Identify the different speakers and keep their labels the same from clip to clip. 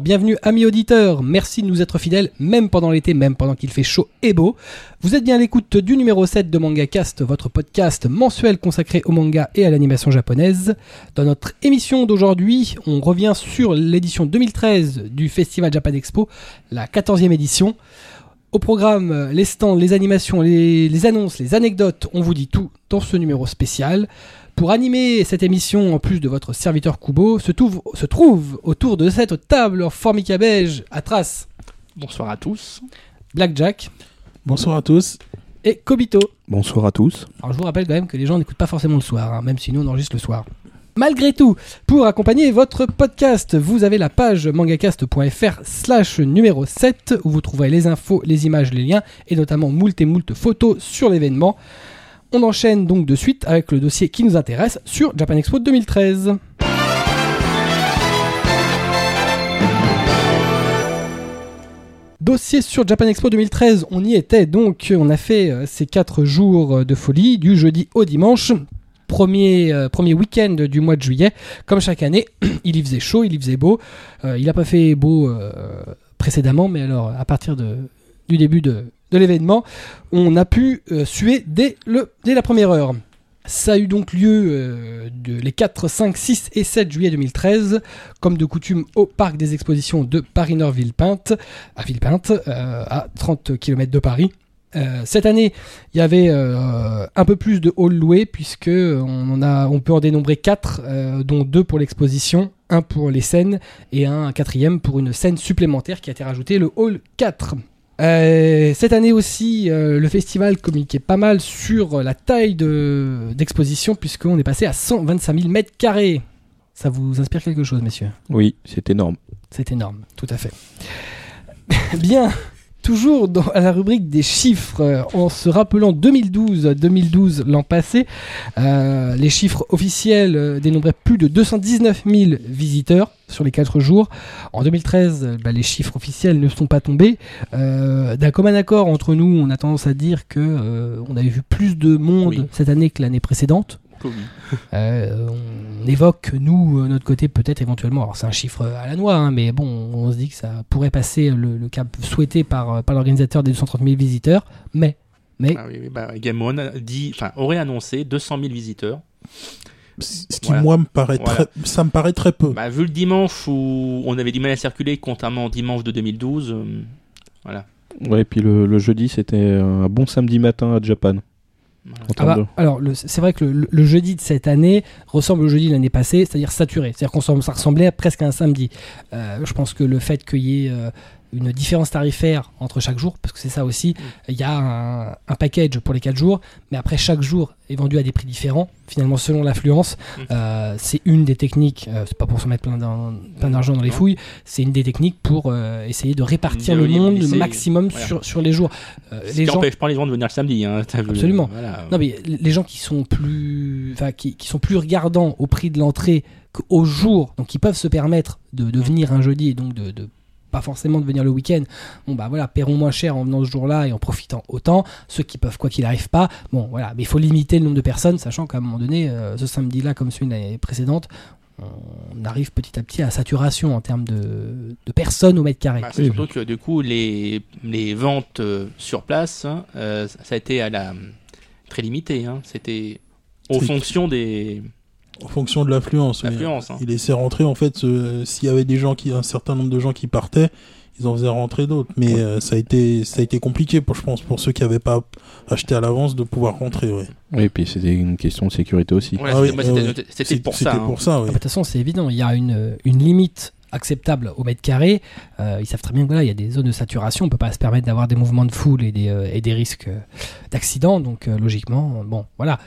Speaker 1: Bienvenue amis auditeurs, merci de nous être fidèles, même pendant l'été, même pendant qu'il fait chaud et beau. Vous êtes bien à l'écoute du numéro 7 de Manga Cast, votre podcast mensuel consacré au manga et à l'animation japonaise. Dans notre émission d'aujourd'hui, on revient sur l'édition 2013 du Festival Japan Expo, la 14e édition. Au programme, les stands, les animations, les annonces, les anecdotes, on vous dit tout dans ce numéro spécial. Pour animer cette émission, en plus de votre serviteur Kubo, se trouve, se trouve autour de cette table formica beige à trace
Speaker 2: Bonsoir à tous.
Speaker 1: Blackjack
Speaker 3: Bonsoir à tous.
Speaker 1: et Kobito.
Speaker 4: Bonsoir à tous.
Speaker 1: Alors je vous rappelle quand même que les gens n'écoutent pas forcément le soir, hein, même si nous on enregistre le soir. Malgré tout, pour accompagner votre podcast, vous avez la page mangacast.fr slash numéro 7 où vous trouverez les infos, les images, les liens et notamment moult et moult photos sur l'événement. On enchaîne donc de suite avec le dossier qui nous intéresse sur Japan Expo 2013. Dossier sur Japan Expo 2013, on y était donc, on a fait euh, ces 4 jours euh, de folie, du jeudi au dimanche. Premier, euh, premier week-end du mois de juillet, comme chaque année, il y faisait chaud, il y faisait beau. Il n'a pas fait beau précédemment, mais alors à partir du début de, de l'événement, on a pu euh, suer dès, le, dès la première heure. Ça a eu donc lieu euh, les 4, 5, 6 et 7 juillet 2013, comme de coutume au parc des expositions de Paris-Nord-Villepinte, à Villepinte, euh, à 30 km de Paris. Cette année, il y avait un peu plus de halls loués puisque on peut en dénombrer 4, dont 2 pour l'exposition, un pour les scènes et un quatrième pour une scène supplémentaire qui a été rajoutée, le hall 4. Euh, cette année aussi, euh, le festival communiquait pas mal sur la taille de- d'exposition puisqu'on est passé à 125 000 mètres carrés. Ça vous inspire quelque chose, messieurs?
Speaker 4: Oui, c'est énorme.
Speaker 1: c'est énorme, tout à fait. Bien, toujours dans, à la rubrique des chiffres, en se rappelant 2012, 2012 l'an passé, euh, les chiffres officiels euh, dénombraient plus de 219 000 visiteurs sur les 4 jours. En 2013, euh, bah, les chiffres officiels ne sont pas tombés. Euh, D'un commun accord entre nous, on a tendance à dire que euh, on avait vu plus de monde
Speaker 2: Oui.
Speaker 1: cette année que l'année précédente. Euh, on évoque, nous, euh, notre côté, peut-être éventuellement, alors c'est un chiffre à la noix, hein, mais bon, on se dit que ça pourrait passer le, le cap souhaité par, euh, par l'organisateur des 230 000 visiteurs, mais, mais
Speaker 2: Ah oui, bah, Game One a dit, enfin, aurait annoncé 200 000 visiteurs.
Speaker 3: Ce qui,
Speaker 2: Voilà.
Speaker 3: moi, me paraît
Speaker 2: Voilà.
Speaker 3: très, ça me paraît très peu.
Speaker 2: Bah, vu le dimanche où on avait du mal à circuler, contrairement au dimanche de 2012, euh, voilà.
Speaker 4: Ouais, et puis le, le jeudi, c'était un bon samedi matin à Japan.
Speaker 2: Voilà.
Speaker 1: Ah bah, alors le- c'est vrai que le, le jeudi de cette année ressemble au jeudi de l'année passée, c'est-à-dire saturé, c'est-à-dire qu'on ça ressemblait à presque à un samedi. Euh, je pense que le fait qu'il y ait euh, une différence tarifaire entre chaque jour, parce que c'est ça aussi, il y a un, un package pour les 4 jours, mais après chaque jour est vendu à des prix différents, finalement selon l'affluence.
Speaker 2: Mm.
Speaker 1: Euh, c'est une des techniques, euh, c'est pas pour se mettre plein d'ar- plein d'argent dans les fouilles, c'est une des techniques pour euh, essayer de répartir le monde le maximum
Speaker 2: voilà.
Speaker 1: sur, sur les jours. Euh, les gens
Speaker 2: pas les gens de venir le samedi. Hein,
Speaker 1: Absolument.
Speaker 2: Voilà.
Speaker 1: non mais les gens qui sont plus, qui, qui sont plus regardants au prix de l'entrée qu'au jour, donc qui peuvent se permettre de, de venir un jeudi et donc de, de pas forcément de venir le week-end. Bon bah voilà, paieront moins cher en venant ce jour-là et en profitant autant. Ceux qui peuvent quoi qu'il arrive pas, bon voilà, mais il faut limiter le nombre de personnes, sachant qu'à un moment donné, euh, ce samedi-là comme celui de l'année précédente, on arrive petit à petit à saturation en termes de, de personnes au mètre carré.
Speaker 2: Bah, c'est surtout que du coup, les, les ventes euh, sur place, hein, euh, ça a été à la très limité. Hein, C'était en fonction des
Speaker 3: En fonction de l'affluence. oui.
Speaker 2: affluences. hein.
Speaker 3: Il laissait rentrer, en fait, euh, s'il y avait des gens qui, un certain nombre de gens qui partaient, ils en faisaient rentrer d'autres. Mais euh, ça a été, ça a été compliqué, pour, je pense, pour ceux qui n'avaient pas acheté à l'avance de pouvoir rentrer. Ouais.
Speaker 4: Oui, et puis c'était une question de sécurité aussi.
Speaker 3: Ah
Speaker 2: c'était- pour ça. hein.
Speaker 3: pour ça, oui.
Speaker 1: Ah bah, De toute façon, c'est évident. Il y a une, une limite acceptable au mètre carré. Euh, ils savent très bien que voilà, il y a des zones de saturation. On peut pas se permettre d'avoir des mouvements de foule et des, euh, risques euh, d'accident. Donc, logiquement, bon, voilà.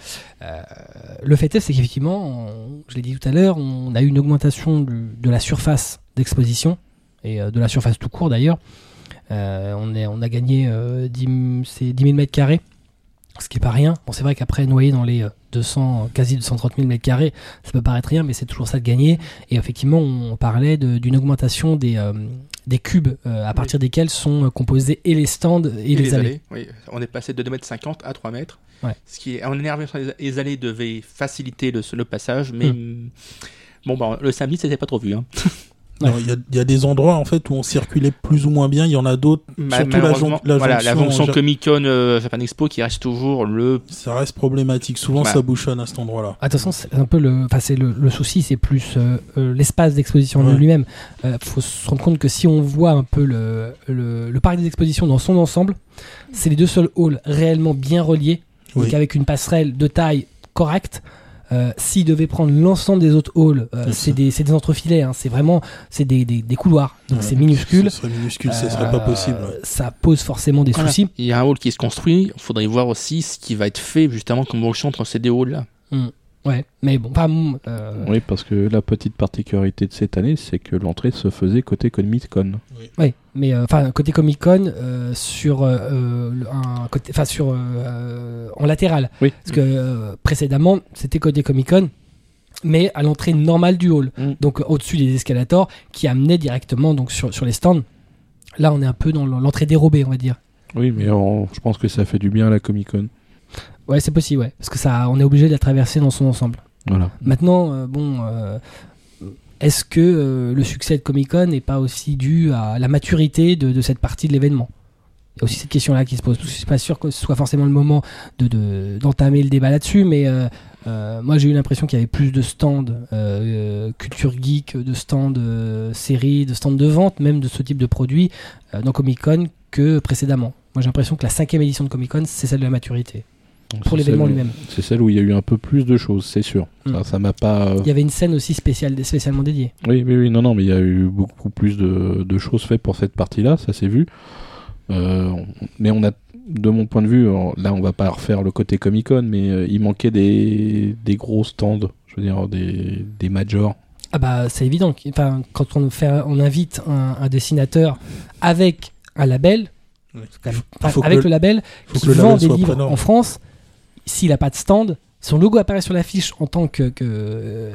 Speaker 1: Le fait est, c'est qu'effectivement, je l'ai dit tout à l'heure, on a eu une augmentation de la surface d'exposition et de la surface tout court d'ailleurs. On, a gagné euh, 10, m- c'est 10 000 mètres carrés, ce qui est pas rien. Bon, c'est vrai qu'après, noyer dans les 200, quasi 230 000 mètres carrés, ça peut paraître rien, mais c'est toujours ça de gagner. Et effectivement, on parlait d'une augmentation des, euh, des cubes euh, à partir desquels sont euh, composés et les stands et, les, allées.
Speaker 2: Oui, on est passé de 2,50 m à 3 mètres.
Speaker 1: Ouais.
Speaker 2: Ce qui est, en énervation, les, les allées devaient faciliter le, le passage, mais
Speaker 1: Hmm.
Speaker 2: mm, bon, bah, le samedi, c'était pas trop vu. Hein.
Speaker 1: Ouais.
Speaker 3: Il y, a- il y a des endroits en fait où on circulait plus ou moins bien. Il y en a d'autres.
Speaker 2: Ma-
Speaker 3: surtout la,
Speaker 2: malheureusement,
Speaker 3: jon- la
Speaker 2: voilà, la
Speaker 3: jonction
Speaker 2: jonction Comic Con euh, Japan Expo qui reste toujours le.
Speaker 3: Ça reste problématique. Souvent,
Speaker 2: Bah.
Speaker 3: ça bouchonne à cet endroit-là.
Speaker 1: Ah, De toute façon, c'est un peu le, enfin, c'est le, le souci, c'est plus euh, euh, l'espace d'exposition en
Speaker 3: Ouais.
Speaker 1: lui-même. Il faut se rendre compte que si on voit un peu le, le, le parc des expositions dans son ensemble, c'est les deux seuls halls réellement bien reliés,
Speaker 3: Oui.
Speaker 1: donc avec une passerelle de taille correcte. Euh, S'ils devaient prendre l'ensemble des autres halls, euh,
Speaker 3: C'est
Speaker 1: des, entrefilets, hein, c'est vraiment c'est des, des, des couloirs, donc
Speaker 3: Ouais.
Speaker 1: c'est minuscule.
Speaker 3: Ce serait minuscule, ce
Speaker 1: Euh,
Speaker 3: serait pas possible. ouais.
Speaker 1: Ça pose forcément des
Speaker 2: Voilà.
Speaker 1: soucis.
Speaker 2: Il y a un hall qui se construit. Il faudrait voir aussi ce qui va être fait justement comme jonction entre ces deux halls là.
Speaker 1: Ouais, mais bon, pas. euh,
Speaker 4: Oui, parce que la petite particularité de cette année, c'est que l'entrée se faisait côté Comic Con.
Speaker 1: Ouais, mais euh, enfin côté Comic Con sur euh, euh, le- un côté, enfin sur en latéral,
Speaker 4: Oui.
Speaker 1: parce que euh, précédemment c'était côté Comic Con, mais à l'entrée normale du hall,
Speaker 4: Mm.
Speaker 1: donc au-dessus des escalators qui amenaient directement donc sur sur les stands. Là, on est un peu dans l'entrée dérobée, on va dire.
Speaker 4: Oui, mais en- je pense que ça fait du bien à la Comic Con.
Speaker 1: Ouais, c'est possible, ouais, parce que ça, on est obligé de la traverser dans son ensemble.
Speaker 4: Voilà.
Speaker 1: Maintenant, euh, bon, euh, est-ce que euh, le succès de Comic Con n'est pas aussi dû à la maturité de, de cette partie de l'événement? Il y a aussi cette question-là qui se pose. Parce que je suis pas sûr que ce soit forcément le moment de- de- d'entamer le débat là-dessus, mais moi j'ai eu l'impression qu'il y avait plus de stands culture geek, de stands séries, de stands de vente, même de ce type de produits dans Comic Con que précédemment. Moi j'ai l'impression que la cinquième édition de Comic Con, c'est celle de la maturité, pour
Speaker 4: C'est
Speaker 1: l'événement
Speaker 4: celle-
Speaker 1: lui-même.
Speaker 4: C'est celle où il y a eu un peu plus de choses, c'est sûr.
Speaker 1: Mm.
Speaker 4: Ça- Ça m'a pas. euh,
Speaker 1: Il y avait une scène aussi spéciale, spécialement dédiée.
Speaker 4: Oui, oui, oui, non, non, mais il y a eu beaucoup plus de, de choses faites pour cette partie-là, ça s'est vu. Euh, on- mais on a, de mon point de vue, là on va pas refaire le côté Comic Con, mais euh, il manquait des, des gros stands, je veux dire des, des majors.
Speaker 1: Ah bah c'est évident. Enfin, quand on, fait, on invite un, un dessinateur avec un label,
Speaker 3: Oui.
Speaker 1: même-
Speaker 3: Il faut
Speaker 1: enfin,
Speaker 3: que
Speaker 1: avec
Speaker 3: le-
Speaker 1: le, label
Speaker 3: faut
Speaker 1: qui
Speaker 3: que le
Speaker 1: vend
Speaker 3: label
Speaker 1: des
Speaker 3: soit
Speaker 1: livres
Speaker 3: prenant.
Speaker 1: en France, s'il n'a pas de stand, son logo apparaît sur l'affiche en tant que, que,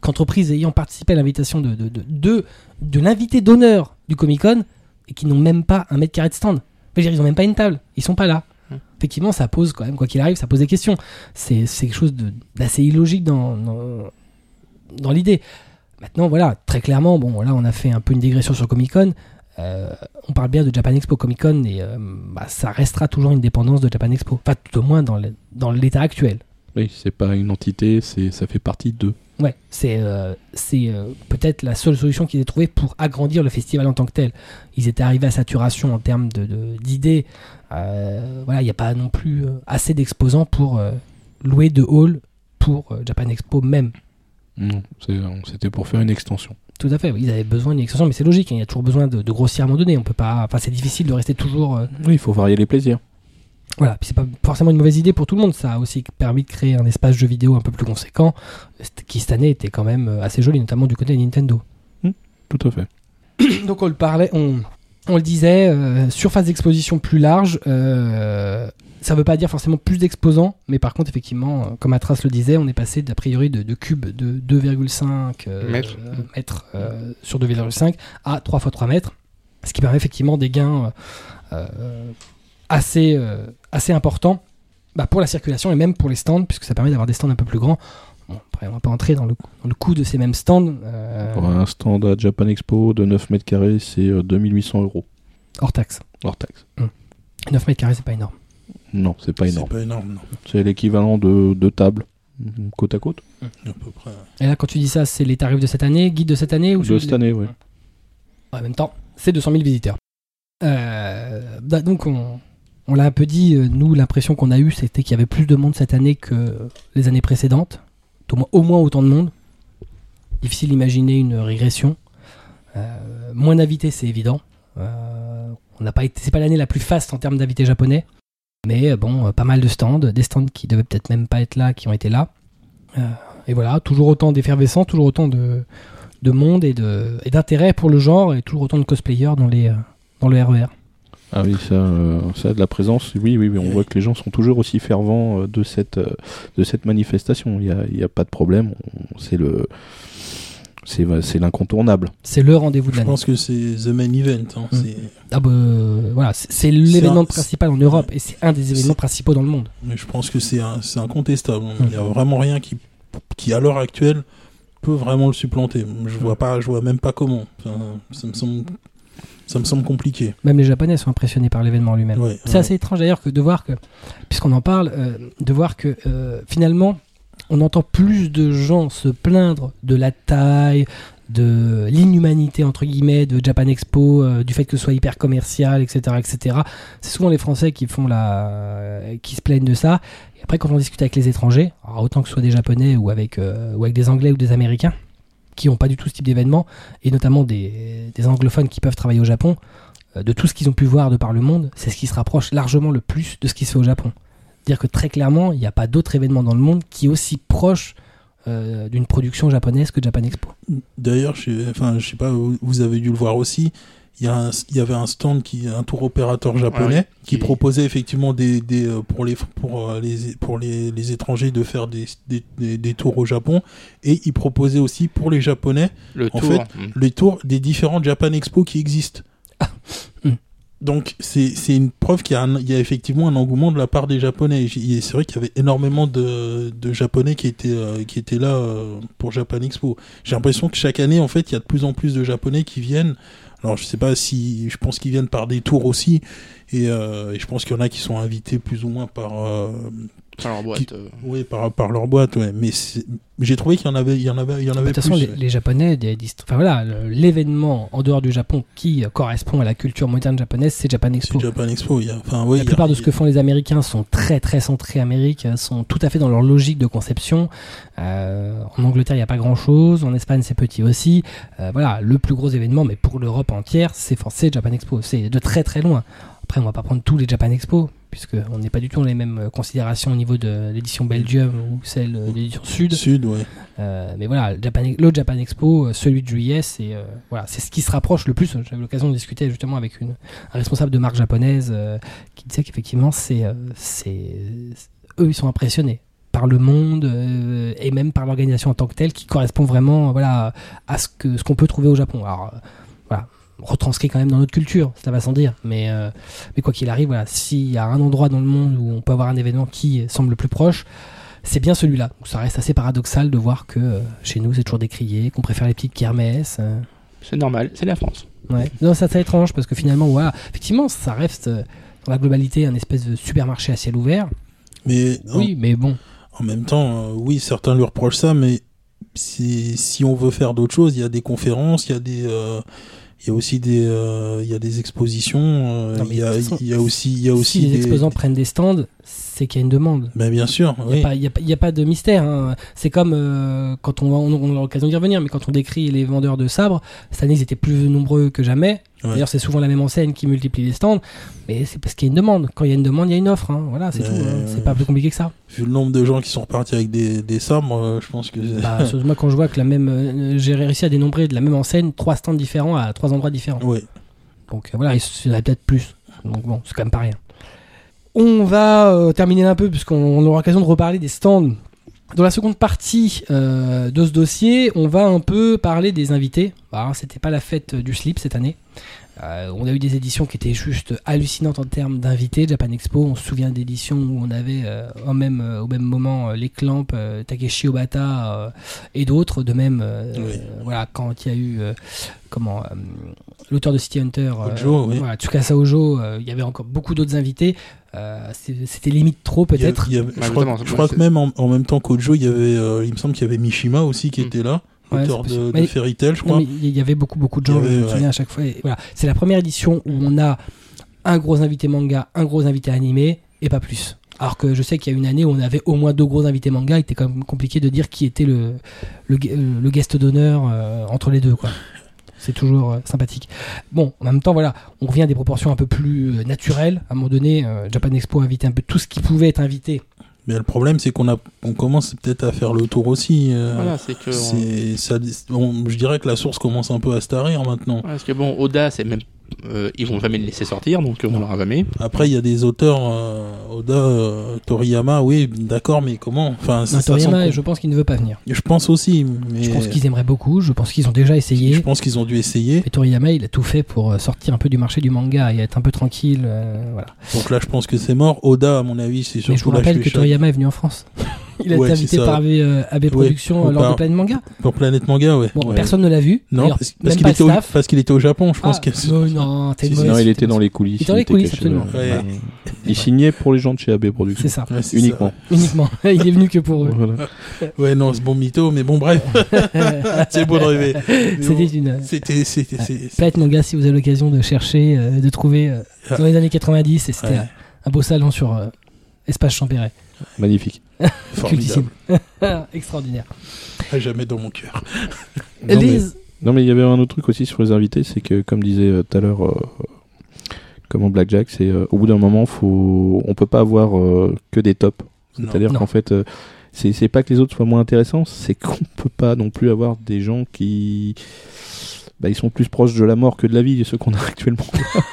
Speaker 1: qu'entreprise ayant participé à l'invitation de, de, de, de, de l'invité d'honneur du Comic Con et qui n'ont même pas un mètre carré de stand. Dire, ils n'ont même pas une table, ils sont pas là.
Speaker 2: Hmm.
Speaker 1: Effectivement, ça pose quand même, quoi qu'il arrive, ça pose des questions. C'est c'est quelque chose de- d'assez illogique dans, dans, dans l'idée. Maintenant, voilà, très clairement, bon, là, on a fait un peu une digression sur Comic Con. Euh, on parle bien de Japan Expo Comic Con et euh, bah, ça restera toujours une dépendance de Japan Expo. Enfin, tout au moins dans l'état actuel.
Speaker 4: Oui, c'est pas une entité, c'est ça fait partie d'eux.
Speaker 1: Ouais, c'est euh, peut-être la seule solution qu'ils aient trouvée pour agrandir le festival en tant que tel. Ils étaient arrivés à saturation en termes de- de- d'idées. Euh, voilà, il n'y a pas non plus assez d'exposants pour louer de hall pour Japan Expo même.
Speaker 4: Non, c'était pour faire une extension.
Speaker 1: Tout à fait, oui, ils avaient besoin d'une extension, mais c'est logique, hein, il y a toujours besoin de, de grossir à un moment donné. On peut pas, enfin, c'est difficile de rester toujours. euh,
Speaker 4: Oui, il faut varier les plaisirs.
Speaker 1: Voilà, puis c'est pas forcément une mauvaise idée pour tout le monde. Ça a aussi permis de créer un espace jeu vidéo un peu plus conséquent, qui cette année était quand même euh, assez joli, notamment du côté de Nintendo.
Speaker 4: Tout à fait.
Speaker 1: Donc on le parlait, on, on le disait, euh, surface d'exposition plus large. euh, ça veut pas dire forcément plus d'exposants, mais par contre effectivement, euh, comme Atras le disait, on est passé d'a priori de, de cubes de 2,5 euh,
Speaker 2: Mètres.
Speaker 1: euh, mètres, euh, sur 2,5 à 3 x 3 mètres, ce qui permet effectivement des gains euh, euh, assez, euh, assez importants bah, pour la circulation et même pour les stands, puisque ça permet d'avoir des stands un peu plus grands. Bon, après, on va pas entrer dans le, dans le coût de ces mêmes stands, euh,
Speaker 4: Pour un stand à Japan Expo de 9 mètres carrés, c'est euh, 2800 euros
Speaker 1: hors taxe.
Speaker 4: hors taxe.
Speaker 1: 9 mètres carrés, c'est pas énorme.
Speaker 4: Non, c'est pas
Speaker 3: C'est
Speaker 4: énorme.
Speaker 3: pas énorme, non.
Speaker 4: C'est l'équivalent de deux tables, côte à côte.
Speaker 3: À peu près.
Speaker 1: Et là, quand tu dis ça, c'est les tarifs de cette année, guide de cette année ou
Speaker 4: De cette année, oui.
Speaker 1: En même temps, c'est 200 000 visiteurs. Euh, bah, donc, on, on l'a un peu dit, euh, nous, l'impression qu'on a eue, c'était qu'il y avait plus de monde cette année que les années précédentes. Au moins, au moins autant de monde. Difficile d'imaginer une régression. Euh, moins d'invités, c'est évident. Euh, on n'a pas été, c'est pas l'année la plus faste en termes d'invités japonais. Mais euh, bon, euh, pas mal de stands, des stands qui devaient peut-être même pas être là, qui ont été là. Euh, et voilà, toujours autant d'effervescence, toujours autant de, de monde et d'intérêt pour le genre et toujours autant de cosplayers dans le RER.
Speaker 4: Ah oui, ça, euh, ça a de la présence. Oui, oui, on voit que les gens sont toujours aussi fervents de cette, manifestation. Il n'y a, a pas de problème. C'est le, c'est, c'est l'incontournable.
Speaker 1: C'est le rendez-vous de
Speaker 3: Je
Speaker 1: l'année.
Speaker 3: pense que c'est the main event. hein.
Speaker 1: Mm.
Speaker 3: C'est-
Speaker 1: Ah bah, voilà, c'est l'événement
Speaker 3: un-
Speaker 1: principal en Europe et c'est un des événements principaux dans le monde.
Speaker 3: Mais je pense que c'est un- c'est incontestable.
Speaker 1: Mm.
Speaker 3: Il n'y a vraiment rien qui, qui à l'heure actuelle, peut peut vraiment le supplanter. Je vois pas, je vois même pas comment. Enfin, ça me semble, ça me semble compliqué.
Speaker 1: Même les Japonais sont impressionnés par l'événement lui-même.
Speaker 3: Ouais,
Speaker 1: C'est
Speaker 3: ouais.
Speaker 1: assez étrange d'ailleurs que de voir que, puisqu'on en parle, euh, de voir que euh, finalement, on entend plus de gens se plaindre de la taille, de l'inhumanité entre guillemets de Japan Expo, euh, du fait que ce soit hyper commercial, etc., etc. C'est souvent les Français qui font la, euh, qui se plaignent de ça. Et après, quand on discute avec les étrangers, autant que ce soit des Japonais ou avec euh, ou avec des Anglais ou des Américains, qui n'ont pas du tout ce type d'événement, et notamment des, des anglophones qui peuvent travailler au Japon, de tout ce qu'ils ont pu voir de par le monde, c'est ce qui se rapproche largement le plus de ce qui se fait au Japon. Dire que très clairement, il n'y a pas d'autre événement dans le monde qui est aussi proche euh, d'une production japonaise que Japan Expo.
Speaker 3: D'ailleurs, je, enfin, je sais pas, vous avez dû le voir aussi. Il y, a un- il y avait un stand qui, un tour opérateur japonais
Speaker 2: Ouais,
Speaker 3: qui
Speaker 2: qui-
Speaker 3: proposait effectivement des, des euh, pour les pour euh, les pour les, les étrangers de faire des, des, des, des tours au Japon et il proposait aussi pour les japonais
Speaker 2: Le
Speaker 3: En
Speaker 2: tour.
Speaker 3: fait,
Speaker 2: hmm.
Speaker 3: les tours des différentes Japan Expo qui existent.
Speaker 1: Hmm.
Speaker 3: Donc c'est une preuve qu'il y, y a effectivement un engouement de la part des Japonais. C'est vrai qu'il y avait énormément de, de Japonais qui étaient, euh, qui étaient là euh, pour Japan Expo. J'ai l'impression que chaque année, en fait, il y a de plus en plus de Japonais qui viennent. Alors je sais pas si, je pense qu'ils viennent par des tours aussi. Et, euh, et je pense qu'il y en a qui sont invités plus ou moins par, euh,
Speaker 2: Par leur boîte. euh.
Speaker 3: oui, par, par leur boîte. Ouais. Mais j'ai trouvé qu'il y en avait, il y en avait, il y en
Speaker 1: De
Speaker 3: avait
Speaker 1: toute façon, les, les Japonais, des enfin voilà, l'événement en dehors du Japon qui euh, correspond à la culture moderne japonaise, c'est Japan Expo.
Speaker 3: Japan Expo. Il y a, enfin, ouais,
Speaker 1: La
Speaker 3: il y a-
Speaker 1: plupart de ce que font les Américains sont très très centrés Amérique, euh, sont tout à fait dans leur logique de conception. Euh, en Angleterre, il n'y a pas grand chose. En Espagne, c'est petit aussi. Euh, voilà, le plus gros événement, mais pour l'Europe entière, c'est forcément Japan Expo. C'est de très très loin. Après, on va pas prendre tous les Japan Expo, puisque on n'est pas du tout dans les mêmes euh, considérations au niveau de l'édition Belgium ou celle euh, de l'édition Sud.
Speaker 3: Sud, ouais.
Speaker 1: Euh, mais voilà, le Japan, Expo, celui de juillet, c'est euh, voilà, c'est ce qui se rapproche le plus. J'avais l'occasion de discuter justement avec une, un responsable de marque japonaise euh, qui disait qu'effectivement, c'est, c'est, eux, ils sont impressionnés par le monde et même par l'organisation en tant que telle, qui correspond vraiment, voilà, à ce que ce qu'on peut trouver au Japon. Alors, retranscrit quand même dans notre culture, ça va sans dire. Mais, euh, mais quoi qu'il arrive, voilà, s'il y a un endroit dans le monde où on peut avoir un événement qui semble le plus proche, c'est bien celui-là. Donc ça reste assez paradoxal de voir que euh, chez nous c'est toujours décrié, qu'on préfère les petites kermesses. euh,
Speaker 2: C'est normal, c'est la France.
Speaker 1: ouais. Non, ça c'est étrange parce que finalement, voilà, effectivement, ça reste euh, dans la globalité un espèce de supermarché à ciel ouvert.
Speaker 3: Mais
Speaker 1: Oui, mais bon.
Speaker 3: en, en même temps, euh, oui, certains lui reprochent ça, mais si, si on veut faire d'autres choses, il y a des conférences, il y a des, euh, il y a aussi des, euh, il y a des expositions, euh,
Speaker 1: Non, mais
Speaker 3: il y a,
Speaker 1: de toute façon,
Speaker 3: il y a aussi, il y a aussi
Speaker 1: si les
Speaker 3: des-
Speaker 1: exposants prennent des stands, c'est qu'il y a une demande.
Speaker 3: Ben, bien sûr,
Speaker 1: Il n'y
Speaker 3: oui.
Speaker 1: a, a pas- il y a pas de mystère. hein. C'est comme euh, quand on, on, on a l'occasion d'y revenir, mais quand on décrit les vendeurs de sabres, cette année ils étaient plus nombreux que jamais.
Speaker 3: Ouais.
Speaker 1: D'ailleurs, c'est souvent la même enseigne qui multiplie les stands, mais c'est parce qu'il y a une demande. Quand il y a une demande, il y a une offre. hein. Voilà, c'est tout. hein. C'est pas plus compliqué que ça.
Speaker 3: Vu le nombre de gens qui sont repartis avec des, des sabres, euh, je pense que
Speaker 1: Bah, moi, quand je vois que la même, euh, j'ai réussi à dénombrer de la même enseigne trois stands différents à trois endroits différents.
Speaker 3: ouais.
Speaker 1: Donc euh, voilà, il y en a peut-être plus. Donc bon, c'est quand même pas rien. On va euh, terminer un peu, puisqu'on on aura l'occasion de reparler des stands. Dans la seconde partie euh, de ce dossier, on va un peu parler des invités. Bah, C'était pas la fête du slip cette année. Euh, on a eu des éditions qui étaient juste hallucinantes en termes d'invités. Japan Expo, on se souvient d'éditions où on avait euh, au, même, euh, au même moment euh, les Clamps, euh, Takeshi Obata euh, et d'autres. De même, euh,
Speaker 3: Oui.
Speaker 1: euh, voilà, quand il y a eu euh, comment euh, l'auteur de City Hunter, euh,
Speaker 3: Ojo, oui.
Speaker 1: voilà, Tsukasa Ojo, euh, il y avait encore beaucoup d'autres invités. Euh, C'était limite trop peut-être.
Speaker 2: Bah,
Speaker 3: je crois, je que même en, en même temps qu'Ojo, il y avait, euh, il me semble qu'il y avait Mishima aussi qui
Speaker 2: Mm.
Speaker 3: était là,
Speaker 1: Ouais,
Speaker 3: auteur
Speaker 1: c'est
Speaker 3: de, Fairy Tail, je crois.
Speaker 1: il y avait beaucoup beaucoup de gens, je
Speaker 3: avait, ouais.
Speaker 1: souviens à chaque fois. Et voilà, c'est la première édition où on a un gros invité manga, un gros invité animé et pas plus. Alors que je sais qu'il y a une année où on avait au moins deux gros invités manga, il était quand même compliqué de dire qui était le, le, gu- euh, le guest d'honneur euh, entre les deux. quoi. C'est toujours euh, sympathique. Bon, en même temps, voilà, on revient à des proportions un peu plus euh, naturelles. À un moment donné, euh, Japan Expo a invité un peu tout ce qui pouvait être invité.
Speaker 3: Mais le problème, c'est qu'on a, on commence peut-être à faire le tour aussi. euh,
Speaker 2: Voilà, c'est que. on-
Speaker 3: c'est, ça, on- je dirais que la source commence un peu à se tarir maintenant.
Speaker 2: Ouais, Parce que bon, Oda, c'est même. Euh, ils vont jamais le laisser sortir, donc on l'aura jamais.
Speaker 3: Après, il y a des auteurs, euh, Oda, euh, Toriyama, oui, d'accord, mais comment? Enfin,
Speaker 1: Non, Toriyama, je pense qu'il ne veut pas venir.
Speaker 3: je pense aussi, mais
Speaker 1: Je pense qu'ils aimeraient beaucoup, je pense qu'ils ont déjà essayé.
Speaker 3: je pense qu'ils ont dû essayer.
Speaker 1: Et Toriyama, il a tout fait pour sortir un peu du marché du manga et être un peu tranquille. euh, voilà.
Speaker 3: Donc là, je pense que c'est mort. Oda, à mon avis, c'est
Speaker 1: Mais je vous
Speaker 3: surtout la
Speaker 1: rappelle que. Toriyama est venu en France. Il a
Speaker 3: Ouais,
Speaker 1: été invité par AB, euh, AB Productions
Speaker 3: ou
Speaker 1: lors
Speaker 3: par-
Speaker 1: de Planet Manga.
Speaker 3: Pour Planète Manga, ouais.
Speaker 1: Bon,
Speaker 3: Ouais.
Speaker 1: personne ne l'a vu.
Speaker 3: Non, parce, qu'il était,
Speaker 1: le
Speaker 3: au-
Speaker 1: staff.
Speaker 3: parce qu'il était au Japon, je pense
Speaker 1: Ah,
Speaker 3: que.
Speaker 1: non, non, t'es
Speaker 3: Si,
Speaker 1: mauvaise.
Speaker 4: Non, il était dans les coulisses.
Speaker 1: Il était dans les coulisses, absolument.
Speaker 4: ouais.
Speaker 3: Ouais.
Speaker 4: Il signait pour les gens de chez AB Productions.
Speaker 1: C'est ça,
Speaker 4: Uniquement.
Speaker 1: uniquement. il est venu que pour eux.
Speaker 3: Ouais, non, c'est bon mytho, mais bon, bref. c'est beau de rêver.
Speaker 1: C'était une.
Speaker 3: C'était. c'était-
Speaker 1: Planet Manga, si vous avez l'occasion de chercher, euh, de trouver euh, dans les années 90, et c'était un- beau salon sur euh, Espace Champéret.
Speaker 4: Magnifique.
Speaker 3: Formidable.
Speaker 1: Extraordinaire.
Speaker 3: À jamais dans mon cœur.
Speaker 4: Non, mais- Non, mais il y avait un autre truc aussi sur les invités, c'est que, comme disait euh, tout à l'heure, euh, comment Blackjack, c'est euh, au bout d'un moment, faut, on peut pas avoir euh, que des tops. C'est-à-dire qu'en fait, euh, c'est c'est pas que les autres soient moins intéressants, c'est qu'on peut pas non plus avoir des gens qui. Bah, ils sont plus proches de la mort que de la vie, ceux qu'on a actuellement.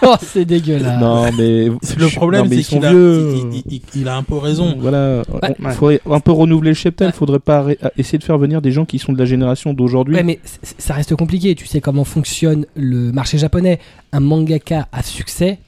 Speaker 1: Oh, c'est dégueulasse.
Speaker 4: non, mais.
Speaker 3: C'est le problème, c'est
Speaker 4: ils sont
Speaker 3: qu'il a,
Speaker 4: vieux.
Speaker 3: il, il- il- il a un peu raison.
Speaker 4: Voilà,
Speaker 1: Ouais.
Speaker 4: il faudrait un peu renouveler le cheptel,
Speaker 1: Ouais.
Speaker 4: faudrait pas essayer de faire venir des gens qui sont de la génération d'aujourd'hui.
Speaker 1: Ouais, mais ça reste compliqué. Tu sais comment fonctionne le marché japonais. Un mangaka à succès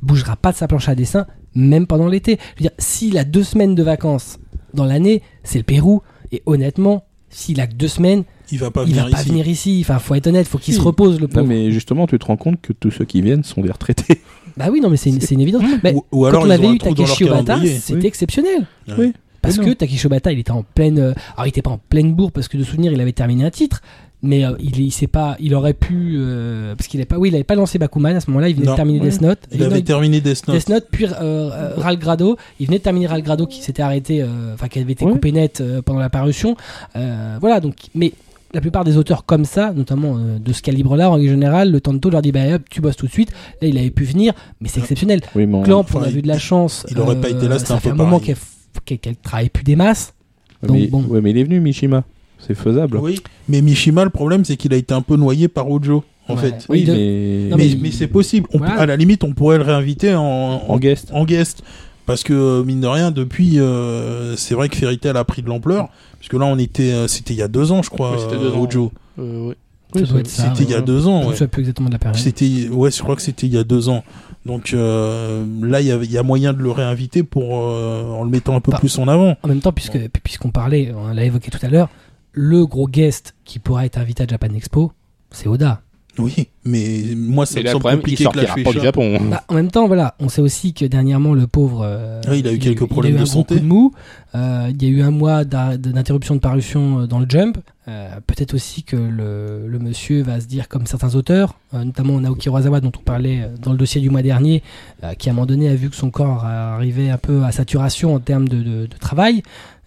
Speaker 1: bougera pas de sa planche à dessin, même pendant l'été. Je veux dire, s'il a deux semaines de vacances dans l'année, c'est le Pérou. Et honnêtement, s'il a que deux semaines,
Speaker 3: Il va pas
Speaker 1: il
Speaker 3: venir
Speaker 1: va pas
Speaker 3: ici.
Speaker 1: venir ici. Enfin, faut être honnête, faut qu'il se repose, le
Speaker 4: Non,
Speaker 1: pauvre.
Speaker 4: mais justement, tu te rends compte que tous ceux qui viennent sont des retraités.
Speaker 1: Bah oui, non, mais c'est une, c'est une évidence. Mais
Speaker 3: Ou, ou alors
Speaker 1: quand on avait eu Takeshi Obata, c'était
Speaker 4: Oui.
Speaker 1: exceptionnel.
Speaker 3: Ouais.
Speaker 4: Oui.
Speaker 1: Parce
Speaker 4: Mais
Speaker 1: que
Speaker 4: non.
Speaker 1: Takeshi Obata, il était en pleine. euh, alors, il était pas en pleine bourre parce que de souvenir, il avait terminé un titre. Mais euh, il, il sait pas, il aurait pu euh, parce qu'il avait pas, oui, il avait pas lancé Bakuman à ce moment-là. Il venait
Speaker 3: Non.
Speaker 1: de terminer
Speaker 4: Ouais.
Speaker 1: Death Note.
Speaker 3: Il avait
Speaker 1: non,
Speaker 3: terminé Death Note.
Speaker 1: Death Note, puis euh, euh, Ral Grado. Il venait de terminer Ral Grado qui s'était arrêté, euh, enfin qui avait été
Speaker 4: Ouais.
Speaker 1: coupé net euh, pendant la parution. Euh, voilà, donc, mais la plupart des auteurs comme ça, notamment euh, de ce calibre-là, en général, le Tanto leur dit bah hop, tu bosses tout de suite. Là, il avait pu venir, mais c'est exceptionnel.
Speaker 4: Oui, mais on-
Speaker 1: Clamp,
Speaker 3: enfin,
Speaker 1: on a
Speaker 3: il-
Speaker 1: vu de la chance.
Speaker 3: il aurait pas été là, c'était
Speaker 1: ça
Speaker 3: un
Speaker 1: fait
Speaker 3: peu
Speaker 1: un moment
Speaker 3: pareil.
Speaker 1: qu'elle qu'elle- qu'elle travaille plus des masses. Donc,
Speaker 4: mais,
Speaker 1: bon.
Speaker 4: ouais, mais il est venu, Mishima. C'est faisable.
Speaker 3: Oui, mais Mishima, le problème, c'est qu'il a été un peu noyé par Ojo, en
Speaker 1: Ouais.
Speaker 3: fait.
Speaker 4: Oui,
Speaker 1: de-
Speaker 4: mais...
Speaker 1: Non,
Speaker 3: mais
Speaker 1: mais-
Speaker 3: mais c'est possible. On peut-
Speaker 1: Voilà.
Speaker 3: à la limite, on pourrait le réinviter en, en,
Speaker 4: en guest.
Speaker 3: en guest. Parce que, euh, mine de rien, depuis, euh, c'est vrai que Fairy Tail a pris de l'ampleur. Parce que là, on était, euh, c'était il y a deux ans, je crois,
Speaker 2: Oui, c'était deux ans.
Speaker 3: Ojo.
Speaker 2: Euh, ouais.
Speaker 1: Ça
Speaker 4: Oui.
Speaker 3: C'était il y a deux ans,
Speaker 1: Je me
Speaker 3: ouais.
Speaker 1: souviens plus exactement de la période.
Speaker 3: C'était, ouais, je crois que c'était il y a deux ans. Donc euh, là, il y, a moyen de le réinviter pour, euh, en le mettant un peu
Speaker 1: Bah,
Speaker 3: plus en avant.
Speaker 1: En même temps, puisque puisqu'on parlait, on l'a évoqué tout à l'heure, le gros guest qui pourra être invité à Japan Expo, c'est Oda.
Speaker 3: Oui, mais moi,
Speaker 2: là, le problème, il
Speaker 3: compliqué que la
Speaker 2: sortira pas du Japon.
Speaker 1: Bah, en même temps, voilà, on sait aussi que dernièrement le pauvre, euh,
Speaker 3: il a eu quelques problèmes
Speaker 1: il a eu
Speaker 3: de
Speaker 1: un
Speaker 3: santé.
Speaker 1: coup de mou. Euh, il y a eu un mois d'interruption de parution euh, dans le Jump. Euh, Peut-être aussi que le, le monsieur va se dire comme certains auteurs, euh, notamment Naoki Urasawa dont on parlait dans le dossier du mois dernier, euh, qui à un moment donné a vu que son corps arrivait un peu à saturation en termes de, de- de travail.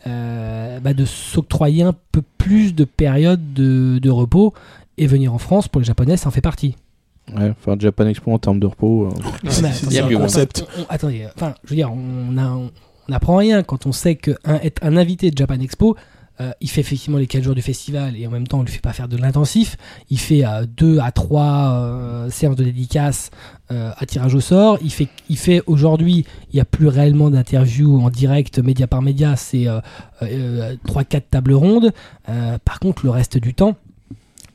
Speaker 1: euh, bah, de s'octroyer un peu plus de périodes de, de repos et venir en France pour les Japonais, ça en fait partie.
Speaker 4: Ouais, faire Japan Expo en termes de repos. euh,
Speaker 2: ça,
Speaker 1: on-
Speaker 2: le
Speaker 1: on-
Speaker 3: concept.
Speaker 1: on- on- attendez, euh, enfin, je veux dire, on a- on- on n'apprend rien quand on sait qu'un un invité de Japan Expo, euh, il fait effectivement les 4 jours du festival et en même temps on ne lui fait pas faire de l'intensif. Il fait 2 à 3 séances de dédicaces euh, à tirage au sort. Il fait, il fait aujourd'hui, il n'y a plus réellement d'interviews en direct, média par média, c'est 3-4 tables rondes. Euh, par contre, le reste du temps,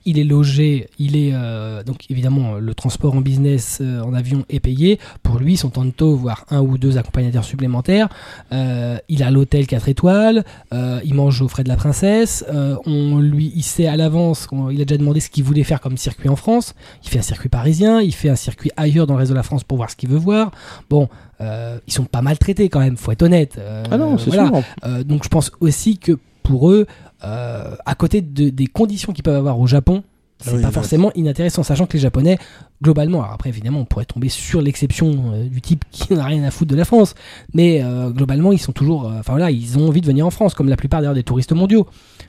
Speaker 1: il est logé, il est euh, donc évidemment le transport en business euh, en avion est payé pour lui son tanto voire un ou deux accompagnateurs supplémentaires. Euh, il a l'hôtel 4 étoiles, euh, il mange aux frais de la princesse. euh, on lui, il sait à l'avance, il a déjà demandé ce qu'il voulait faire comme circuit en France. Il fait un circuit parisien, il fait un circuit ailleurs dans le reste de la France pour voir ce qu'il veut voir. Bon, euh, ils sont pas maltraités quand même, faut être honnête. Euh,
Speaker 4: Ah non, c'est
Speaker 1: voilà.
Speaker 4: sûr.
Speaker 1: Euh, donc je pense aussi que pour eux, euh, à côté de- des conditions qu'ils peuvent avoir au Japon, c'est
Speaker 3: Oui,
Speaker 1: pas forcément inintéressant, sachant que les Japonais, globalement, alors après évidemment on pourrait tomber sur l'exception euh, du type qui n'a rien à foutre de la France, mais euh, globalement ils sont toujours, enfin voilà, ils ont envie de venir en France, comme la plupart d'ailleurs des touristes mondiaux.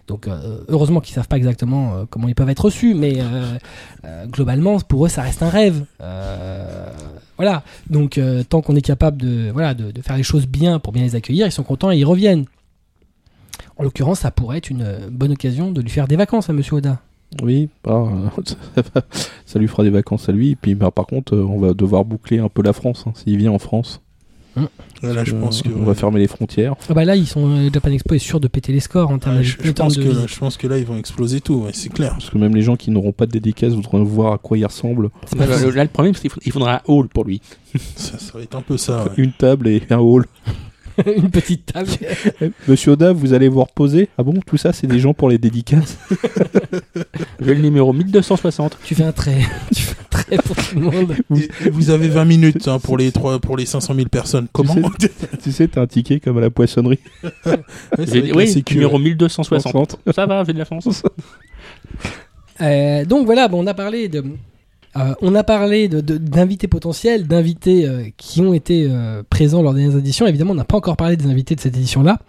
Speaker 1: Donc heureusement qu'ils savent pas exactement comment ils peuvent être reçus, mais globalement pour eux ça reste un rêve. Voilà, donc tant qu'on est capable de, voilà, de, de faire les choses bien pour bien les accueillir, ils sont contents et ils reviennent. En l'occurrence, ça pourrait être une euh, bonne occasion de lui faire des vacances à Monsieur Oda.
Speaker 4: Oui, ah, ça, lui fera des vacances à lui. Et puis, bah, par contre, euh, on va devoir boucler un peu la France hein, s'il vient en France.
Speaker 3: Là, je
Speaker 4: Euh,
Speaker 3: pense que.
Speaker 4: on va fermer les frontières.
Speaker 1: Ah bah là, ils sont euh, Japan Expo est sûr de péter les scores en termes de,
Speaker 3: je,
Speaker 1: termes
Speaker 3: pense
Speaker 1: de
Speaker 3: que, je pense que là, ils vont exploser tout, ouais, c'est clair.
Speaker 4: Parce que même les gens qui n'auront pas de dédicace voudront voir à quoi il ressemble.
Speaker 1: C'est pas
Speaker 2: Là, le- là, le problème, c'est qu'il faudra un hall pour lui.
Speaker 3: Ça, ça va être un peu ça. ouais.
Speaker 4: Une table et un hall.
Speaker 1: une petite table.
Speaker 4: Monsieur Oda, vous allez vous reposer Ah bon, tout ça, c'est des gens pour les dédicaces
Speaker 2: J'ai le numéro 1260.
Speaker 1: tu fais un trait. tu fais un trait pour tout le monde.
Speaker 3: Vous avez 20 minutes hein, pour, les trois, pour les 500 000 personnes. Comment
Speaker 4: Tu sais, t'as un ticket comme à la poissonnerie.
Speaker 2: J'ai- Oui, numéro
Speaker 3: ouais.
Speaker 2: 1260. Ça va, j'ai de la chance.
Speaker 1: Euh, donc voilà, bon, on a parlé de. Euh, on a parlé d'invités potentiels, d'invités euh, qui ont été euh, présents lors des dernières éditions. Évidemment, on n'a pas encore parlé des invités de cette édition-là,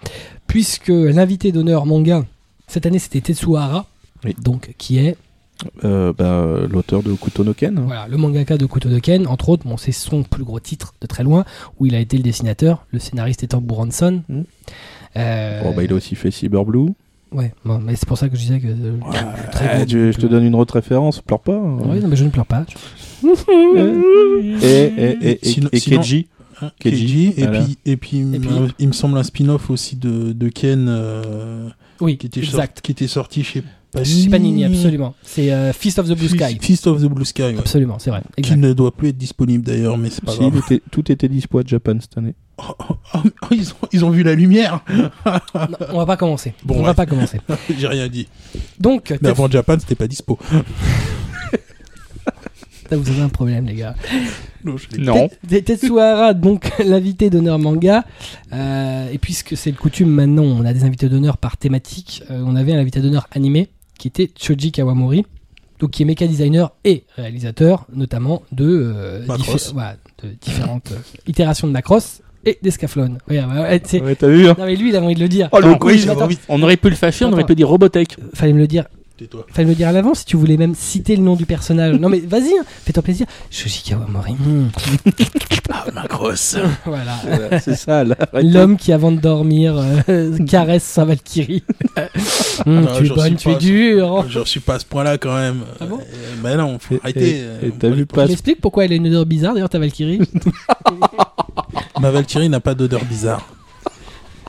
Speaker 1: puisque l'invité d'honneur manga, cette année, c'était Tetsuhara,
Speaker 4: Oui.
Speaker 1: donc qui est
Speaker 4: Euh, bah, L'auteur de Kutonoken.
Speaker 1: voilà, le mangaka de Kutonoken, entre autres. Bon, c'est son plus gros titre de très loin, où il a été le dessinateur, le scénariste étant Buranson.
Speaker 4: Mm.
Speaker 1: Euh,
Speaker 4: bah, il a aussi fait Cyber Blue.
Speaker 1: Ouais, bon, mais c'est pour ça que je disais que. euh, le très gros-
Speaker 4: tu- je te donne une autre référence, pleure pas. hein.
Speaker 1: Oui, non, mais je ne pleure pas.
Speaker 4: Et, et, et, et,
Speaker 3: Sinon-
Speaker 4: et
Speaker 3: sinon-
Speaker 4: Keiji.
Speaker 3: Hein,
Speaker 4: Keiji,
Speaker 3: Keiji, et,
Speaker 4: voilà.
Speaker 3: puis, et puis,
Speaker 1: Et puis-
Speaker 3: euh, il me semble un spin-off aussi de, de Ken euh,
Speaker 1: Oui,
Speaker 3: qui, était sor-
Speaker 1: exact.
Speaker 3: qui était sorti chez Panini.
Speaker 1: Panini, absolument. C'est euh, Feast of the Blue Sky.
Speaker 3: Feast, Feast of the Blue Sky, ouais.
Speaker 1: Absolument, c'est vrai.
Speaker 3: qui
Speaker 1: Exact.
Speaker 3: ne doit plus être disponible d'ailleurs, mais c'est pas
Speaker 4: Si,
Speaker 3: grave.
Speaker 4: était- tout était dispo à Japan cette année.
Speaker 3: Oh, oh, oh, ils, ont, ils ont vu la lumière
Speaker 1: Non, on va pas commencer.
Speaker 3: Bon,
Speaker 1: on va
Speaker 3: ouais.
Speaker 1: pas commencer.
Speaker 3: J'ai rien dit.
Speaker 1: Donc,
Speaker 3: Mais avant Japan, c'était pas dispo.
Speaker 1: Ça, vous avez un problème, les gars.
Speaker 3: Non,
Speaker 2: Non.
Speaker 1: Te- Tetsuhara, donc l'invité d'honneur manga. Euh, et puisque c'est le coutume maintenant, on a des invités d'honneur par thématique. euh, on avait un invité d'honneur animé qui était Choji Kawamori, donc qui est méca designer et réalisateur, notamment de, euh,
Speaker 3: Macross.
Speaker 1: diffé- voilà, de différentes euh, itérations de Macross et d'Escaflowne. Ouais, ouais, ouais,
Speaker 4: t'as vu hein
Speaker 1: Non mais lui, il a envie de le dire.
Speaker 4: Oh,
Speaker 2: Attends,
Speaker 3: oui.
Speaker 2: On aurait pu le fâcher, on aurait pu dire Robotech.
Speaker 1: Fallait me le dire.
Speaker 3: Tais-toi.
Speaker 1: Fallait me le dire à l'avance si tu voulais même citer le nom du personnage. Non mais vas-y, hein, fais-toi plaisir. Shoji Kawamori. hmm.
Speaker 3: Ah, ma grosse.
Speaker 1: Voilà.
Speaker 4: Voilà, c'est ça, là.
Speaker 1: L'homme qui, avant de dormir, euh, caresse sa Valkyrie. Hum,
Speaker 3: Non,
Speaker 1: tu es bonne, tu es dure.
Speaker 3: Je suis pas à ce point-là quand même.
Speaker 1: Ah bon
Speaker 3: Euh, Mais non, faut arrêter.
Speaker 4: et-
Speaker 3: euh,
Speaker 4: et t'as vu pas-
Speaker 1: Tu m'expliques pourquoi elle a une odeur bizarre, d'ailleurs, ta Valkyrie
Speaker 3: Ma Valkyrie n'a pas d'odeur bizarre.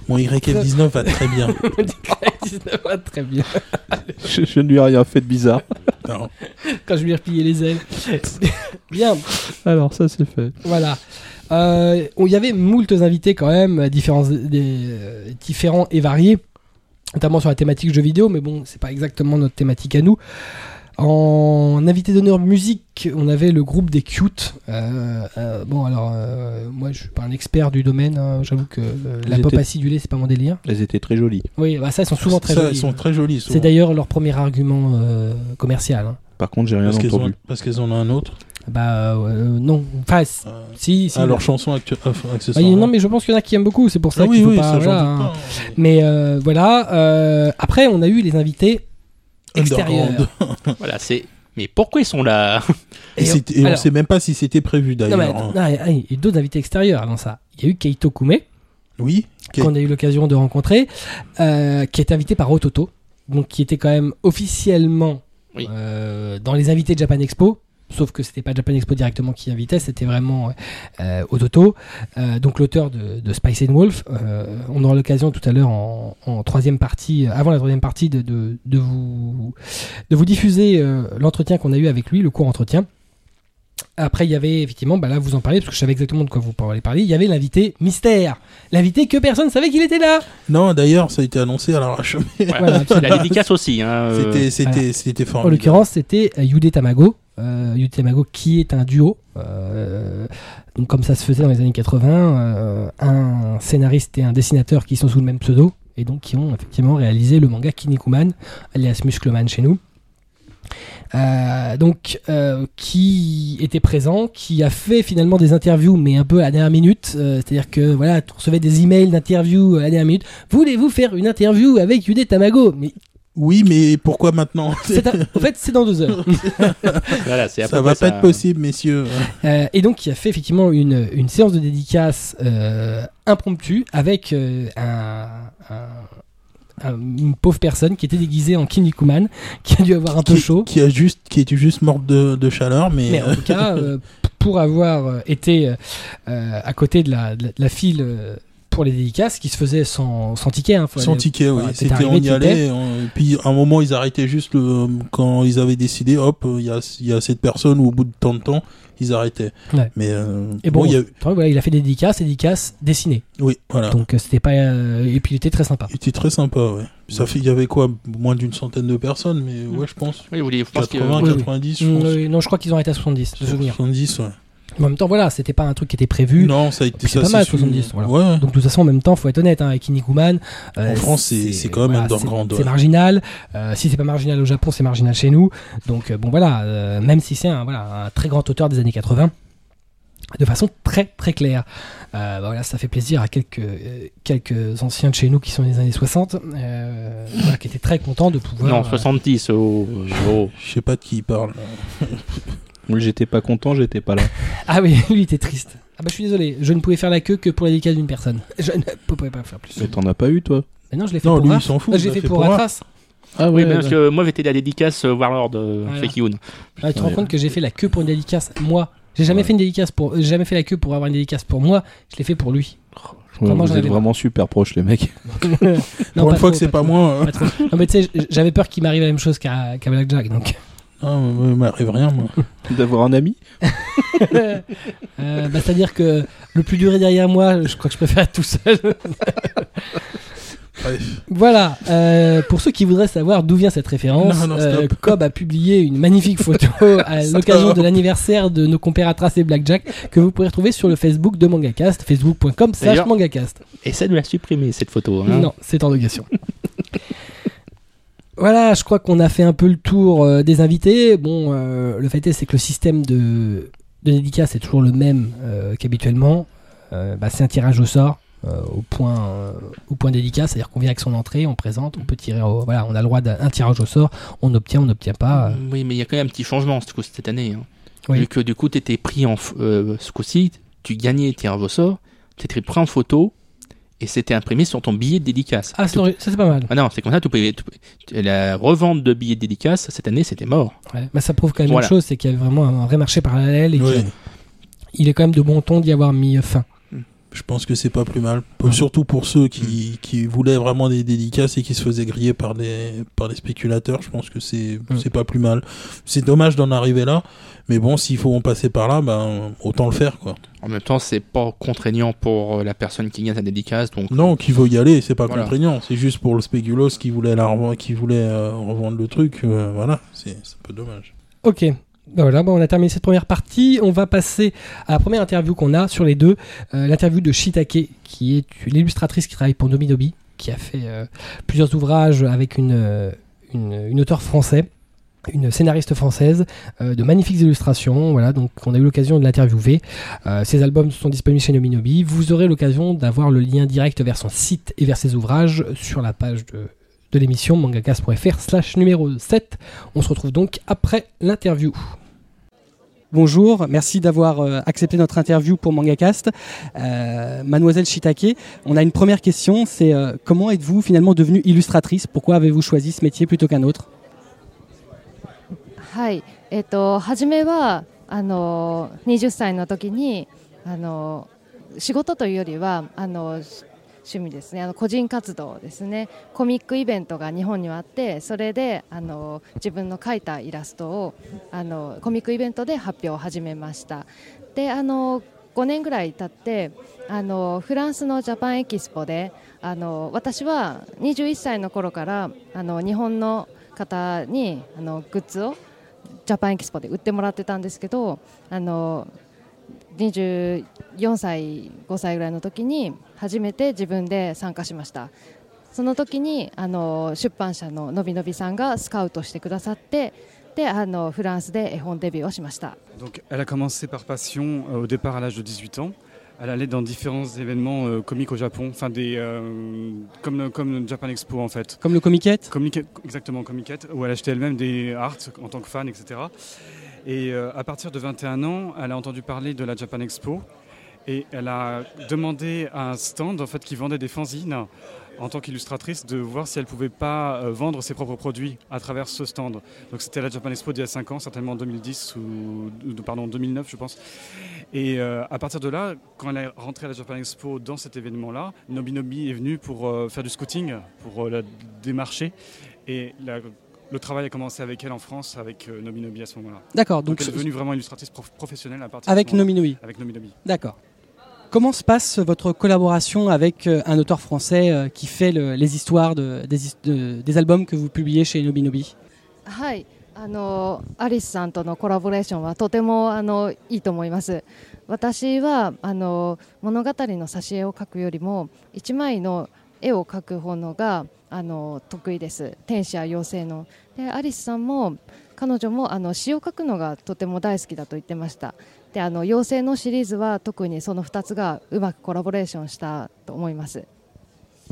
Speaker 3: Mon YF19 va très bien.
Speaker 1: Ah, Très bien.
Speaker 4: Je, je ne lui ai rien fait de bizarre.
Speaker 3: Non.
Speaker 1: Quand je lui ai replié les ailes. bien,
Speaker 4: Alors, ça, c'est fait.
Speaker 1: voilà. Euh, Il y avait moultes invités quand même, différents, des, euh, différents et variés, notamment sur la thématique jeux vidéo, mais bon, c'est pas exactement notre thématique à nous. En invité d'honneur musique, on avait le groupe des Cute. Euh, euh, bon, alors, euh, moi, je suis pas un expert du domaine. hein. J'avoue que euh, la
Speaker 4: Ils
Speaker 1: pop
Speaker 4: étaient-
Speaker 1: acidulée, c'est pas mon délire.
Speaker 4: Elles étaient très jolies.
Speaker 1: Oui, bah ça, ils sont souvent très
Speaker 3: Ça,
Speaker 1: jolis.
Speaker 3: Elles sont très jolies. souvent.
Speaker 1: C'est d'ailleurs leur premier argument euh, commercial. hein.
Speaker 4: Par contre, j'ai rien
Speaker 3: Parce qu'elles ont,
Speaker 4: entendu.
Speaker 3: parce qu'elles en ont un autre.
Speaker 1: Bah euh, non, enfin c-
Speaker 3: Euh,
Speaker 1: si, si.
Speaker 3: ah,
Speaker 1: bah,
Speaker 3: leur chanson actu-
Speaker 1: bah, non mais je pense qu'il y en a qui aiment beaucoup, c'est pour ça
Speaker 3: Ah oui,
Speaker 1: qu'il faut
Speaker 3: oui,
Speaker 1: pas.
Speaker 3: ça, j'en
Speaker 1: voilà,
Speaker 3: doute
Speaker 1: hein.
Speaker 3: pas.
Speaker 1: Mais euh, voilà. euh, après, on a eu les invités extérieurs.
Speaker 3: Underground.
Speaker 2: Voilà, c'est. Mais pourquoi ils sont là
Speaker 3: Et, on
Speaker 1: alors-
Speaker 3: sait même pas si c'était prévu
Speaker 1: Non,
Speaker 3: d'ailleurs.
Speaker 1: non, il y a- d'autres invités extérieurs avant ça. Il y a eu Keito Kume,
Speaker 3: Oui.
Speaker 1: Qu'on a eu l'occasion de rencontrer, euh, qui est invité par Ototo, donc qui était quand même officiellement
Speaker 2: Oui.
Speaker 1: euh, dans les invités de Japan Expo. Sauf que c'était pas Japan Expo directement qui invitait, c'était vraiment euh, Ototo, euh, donc l'auteur de, de Spice and Wolf. Euh, on aura l'occasion tout à l'heure en, en troisième partie, avant la troisième partie, de, de, de vous, de vous diffuser euh, l'entretien qu'on a eu avec lui, le court entretien. Après, il y avait effectivement, bah là vous en parlez parce que je savais exactement de quoi vous parlez parler. Il y avait l'invité mystère, l'invité que personne ne savait qu'il était là.
Speaker 3: Non, d'ailleurs, ça a été annoncé à l'arrache.
Speaker 2: Ouais,
Speaker 1: Voilà,
Speaker 2: la dédicace aussi. Hein, euh,
Speaker 3: C'était, c'était, c'était
Speaker 1: En
Speaker 3: formidable.
Speaker 1: l'occurrence, c'était Yude Tamago. Euh, qui est un duo. euh, donc comme ça se faisait dans les années 80, euh, un scénariste et un dessinateur qui sont sous le même pseudo et donc qui ont effectivement réalisé le manga Kinnikuman, alias Muscleman chez nous. Euh, donc qui était présent, qui a fait finalement des interviews, mais un peu à la dernière minute. C'est-à-dire que voilà, tu recevais des emails d'interviews à la dernière minute. Voulez-vous faire une interview avec Yude Tamago
Speaker 3: Oui, mais pourquoi maintenant
Speaker 1: c'est un- en fait, c'est dans deux heures.
Speaker 2: Voilà, c'est
Speaker 3: Ça va pas être possible, messieurs.
Speaker 1: Euh, et donc, il a fait effectivement une, une séance de dédicace euh, impromptue avec euh, un, un- un- une pauvre personne qui était déguisée en Kinnikuman, qui a dû avoir un peu
Speaker 3: Qui,
Speaker 1: chaud.
Speaker 3: qui a juste, qui était juste morte de, de chaleur, mais,
Speaker 1: Mais en tout cas, euh, pour avoir été euh, à côté de la, de la- de la file euh, pour les dédicaces qui se faisaient sans, sans ticket. Hein,
Speaker 3: Sans
Speaker 1: aller-
Speaker 3: ticket, oui. C'était, on y allait. on- et puis, à un moment, ils arrêtaient juste le, quand ils avaient décidé, hop, il y a, il y a cette personne, ou au bout de tant de temps, ils arrêtaient.
Speaker 1: Ouais.
Speaker 3: Mais, euh,
Speaker 1: Et bon,
Speaker 3: il y a,
Speaker 1: voilà, il a fait des dédicaces, des dédicaces dessinées.
Speaker 3: oui, voilà.
Speaker 1: Donc euh, c'était pas. euh, et puis il était très sympa.
Speaker 3: Il était très sympa, ouais. Ça fait, il y avait quoi, moins d'une centaine de personnes, mais ouais, je pense.
Speaker 2: Oui, vous voulez- je pense que-
Speaker 3: 80,
Speaker 1: Oui, oui.
Speaker 3: 90, je
Speaker 1: Mm,
Speaker 3: pense.
Speaker 1: non, je crois qu'ils ont arrêté à 70, de souvenir.
Speaker 3: 70, ouais.
Speaker 1: Mais en même temps, voilà, c'était pas un truc qui était prévu.
Speaker 3: Non, ça a été ça.
Speaker 1: pas mal,
Speaker 3: c'est su-
Speaker 1: 70, voilà.
Speaker 3: Ouais.
Speaker 1: Donc de toute façon, en même temps, faut être honnête, hein, avec Iniguman, euh,
Speaker 3: En France, c'est- quand même underground,
Speaker 1: C'est
Speaker 3: ouais.
Speaker 1: marginal. Euh, si c'est pas marginal au Japon, c'est marginal chez nous. Donc euh, bon, voilà, euh, même si c'est un, voilà, un très grand auteur des années 80, de façon très très claire. Euh, bah voilà, ça fait plaisir à quelques euh, quelques anciens de chez nous qui sont des années 60, euh, voilà, qui étaient très contents de pouvoir.
Speaker 2: Non,
Speaker 1: euh,
Speaker 2: 70. Oh, oh.
Speaker 3: Je sais pas de qui il parle.
Speaker 4: Moi, j'étais pas content, j'étais pas là.
Speaker 1: Ah oui, lui il était triste. Ah bah je suis désolé, je ne pouvais faire la queue que pour la dédicace d'une personne. Je ne pouvais pas faire plus.
Speaker 4: Mais t'en as pas eu, toi?
Speaker 1: Mais non, je l'ai fait
Speaker 3: Non,
Speaker 1: pour
Speaker 3: lui, il s'en fout,
Speaker 1: Ah, J'ai fait,
Speaker 3: fait
Speaker 1: pour
Speaker 3: pour
Speaker 1: Atras.
Speaker 4: Ah
Speaker 2: Oui, parce que moi, j'étais la dédicace euh, Warlord euh,
Speaker 1: Voilà.
Speaker 2: Fake Youn.
Speaker 1: Ah, tu te rends
Speaker 4: Ouais.
Speaker 1: compte que j'ai fait la queue pour une dédicace moi. J'ai jamais
Speaker 4: Ouais.
Speaker 1: fait une dédicace pour, j'ai jamais fait la queue pour avoir une dédicace pour moi. Je l'ai fait pour lui.
Speaker 4: Ouais, vous êtes vraiment super proches, les mecs.
Speaker 1: Non,
Speaker 3: Pour une fois
Speaker 1: trop,
Speaker 3: que c'est pas moi. hein.
Speaker 1: Non mais tu sais, j'avais peur qu'il m'arrive la même chose qu'à qu'à Blackjack. Donc,
Speaker 3: Ah, m'arrive rien, moi.
Speaker 4: D'avoir un ami
Speaker 1: Euh, bah, c'est à dire que le plus dur est derrière moi. Je crois que je préfère être tout seul. Voilà, euh, pour ceux qui voudraient savoir d'où vient cette référence,
Speaker 3: Non, non,
Speaker 1: euh. Cobb a publié une magnifique photo à l'occasion de l'anniversaire de nos compères Atras et Blackjack que vous pourrez retrouver sur le Facebook de MangaCast, facebook.com slash MangaCast.
Speaker 2: Essaie de la supprimer, cette photo. hein.
Speaker 1: Non, c'est en négation. Voilà, je crois qu'on a fait un peu le tour euh, des invités. Bon, euh, le fait est, c'est que le système de, de dédicace est toujours le même euh, qu'habituellement. Euh, bah, c'est un tirage au sort. au point au point dédicace, c'est-à-dire qu'on vient avec son entrée, on présente, on peut tirer, au- voilà, on a le droit d'un un tirage au sort, on obtient, on n'obtient pas.
Speaker 2: Oui, mais il y a quand même un petit changement coup, cette année. hein.
Speaker 1: Oui.
Speaker 2: Vu que du coup, tu étais pris en. ce coup-ci, tu gagnais tirage au sort, tu étais pris en photo et c'était imprimé sur ton billet de dédicace.
Speaker 1: Ah,
Speaker 2: Tout-
Speaker 1: c'est- ça c'est pas mal.
Speaker 2: Ah non, c'est comme ça, tu pouvais, tu pouvais- la revente de billets de dédicace, cette année, c'était mort.
Speaker 1: Ouais. Bah, ça prouve quand même
Speaker 2: Voilà.
Speaker 1: une chose, c'est qu'il y a vraiment un vrai marché parallèle et
Speaker 3: Ouais.
Speaker 1: qu'il est quand même de bon ton d'y avoir mis fin.
Speaker 3: Je pense que c'est pas plus mal. Pour- Surtout pour ceux qui, qui voulaient vraiment des dédicaces et qui se faisaient griller par des, par des spéculateurs. Je pense que c'est
Speaker 1: Mm.
Speaker 3: c'est pas plus mal. C'est dommage d'en arriver là. Mais bon, s'il faut en passer par là, ben, autant le faire, quoi.
Speaker 2: En même temps, c'est pas contraignant pour euh, la personne qui gagne sa dédicace. Donc,
Speaker 3: Non, qui veut y aller, c'est pas
Speaker 2: Voilà.
Speaker 3: contraignant. C'est juste pour le spéculos qui voulait, la revendre, qui voulait euh, revendre le truc. euh, voilà, c'est c'est un peu dommage.
Speaker 1: Ok. Ben voilà, on a terminé cette première partie. On va passer à la première interview qu'on a sur les deux. Euh, L'interview de Shitake, qui est l'illustratrice qui travaille pour Domidobi, qui a fait euh, plusieurs ouvrages avec une, euh, une, une auteure française, une scénariste française, de magnifiques illustrations. Voilà, donc on a eu l'occasion de l'interviewer. Ses albums sont disponibles chez Dominobi. Vous aurez l'occasion d'avoir le lien direct vers son site et vers ses ouvrages sur la page de, de l'émission mangacast.fr slash numéro 7. On se retrouve donc après l'interview.
Speaker 5: Bonjour, merci d'avoir euh, accepté notre interview pour MangaCast. Euh, Mademoiselle Shitake, on a une première question, c'est euh, comment êtes-vous finalement devenue illustratrice Pourquoi avez-vous choisi ce métier plutôt qu'un autre
Speaker 6: はい、えっ、と初めはあの20歳の時にあの仕事というよりはあのし 趣味ですね。あの個人活動ですね。コミックイベントが日本にはあってそれであの自分の描いたイラストをあのコミックイベントで発表を始めました。であの5年ぐらい経ってあのフランスのジャパンエキスポであの私は21歳の頃からあの日本の方にあのグッズをジャパンエキスポで売ってもらってたんですけどあの24歳5歳ぐらいの時に初めて自分で参加しましたその時にあの出版社ののびのびさんがスカウトしてくださってであのフランスで絵本デビューをしました
Speaker 7: Donc, elle a commencé par passion euh, au départ à l'âge de 18 ans. Elle allait dans différents événements euh, comiques au Japon, enfin des euh, comme le, comme le Japan Expo en fait.
Speaker 5: Comme le comiquette
Speaker 7: Comiquette, exactement, Comiquette, où elle achetait elle-même des arts en tant que fan, etc. Et euh, à partir de 21 ans, elle a entendu parler de la Japan Expo et elle a demandé à un stand en fait qui vendait des fanzines en tant qu'illustratrice de voir si elle pouvait pas euh, vendre ses propres produits à travers ce stand. Donc c'était à la Japan Expo d'il y a 5 ans, certainement en 2010 ou pardon 2009 je pense. Et euh, à partir de là, quand elle est rentrée à la Japan Expo dans cet événement-là, Nobinobi est venu pour euh, faire du scouting, pour euh, la démarcher. Et la- le travail a commencé avec elle en France, avec euh, Nobinobi à ce moment-là.
Speaker 5: D'accord,
Speaker 7: Donc,
Speaker 5: donc,
Speaker 7: elle est devenue vraiment illustratrice prof- professionnelle à partir
Speaker 5: avec
Speaker 7: de.
Speaker 5: Nominoi.
Speaker 7: Avec Nobinobi.
Speaker 5: D'accord. Comment se passe votre collaboration avec un auteur français qui fait le- les histoires de- des, de- des albums que vous publiez chez Nobinobi
Speaker 6: はいあのアリスさんとのコラボレーションはとてもあのいいと思います私はあの物語の挿絵を描くよりも一枚の絵を描く方のがあの得意です天使や妖精のでアリスさんも彼女もあの詩を書くのがとても大好きだと言ってましたであの妖精のシリーズは特にその2つがうまくコラボレーションしたと思います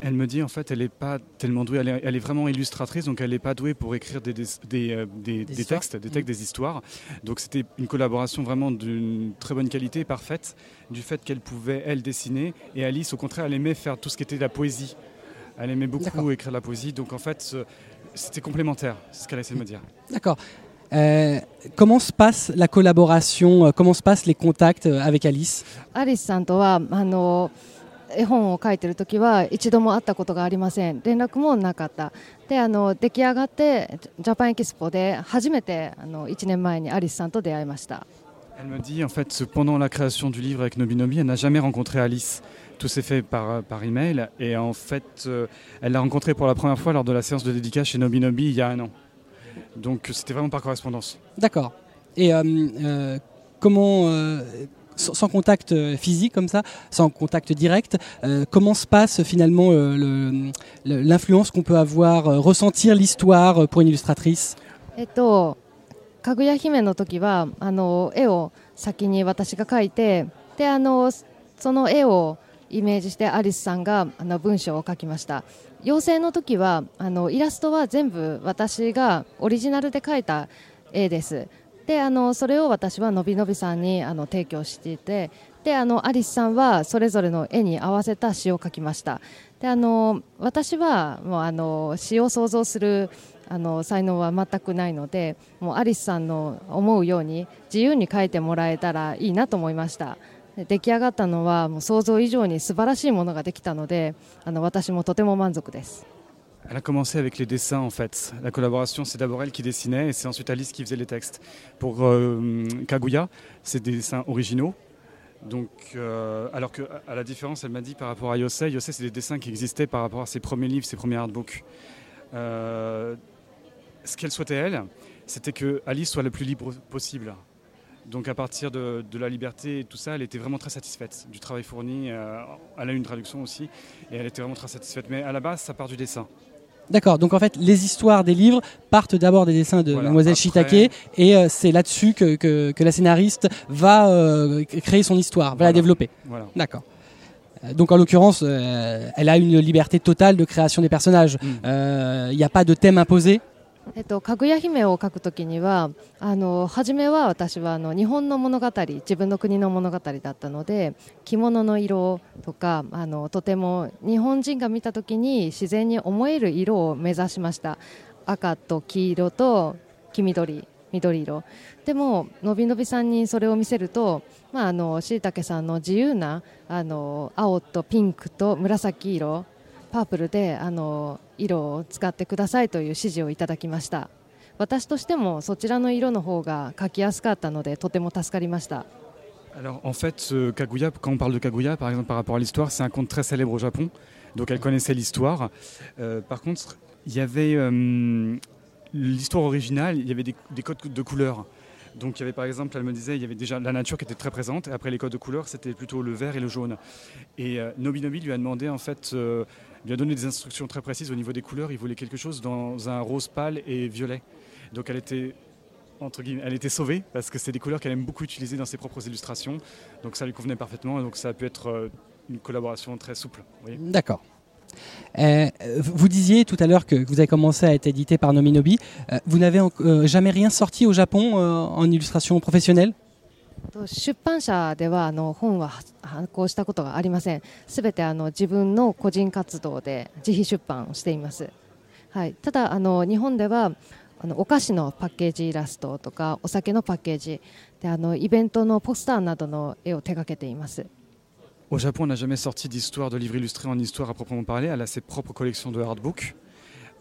Speaker 7: Elle me dit en fait, elle n'est pas tellement douée, elle est, elle est vraiment illustratrice, donc elle n'est pas douée pour écrire des, des, des, euh, des- des
Speaker 5: histoires
Speaker 7: textes, des textes, des histoires. Donc c'était une collaboration vraiment d'une très bonne qualité, parfaite, du fait qu'elle pouvait elle dessiner et Alice au contraire elle aimait faire tout ce qui était la poésie. Elle aimait beaucoup
Speaker 5: D'accord.
Speaker 7: écrire la poésie, donc en fait euh, c'était complémentaire, c'est ce qu'elle a essayé de me dire.
Speaker 5: D'accord. Euh, comment se passe la collaboration euh, Comment se passent les contacts euh, avec Alice
Speaker 6: アリスさんとはあの絵本を描いてる時は一度も会ったことがありません連絡もなかったであの出来上がってジャパンエキスポで初めてあの1年前にアリスさんと出会いました
Speaker 7: Elle me dit en fait ce- pendant la création du livre avec Nobinobi, elle n'a jamais rencontré Alice. Tout s'est fait par, par email et en fait euh, elle l'a rencontré pour la première fois lors de la séance de dédicace chez Nobinobi il y a un an. Donc c'était vraiment par correspondance.
Speaker 5: D'accord. Et euh, euh, comment, euh, sans, sans contact euh, physique comme ça, sans contact direct, euh, comment se passe finalement euh, le- le- l'influence qu'on peut avoir, euh, ressentir l'histoire euh, pour une illustratrice
Speaker 6: えっとかぐや姫の時はあの絵を先に私が描いてであのその絵を イメージしてアリスさんがあの文章を書きました。妖精の時はあのイラストは全部私がオリジナルで描いた絵です。であのそれを私はのびのびさんにあの提供していてであのアリスさんはそれぞれの絵に合わせた詩を書きました。であの私はもうあの詩を想像するあの才能は全くないのでもうアリスさんの思うように自由に書いてもらえたらいいなと思いました。出来上がったのはもう想像以上に素晴らしいものができたのであの私もとても満足です
Speaker 7: Elle a commencé avec les dessins en fait. La collaboration, c'est d'abord elle qui dessinait et c'est ensuite Alice qui faisait les textes. Pour euh, Kaguya, c'est des dessins originaux. Donc, euh, alors que à la différence, elle m'a dit par rapport à Yosei, Yosei c'est des dessins qui existaient par rapport à ses premiers livres, ses premiers artbooks. Euh, ce qu'elle souhaitait elle, c'était que Alice soit le plus libre possible. Donc à partir de, de la liberté et tout ça, elle était vraiment très satisfaite du travail fourni. Euh, elle a eu une traduction aussi et elle était vraiment très satisfaite. Mais à la base, ça part du dessin.
Speaker 5: D'accord, donc en fait, les histoires des livres partent d'abord des dessins de
Speaker 7: Voilà,
Speaker 5: Mademoiselle
Speaker 7: après-
Speaker 5: Shitake, et euh, c'est là-dessus que, que- que la scénariste va euh, créer son histoire, va la développer.
Speaker 7: Voilà.
Speaker 5: D'accord. Donc en l'occurrence, euh, elle a une liberté totale de création des personnages.
Speaker 7: Mm.
Speaker 5: Il n'y a pas de thème imposé.
Speaker 6: えっと、かぐや姫を書くときにはあの初めは私はあの日本の物語自分の国の物語だったので着物の色とかあのとても日本人が見たときに自然に思える色を目指しました。赤と黄色と黄緑緑色。でものびのびさんにそれを見せるとまああのしいたけさんの自由なあの青とピンクと紫色パープルであの色を使ってくださいという指示をいただきました私としてもそちらの色の方が描きやすかったのでとても助かりました
Speaker 7: Alors en fait, ce Kaguya, quand on parle de Kaguya, par exemple par rapport à l'histoire, c'est un conte très célèbre au Japon. Donc elle connaissait l'histoire. Euh, par contre, il y avait euh, l'histoire originale, il y avait des, des codes de couleurs. Donc il y avait par exemple, elle me disait, il y avait déjà la nature qui était très présente. Et après les codes de couleurs, c'était plutôt le vert et le jaune. Et euh, Nobinobi lui a demandé en fait, euh, lui a donné des instructions très précises au niveau des couleurs. Il voulait quelque chose dans un rose pâle et violet. Donc elle était entre guillemets, elle était sauvée parce que c'est des couleurs qu'elle aime beaucoup utiliser dans ses propres illustrations. Donc ça lui convenait parfaitement et donc ça a pu être euh, une collaboration très souple.
Speaker 5: D'accord. Euh, vous disiez tout à l'heure que vous avez commencé à être édité par Nominobi. Euh, vous n'avez euh, jamais rien sorti au Japon en illustration professionnelle?
Speaker 6: と出版社ではあの本は発行したことがありません。すべてあの自分の個人活動で自費出版をしています。はい。ただあの日本ではあのお菓子のパッケージイラストとかお酒のパッケージであのイベントのポスターなどの絵を手掛けています。
Speaker 7: Au Japon, on n'a jamais sorti d'histoire, de livre illustré en histoire à proprement parler. Elle a ses propres collections de hardbooks.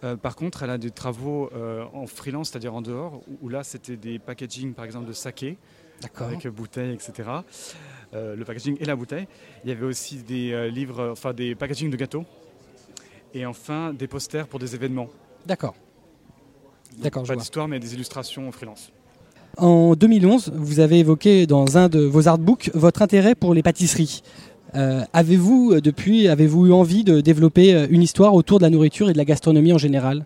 Speaker 7: Euh, par contre, elle a des travaux euh, en freelance, c'est-à-dire en dehors, où, où là, c'était des packaging, par exemple, de saké, avec bouteilles, etc. Euh, le packaging et la bouteille. Il y avait aussi des euh, livres, euh, enfin des packaging de gâteaux. Et enfin, des posters pour des événements.
Speaker 5: D'accord. D'accord,
Speaker 7: Pas d'histoire, mais des illustrations en freelance.
Speaker 5: En 2011, vous avez évoqué dans un de vos artbooks votre intérêt pour les pâtisseries. Euh, avez-vous euh, depuis, avez-vous eu envie de développer euh, une histoire autour de la nourriture et de la gastronomie en général?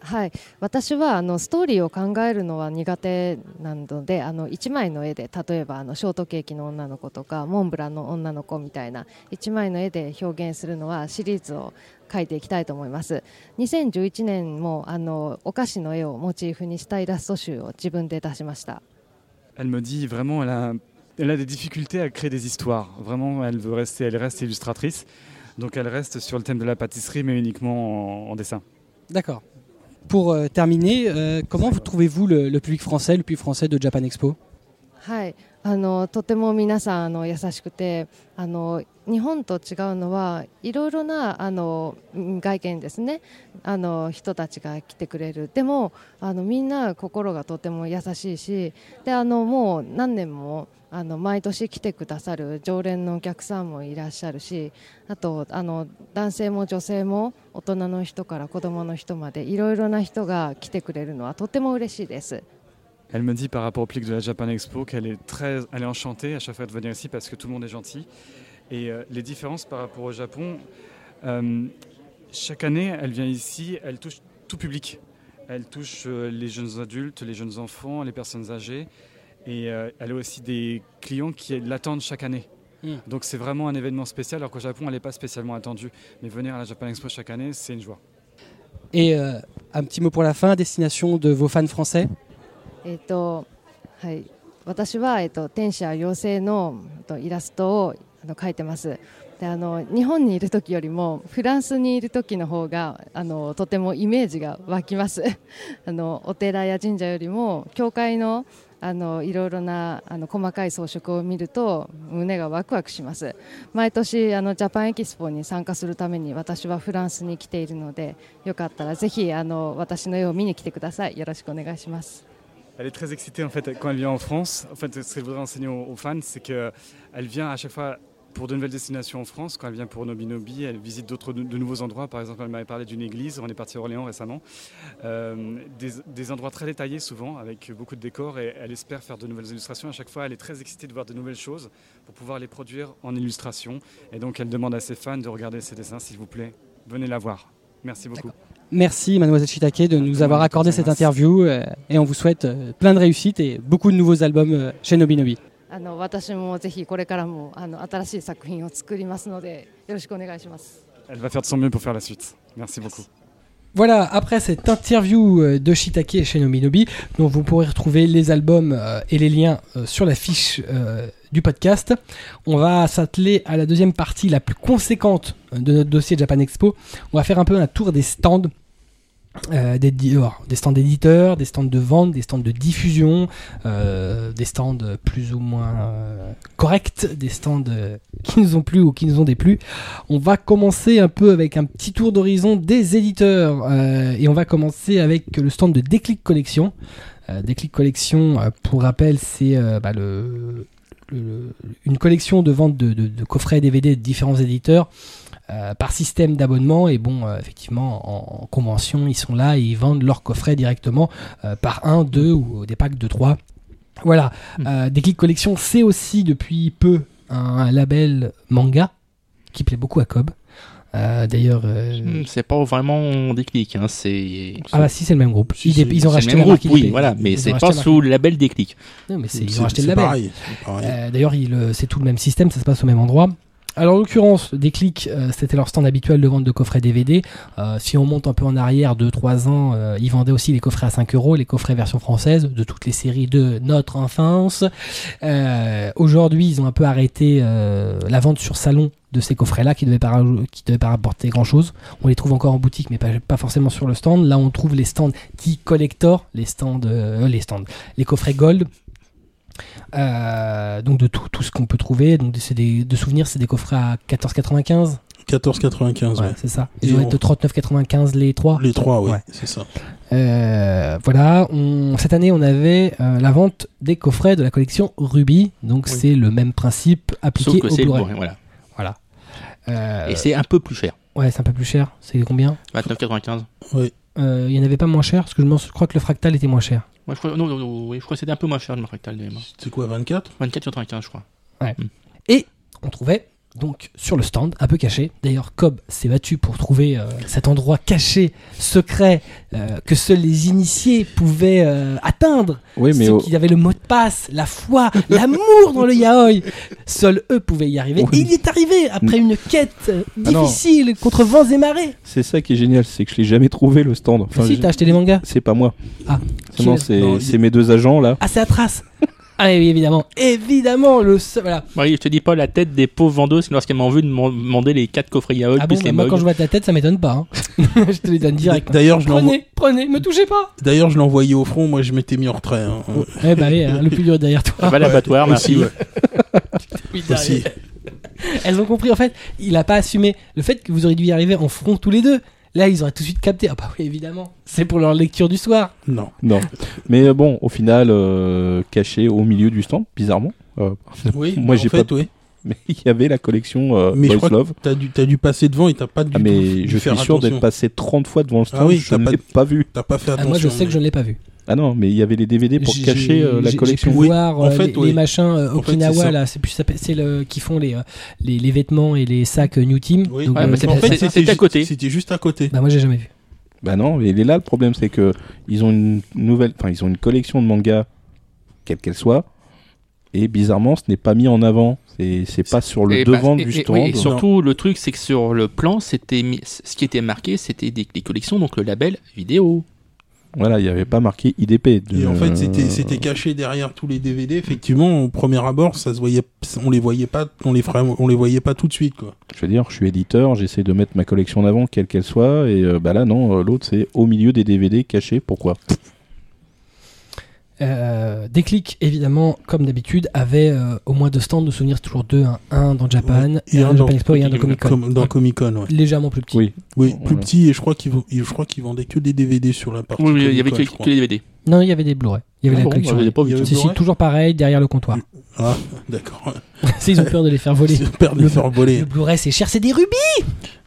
Speaker 6: はい、私はあのストーリーを考えるのは苦手なのであの1枚の絵で例えばあのショートケーキの女の子とかモンブランの女の子みたいな1枚の絵で表現するのはシリーズを描いていきたいと思います2011年もあのお菓子の絵をモチーフにしたイラスト集を自分で出しました
Speaker 7: Elle me dit vraiment, elle a, elle a des difficultés à créer des histoires. Vraiment, elle veut rester, elle reste illustratrice. Donc elle reste sur le thème de la pâtisserie, mais uniquement en, en dessin.
Speaker 5: D'accord. Pour euh, terminer, euh, comment vous trouvez-vous le, le public français, le public français de Japan Expo?
Speaker 6: はい、あのとても皆さんあの優しくてあの日本と違うのはいろいろなあの外見ですね。あの人たちが来てくれる。でもあのみんな心がとても優しいしであのもう何年もあの毎年来てくださる常連のお客さんもいらっしゃるしあとあの男性も女性も大人の人から子供の人までいろいろな人が来てくれるのはとても嬉しいです。
Speaker 7: Elle me dit par rapport au public de la Japan Expo qu'elle est très, elle est enchantée à chaque fois de venir ici parce que tout le monde est gentil. Et euh, les différences par rapport au Japon, euh, chaque année, elle vient ici, elle touche tout public. Elle touche euh, les jeunes adultes, les jeunes enfants, les personnes âgées. Et elle a aussi des clients qui l'attendent chaque année.
Speaker 5: Mm.
Speaker 7: Donc c'est vraiment un événement spécial, alors qu'au Japon, elle n'est pas spécialement attendue. Mais venir à la Japan Expo chaque année, c'est une joie.
Speaker 5: Et un petit mot pour la fin, destination de vos fans français?
Speaker 6: えっとはい、私は、えっと、天使や妖精のとイラストをあの描いてます。であの日本にいる時よりもフランスにいる時の方があのとてもイメージが湧きます。あのお寺や神社よりも教会のあのいろいろなあの細かい装飾を見ると胸がワクワクします。毎年あのジャパンエキスポに参加するために私はフランスに来ているのでよかったらぜひあの私の絵を見に来てください。よろしくお願いします。
Speaker 7: Elle est très excitée en fait quand elle vient en France. En fait, ce que je voudrais enseigner aux, fans, c'est qu'elle vient à chaque fois pour de nouvelles destinations en France. Quand elle vient pour Nobi Nobi, elle visite d'autres de, de nouveaux endroits. Par exemple, elle m'avait parlé d'une église. On est parti à Orléans récemment. Euh, des, des endroits très détaillés souvent, avec beaucoup de décors. Et elle espère faire de nouvelles illustrations. À chaque fois, elle est très excitée de voir de nouvelles choses pour pouvoir les produire en illustration. Et donc, elle demande à ses fans de regarder ses dessins, s'il vous plaît. Venez la voir. Merci beaucoup.
Speaker 5: Merci mademoiselle Chitake de nous avoir accordé cette
Speaker 7: Merci.
Speaker 5: interview euh, et on vous souhaite euh, plein de réussite et beaucoup de nouveaux albums euh, chez Nobinobi.
Speaker 6: あの私もぜひこれからもあの新しい作品を作りますのでよろしくお願いします。
Speaker 7: Elle va faire de son mieux pour faire la suite. Merci beaucoup.
Speaker 1: Voilà, après cette interview euh, de Shitake chez Nominobi, dont vous pourrez retrouver les albums euh, et les liens euh, sur la fiche du podcast, on va s'atteler à la deuxième partie la plus conséquente de notre dossier Japan Expo. On va faire un peu un tour des stands. Euh, alors, des stands d'éditeurs, des stands de vente, des stands de diffusion, euh, des stands plus ou moins euh, corrects, des stands qui nous ont plu ou qui nous ont déplu. On va commencer un peu avec un petit tour d'horizon des éditeurs et on va commencer avec le stand de Déclic Collection. Déclic Collection, pour rappel, c'est bah, une collection de vente de, de- coffrets DVD de différents éditeurs euh, par système d'abonnement et bon euh, effectivement en, en convention ils sont là et ils vendent leurs coffrets directement euh, par un, deux ou des packs de trois. Voilà,
Speaker 2: Mm.
Speaker 1: euh, Déclic Collection c'est aussi depuis peu un label manga qui plaît beaucoup à Cobb. Euh, D'ailleurs, euh,
Speaker 2: Hmm, C'est pas vraiment déclic, hein, c'est.
Speaker 1: ah bah si c'est le même groupe. Ils, ils ont racheté
Speaker 2: le même groupe, oui, voilà, mais c'est pas sous le label déclic.
Speaker 1: Non, mais c'est- ils ont racheté le label. D'ailleurs, il, c'est tout le même système, ça se passe au même endroit. Alors en l'occurrence, Déclic, euh, c'était leur stand habituel de vente de coffrets DVD. Euh, si on monte un peu en arrière, 2-3 ans, euh, ils vendaient aussi les coffrets à 5 euros, les coffrets version française de toutes les séries de notre enfance. Euh, Aujourd'hui, ils ont un peu arrêté la vente sur salon de ces coffrets-là qui qui devaient pas rapporter grand-chose. On les trouve encore en boutique, mais pas, forcément sur le stand. Là, on trouve les stands dits collector, les stands, les stands, les coffrets gold. Euh, donc de tout, tout ce qu'on peut trouver. Donc c'est des, de souvenirs, c'est des coffrets à 14,95.
Speaker 3: 14,95,
Speaker 1: Ouais,
Speaker 3: ouais.
Speaker 1: c'est ça. Ils doivent être de 39,95 les trois.
Speaker 3: Les trois, ouais,
Speaker 1: Ouais.
Speaker 3: c'est ça.
Speaker 1: Euh, voilà, on, cette année on avait euh, la vente des coffrets de la collection Ruby, donc
Speaker 3: Oui.
Speaker 1: c'est le même principe appliqué
Speaker 2: Sauf que
Speaker 1: au Blu-ray.
Speaker 2: Voilà.
Speaker 1: Voilà. Euh,
Speaker 2: Et c'est un peu plus cher.
Speaker 1: ouais, c'est un peu plus cher. C'est combien?
Speaker 2: 29,95.
Speaker 1: Euh, Il y en avait pas moins cher parce que je crois que le fractal était moins cher.
Speaker 2: Moi, je crois, non, non, non, oui, je crois que c'était un peu moins cher le Fractal de mémoire.
Speaker 3: C'est quoi, 24
Speaker 2: 24,95, je crois.
Speaker 1: On trouvait donc sur le stand, un peu caché. D'ailleurs, Cobb s'est battu pour trouver euh, cet endroit caché, secret, euh, que seuls les initiés pouvaient euh, atteindre.
Speaker 4: Oui, mais
Speaker 1: Ceux
Speaker 4: au-
Speaker 1: qui avaient le mot de passe, la foi, l'amour dans le yaoi. Seuls eux pouvaient y arriver.
Speaker 4: Oui.
Speaker 1: Et il y est arrivé après une quête
Speaker 4: Ah
Speaker 1: difficile contre vents et marées.
Speaker 4: c'est ça qui est génial, c'est que je l'ai jamais trouvé le stand. Enfin,
Speaker 1: si, t'as acheté les mangas
Speaker 4: c'est pas moi.
Speaker 1: Ah.
Speaker 4: C'est- non, c'est
Speaker 3: Non, il-
Speaker 4: c'est mes deux agents là.
Speaker 1: Ah, c'est à trace. Ah oui, évidemment. Évidemment, le seul- voilà.
Speaker 2: Oui, je te dis pas la tête des pauvres vendeuses lorsqu'elles m'ont vu demand- demander les 4 coffrets yaoi
Speaker 1: Ah bon,
Speaker 2: plus
Speaker 1: bah,
Speaker 2: les
Speaker 1: moi
Speaker 2: mugs.
Speaker 1: quand je vois ta tête, ça m'étonne pas. hein. je te les donne direct.
Speaker 3: D'ailleurs, je
Speaker 1: Prenez, prenez, me touchez pas.
Speaker 3: D'ailleurs, je l'ai envoyé au front, moi je m'étais mis en retrait. hein.
Speaker 1: Eh bah oui, hein, le plus dur est derrière toi.
Speaker 2: Ah bah, l'abattoir,
Speaker 3: Ouais,
Speaker 2: merci.
Speaker 1: Oui. Elles ont compris, en fait, il a pas assumé le fait que vous auriez dû y arriver en front tous les deux. Là, ils auraient tout de suite capté. Ah bah oui, évidemment. C'est pour leur lecture du soir.
Speaker 3: Non.
Speaker 4: Non. Mais euh, bon, au final, euh, caché au milieu du stand, bizarrement. Euh,
Speaker 3: Oui,
Speaker 4: Moi,
Speaker 3: en
Speaker 4: j'ai
Speaker 3: fait,
Speaker 4: pas-
Speaker 3: oui.
Speaker 4: mais il y avait la collection euh,
Speaker 3: Mais je crois que
Speaker 4: Love.
Speaker 3: T'as dû, t'as dû passer devant et t'as pas du
Speaker 4: Ah,
Speaker 3: tout
Speaker 4: mais
Speaker 3: dû
Speaker 4: je suis sûr d'être passé 30 fois devant le stand.
Speaker 3: Ah oui,
Speaker 4: je
Speaker 3: t'as
Speaker 4: ne
Speaker 3: pas-
Speaker 4: l'ai pas vu.
Speaker 3: T'as pas fait
Speaker 1: Ah,
Speaker 3: attention.
Speaker 1: moi, je sais que je ne l'ai pas vu.
Speaker 4: Ah non, mais il y avait les DVD pour
Speaker 1: J'ai-
Speaker 4: cacher euh,
Speaker 1: j'ai-
Speaker 4: la collection.
Speaker 1: J'ai pu
Speaker 3: Oui,
Speaker 1: voir
Speaker 3: en
Speaker 1: euh,
Speaker 3: fait,
Speaker 1: les,
Speaker 3: oui.
Speaker 1: les machins euh,
Speaker 3: En fait, c'est
Speaker 1: Okinawa, là. C'est plus, ça- c'est le qui font les, les, les vêtements et les sacs New Team.
Speaker 3: Oui,
Speaker 1: Donc,
Speaker 2: Ouais, bah,
Speaker 1: c'est
Speaker 2: c'est-
Speaker 3: en fait, c'était
Speaker 2: c'était à
Speaker 3: ju-
Speaker 2: côté.
Speaker 3: C'était juste à côté.
Speaker 1: Bah, moi, j'ai jamais vu.
Speaker 4: Bah non, mais il est là le problème, c'est que ils ont une nouvelle, enfin ils ont une collection de mangas, quelle qu'elle soit, et bizarrement, ce n'est pas mis en avant. C'est c'est pas sur le
Speaker 2: Et bah,
Speaker 4: devant
Speaker 2: et-
Speaker 4: du
Speaker 2: et-
Speaker 4: stand.
Speaker 2: oui, et surtout, le truc, c'est que sur le plan, c'était ce qui était marqué, c'était des, des collections, donc le label vidéo.
Speaker 4: Voilà, il n'y avait pas marqué IDP. de-
Speaker 3: Et en fait, c'était, c'était caché derrière tous les DVD. Effectivement, au premier abord, ça se voyait, on les voyait pas, on les on les voyait pas tout de suite, quoi.
Speaker 4: Je veux dire, je suis éditeur, j'essaie de mettre ma collection en avant, quelle qu'elle soit, et euh, bah là non, euh, l'autre c'est au milieu des DVD cachés. Pourquoi?
Speaker 1: Euh, Déclic, évidemment, comme d'habitude, avait euh, au moins deux stands de souvenirs, toujours deux, un, un dans Japan,
Speaker 3: Ouais.
Speaker 1: et un, dans Japan Expo et un dans Comic Con.
Speaker 3: Dans Comic Con, ouais.
Speaker 1: Légèrement plus petit.
Speaker 4: Oui.
Speaker 3: Oui, plus
Speaker 4: Voilà.
Speaker 3: petit, et je crois qu'ils, vendaient que des DVD sur la partie.
Speaker 2: Oui, oui, il y avait que, que les DVD.
Speaker 1: Non, il y avait des Blu-ray. Il y avait
Speaker 2: Ah
Speaker 1: la
Speaker 2: bon,
Speaker 1: collection.
Speaker 2: je l'ai pas vu.
Speaker 3: Il y avait
Speaker 1: Si, si,
Speaker 3: Blu-ray
Speaker 1: toujours pareil, derrière le comptoir.
Speaker 3: Ah, d'accord.
Speaker 1: Si, ils ont peur de les faire voler.
Speaker 3: C'est peur de
Speaker 1: Le-
Speaker 3: les faire voler.
Speaker 1: Le Blu-ray, c'est cher, c'est des rubis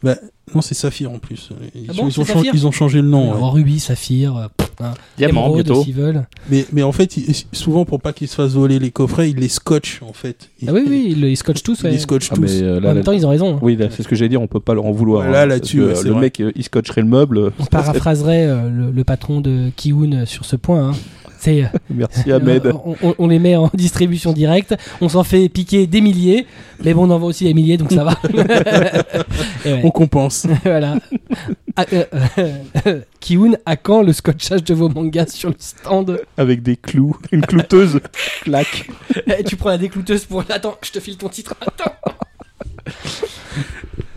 Speaker 3: Non, c'est Saphir en plus. Ils,
Speaker 1: Ah bon,
Speaker 3: ils ont, changé, ils ont le nom. ouais.
Speaker 1: Rubis, saphir, euh, hein,
Speaker 2: Diamant, bientôt.
Speaker 1: s'ils veulent.
Speaker 3: Mais, mais en fait, ils- souvent pour pas qu'ils se fassent voler les coffrets, ils les scotchent en fait. Ils-
Speaker 1: Ah oui, oui, ils, ils scotchent tous.
Speaker 3: Ils
Speaker 1: ouais.
Speaker 3: les scotchent
Speaker 4: Ah,
Speaker 3: tous.
Speaker 4: mais, euh,
Speaker 1: En même temps, ils ont raison. hein.
Speaker 4: Oui, c'est ce que j'allais dire, on peut pas leur en vouloir.
Speaker 3: Ouais, là,
Speaker 4: hein,
Speaker 3: là-dessus,
Speaker 4: euh, le mec, il scotcherait le meuble.
Speaker 1: On paraphraserait le, patron de Kiun sur ce point. Hein. C'est, euh,
Speaker 4: Merci Ahmed.
Speaker 1: euh, on, on- on les met en distribution directe. On s'en fait piquer des milliers, mais bon, on en voit aussi des milliers, donc ça va. Ouais,
Speaker 3: On compense.
Speaker 1: voilà. Ah, euh, euh, Kiun, à quand le scotchage de vos mangas sur le stand?
Speaker 4: Avec des clous, une clouteuse, clac.
Speaker 1: Eh, Tu prends la déclouteuse pour. Attends, je te file ton titre. Attends.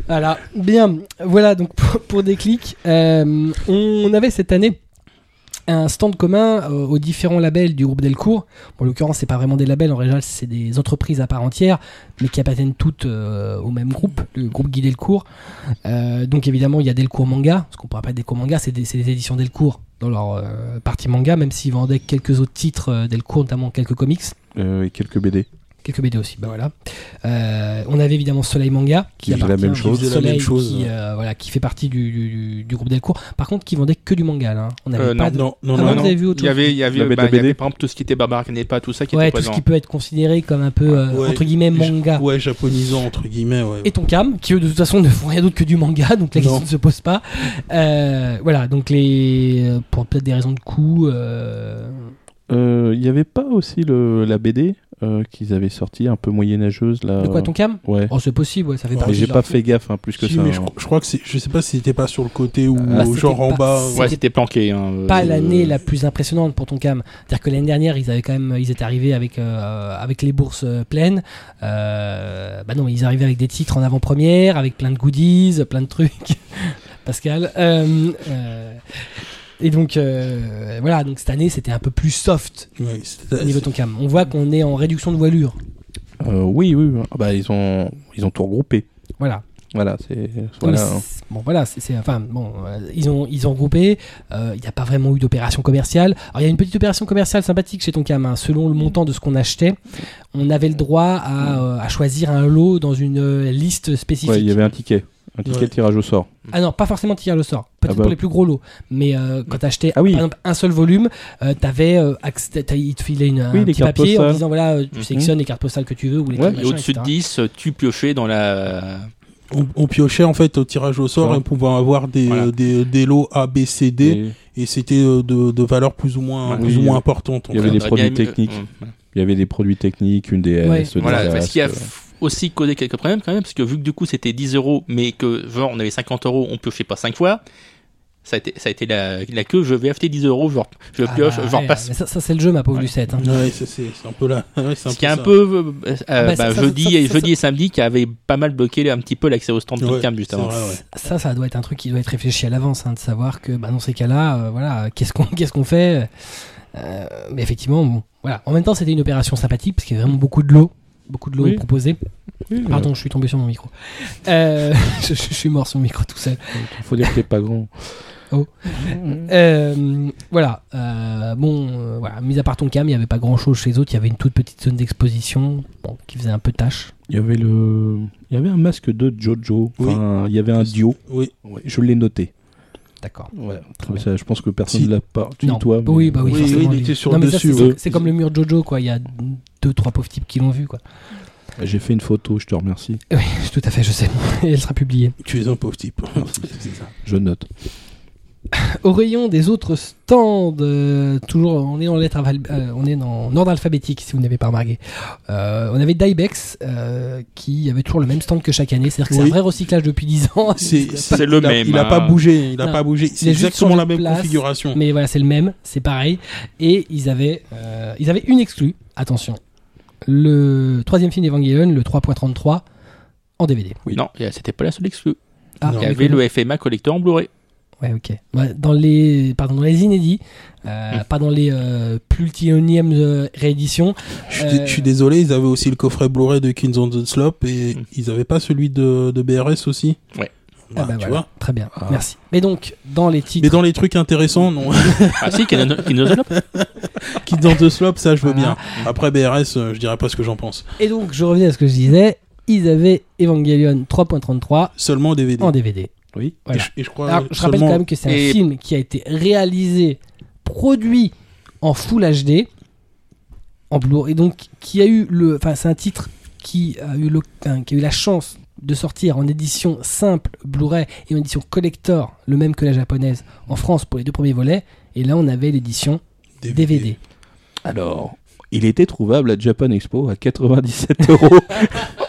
Speaker 1: Voilà, bien. Voilà donc pour, pour Déclic. Euh, on avait cette année un stand commun euh, aux différents labels du groupe Delcourt. En l'occurrence, c'est pas vraiment des labels, en général, c'est des entreprises à part entière, mais qui appartiennent toutes euh, au même groupe, le groupe Guy Delcourt. Euh, donc évidemment, il y a Delcourt Manga, ce qu'on pourrait appeler Delcourt Manga, c'est des, éditions Delcourt dans leur partie manga, même s'ils vendaient quelques autres titres Delcourt, notamment quelques comics.
Speaker 4: Et quelques BD.
Speaker 1: Quelques BD aussi, bah voilà. Euh, on avait évidemment Soleil Manga qui
Speaker 4: faisait la même chose.
Speaker 3: La
Speaker 1: Soleil
Speaker 3: même chose,
Speaker 1: qui, euh, voilà, qui fait partie du, du, du groupe Delcourt. Par contre, qui vendait que du manga là. hein. On n'avait
Speaker 2: Euh,
Speaker 1: pas
Speaker 2: non,
Speaker 1: de-
Speaker 3: Non, non,
Speaker 1: Ah
Speaker 3: non.
Speaker 1: bon,
Speaker 3: non.
Speaker 1: vous avez vu autre
Speaker 2: Il y avait, il y avait, bah, il y avait
Speaker 4: BD.
Speaker 2: par exemple tout ce qui était Barbara Canepa, tout ça qui
Speaker 1: Ouais,
Speaker 2: était
Speaker 1: tout ce qui peut être considéré comme un peu euh,
Speaker 3: Ouais.
Speaker 1: entre guillemets manga.
Speaker 3: Ouais, japonisant entre guillemets. Ouais.
Speaker 1: Et Tonkam, qui eux de toute façon ne font rien d'autre que du manga, donc la
Speaker 3: Non.
Speaker 1: question ne se pose pas. Euh, voilà, donc les pour peut-être des raisons de coût. euh,
Speaker 4: Euh, Il y avait pas aussi le, la BD euh, qu'ils avaient sorti, un peu moyenâgeuse là.
Speaker 1: De quoi ton cam?
Speaker 4: Ouais.
Speaker 1: Oh, c'est possible, ouais, ça fait
Speaker 3: Ouais,
Speaker 4: Mais
Speaker 1: partie
Speaker 4: j'ai pas fait gaffe hein, plus que
Speaker 3: Si,
Speaker 4: ça.
Speaker 3: mais je,
Speaker 4: hein.
Speaker 3: je crois que c'est, je sais pas si c'était pas sur le côté ou
Speaker 1: Ah,
Speaker 3: genre en bas.
Speaker 1: c'était
Speaker 2: Ouais, c'était planqué. hein,
Speaker 1: pas
Speaker 2: euh,
Speaker 1: l'année la plus impressionnante pour ton cam. C'est-à-dire que l'année dernière, ils avaient quand même, ils étaient arrivés avec euh, avec les bourses pleines. Euh, bah non, ils arrivaient avec des titres en avant-première, avec plein de goodies, plein de trucs. Pascal. Et donc euh, voilà, donc cette année, c'était un peu plus soft
Speaker 3: c'était-
Speaker 1: au niveau de ton cam. On voit qu'on est en réduction de voilure.
Speaker 4: Euh, oui, oui. oui. Ah bah, ils ont, ils ont tout regroupé.
Speaker 1: Voilà.
Speaker 4: Voilà, c'est. Voilà.
Speaker 1: bon voilà, c'est enfin bon, euh, ils ont ils ont regroupé. euh, Il n'y a pas vraiment eu d'opération commerciale. Alors il y a une petite opération commerciale sympathique chez Tonkam. hein. Selon le montant de ce qu'on achetait, on avait le droit à, euh, à choisir un lot dans une euh, liste spécifique.
Speaker 4: Ouais, il y avait un ticket. Un ticket
Speaker 3: Ouais.
Speaker 4: de tirage au sort.
Speaker 1: Ah non, pas forcément tirage au sort. Peut-être
Speaker 4: Ah bah.
Speaker 1: pour les plus gros lots. Mais euh, quand tu achetais
Speaker 4: Ah oui.
Speaker 1: par exemple un seul volume, euh, t'avais euh, ils te une, un
Speaker 4: Oui, les
Speaker 1: petit
Speaker 4: cartes
Speaker 1: papier en
Speaker 4: postales.
Speaker 1: disant voilà, euh, tu
Speaker 2: Mhm.
Speaker 1: sélectionnes les cartes postales que tu veux ou les
Speaker 4: Ouais,
Speaker 1: trucs,
Speaker 2: Et au-dessus de
Speaker 1: etc.
Speaker 2: 10, tu piochais dans la.
Speaker 3: On, on piochait en fait au tirage au sort
Speaker 4: Ouais.
Speaker 3: et on pouvait avoir des,
Speaker 2: Voilà.
Speaker 3: euh, des, des lots A, B, C, D
Speaker 4: Et
Speaker 3: et c'était euh, de, de valeurs plus ou moins,
Speaker 2: Ouais.
Speaker 3: plus
Speaker 4: Oui,
Speaker 3: ou moins
Speaker 4: euh,
Speaker 3: importantes. en
Speaker 4: il y avait des produits
Speaker 2: aimé-
Speaker 4: techniques.
Speaker 2: Ouais.
Speaker 4: Il y avait des produits techniques, une DS.
Speaker 1: Ouais.
Speaker 4: des
Speaker 2: Voilà, parce qu'il y a
Speaker 4: euh,
Speaker 2: aussi causé quelques problèmes quand même, parce que vu que du coup c'était 10 euros, mais que genre on avait 50 euros, on piochait pas 5 fois, ça a été, ça a été la, la queue, je vais acheter 10 euros, je, je
Speaker 1: Ah
Speaker 2: pioche,
Speaker 1: bah,
Speaker 2: je
Speaker 1: ouais,
Speaker 2: repasse.
Speaker 1: mais ça, ça, c'est le jeu, ma pauvre
Speaker 2: Ouais.
Speaker 1: Lucette. hein.
Speaker 3: Ouais, c'est un peu là. Ouais, c'est un
Speaker 2: Ce qui est un peu euh, euh,
Speaker 1: bah,
Speaker 2: bah, jeudi,
Speaker 1: ça,
Speaker 2: et,
Speaker 1: ça,
Speaker 2: jeudi
Speaker 1: ça-
Speaker 2: et samedi qui avait pas mal bloqué un petit peu l'accès au stand de justement.
Speaker 3: vrai, ouais.
Speaker 1: Ça, ça doit être un truc qui doit être réfléchi à l'avance, hein, de savoir que bah, dans ces cas-là, euh, voilà, qu'est-ce qu'on qu'est-ce qu'on fait Euh, Mais effectivement, bon, voilà. En même temps, c'était une opération sympathique parce qu'il y avait vraiment beaucoup de l'eau, beaucoup de l'eau
Speaker 4: Oui.
Speaker 1: proposée.
Speaker 4: oui,
Speaker 1: Pardon, je suis tombé sur mon micro. Euh, je, je suis mort sur le micro tout seul.
Speaker 4: Il faut dire que t'es pas grand.
Speaker 1: Oh. Euh, voilà. euh, bon, euh, voilà. Mis à part ton cam, il n'y avait pas grand-chose chez les autres. Il y avait une toute petite zone d'exposition, bon, qui faisait un peu tâche.
Speaker 4: Il y avait le, il y avait un masque de Jojo. Enfin, il y avait un duo.
Speaker 3: Oui.
Speaker 4: Ouais, je l'ai noté.
Speaker 1: D'accord.
Speaker 4: Ouais. Ça, je pense que personne
Speaker 3: Si.
Speaker 4: ne l'a pas. Tu,
Speaker 1: Non.
Speaker 4: toi. mais-
Speaker 1: Oui, bah oui,
Speaker 3: Oui, il
Speaker 1: lui.
Speaker 3: était sur
Speaker 1: Non,
Speaker 3: le dessus,
Speaker 1: c'est-
Speaker 3: ouais.
Speaker 1: Comme le mur Jojo, quoi. Il y a deux, trois pauvres types qui l'ont vu, quoi.
Speaker 4: J'ai fait une photo, je te remercie.
Speaker 1: Oui, tout à fait, je sais. Et elle sera publiée.
Speaker 3: Tu es un pauvre type.
Speaker 4: Je note.
Speaker 1: Au rayon des autres stands, euh, toujours, on est dans lettre euh, on est dans en ordre alphabétique, si vous n'avez pas remarqué. Euh, on avait Dybex, euh, qui avait toujours le même stand que chaque année. C'est-à-dire que c'est un vrai recyclage depuis 10 ans.
Speaker 3: C'est
Speaker 2: le
Speaker 3: il a-
Speaker 2: même,
Speaker 3: Il a
Speaker 2: hein.
Speaker 3: pas bougé. Il a
Speaker 1: Non.
Speaker 3: pas bougé. C'est exactement la même
Speaker 1: place.
Speaker 3: configuration.
Speaker 1: Mais voilà, c'est le même, c'est pareil. Et ils avaient, euh, ils avaient une exclue, attention. Le troisième film d'Evangelion, le 3.33, en DVD.
Speaker 2: Oui. Non, et c'était pas la seule exclue.
Speaker 1: Ah.
Speaker 2: Il y avait le FMA collector en Blu-ray.
Speaker 1: Ouais, ok. Ouais, dans les, pardon, dans les inédits, euh,
Speaker 2: Hmm.
Speaker 1: pas dans les euh, euh, rééditions.
Speaker 3: Je
Speaker 1: Euh,
Speaker 3: je suis désolé, ils avaient aussi le coffret Blu-ray de Kings on the Slope et
Speaker 2: Mm.
Speaker 3: ils avaient pas celui de, de BRS aussi
Speaker 2: Ouais.
Speaker 1: Ah
Speaker 3: Ah,
Speaker 1: bah
Speaker 3: tu
Speaker 1: voilà.
Speaker 3: vois
Speaker 1: Très bien,
Speaker 4: Ah.
Speaker 1: merci. Mais donc, dans les titres.
Speaker 3: Mais dans les trucs intéressants, non.
Speaker 2: Ah si, Kino- Kinozonope.
Speaker 3: Kings on the Slope, ça je veux
Speaker 1: Voilà.
Speaker 3: bien. Après BRS, euh, je dirais pas ce que j'en pense.
Speaker 1: Et donc, je revenais à ce que je disais. Ils avaient Evangelion 3.33
Speaker 3: Seulement en DVD.
Speaker 1: en DVD.
Speaker 4: Oui.
Speaker 1: Voilà.
Speaker 3: Et, je, et je crois
Speaker 1: Alors, je rappelle quand même que c'est un film qui a été réalisé, produit en Full HD, en Blu-ray, et donc qui a eu le, enfin c'est un titre qui a eu le, enfin, qui a eu la chance de sortir en édition simple Blu-ray et en édition collector, le même que la japonaise, en France pour les deux premiers volets. Et là, on avait l'édition DVD.
Speaker 4: Alors, il était trouvable à Japan Expo à 97 euros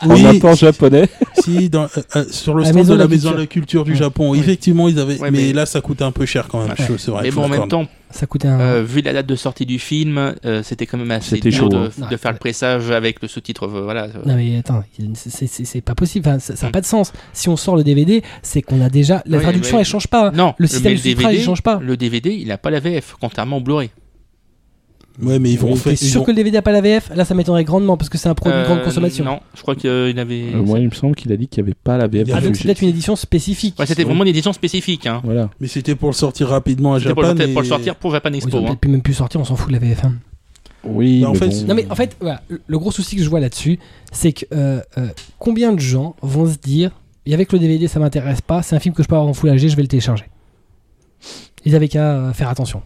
Speaker 4: en
Speaker 3: Oui,
Speaker 4: import japonais.
Speaker 3: si, dans, euh, euh, sur le
Speaker 1: La
Speaker 3: stand
Speaker 1: maison
Speaker 3: de la
Speaker 1: la
Speaker 3: maison de la culture du
Speaker 1: Ouais.
Speaker 3: Japon,
Speaker 1: Ouais.
Speaker 3: effectivement, ils avaient.
Speaker 2: Ouais,
Speaker 3: mais,
Speaker 2: mais-
Speaker 3: là, ça coûtait un peu cher quand même. C'est vrai.
Speaker 2: Mais bon, en même temps,
Speaker 1: Ça coûtait un.
Speaker 2: euh, vu la date de sortie du film, euh, c'était quand même assez dur
Speaker 4: chaud,
Speaker 2: de,
Speaker 4: hein.
Speaker 2: de
Speaker 1: Ouais.
Speaker 2: faire le pressage avec le sous-titre. Voilà.
Speaker 1: Non mais attends, c'est- pas possible, enfin, ça n'a
Speaker 2: Mm.
Speaker 1: pas de sens. Si on sort le DVD, c'est qu'on a déjà... La
Speaker 2: Oui,
Speaker 1: traduction,
Speaker 2: mais-
Speaker 1: elle change pas.
Speaker 2: Non,
Speaker 1: Le système filtrage, il change pas.
Speaker 2: Le DVD, il n'a pas la VF, contrairement au Blu-ray.
Speaker 3: Ouais, mais ils vont
Speaker 1: T'es
Speaker 3: faire.
Speaker 1: sûr
Speaker 3: vont-
Speaker 1: que le DVD a pas la VF Là, ça m'étonnerait grandement parce que c'est un produit de
Speaker 2: Euh,
Speaker 1: grande consommation.
Speaker 2: Non, je crois qu'il avait.
Speaker 4: Euh, moi, il me semble qu'il a dit qu'il n'y avait pas la VF.
Speaker 3: Il y a
Speaker 1: Ah, donc c'est peut-être une édition spécifique.
Speaker 2: Ouais, c'était vraiment une édition spécifique. Hein.
Speaker 4: Voilà.
Speaker 3: Mais c'était pour le sortir rapidement à
Speaker 2: C'était pour, le-
Speaker 3: Japan.
Speaker 2: pour le
Speaker 3: et-
Speaker 2: sortir pour Japan Expo.
Speaker 1: ont
Speaker 2: hein.
Speaker 1: peut-être pu même plus sortir, on s'en fout de la VF. hein.
Speaker 4: Oui,
Speaker 3: Bah, en
Speaker 4: mais
Speaker 3: fait,
Speaker 4: bon.
Speaker 1: Non mais en fait, voilà, le- gros souci que je vois là-dessus, c'est que euh, euh, combien de gens vont se dire, et avec le DVD ça m'intéresse pas, c'est un film que je peux avoir en Full HD, je vais le télécharger. Ils avaient qu'à euh, faire attention.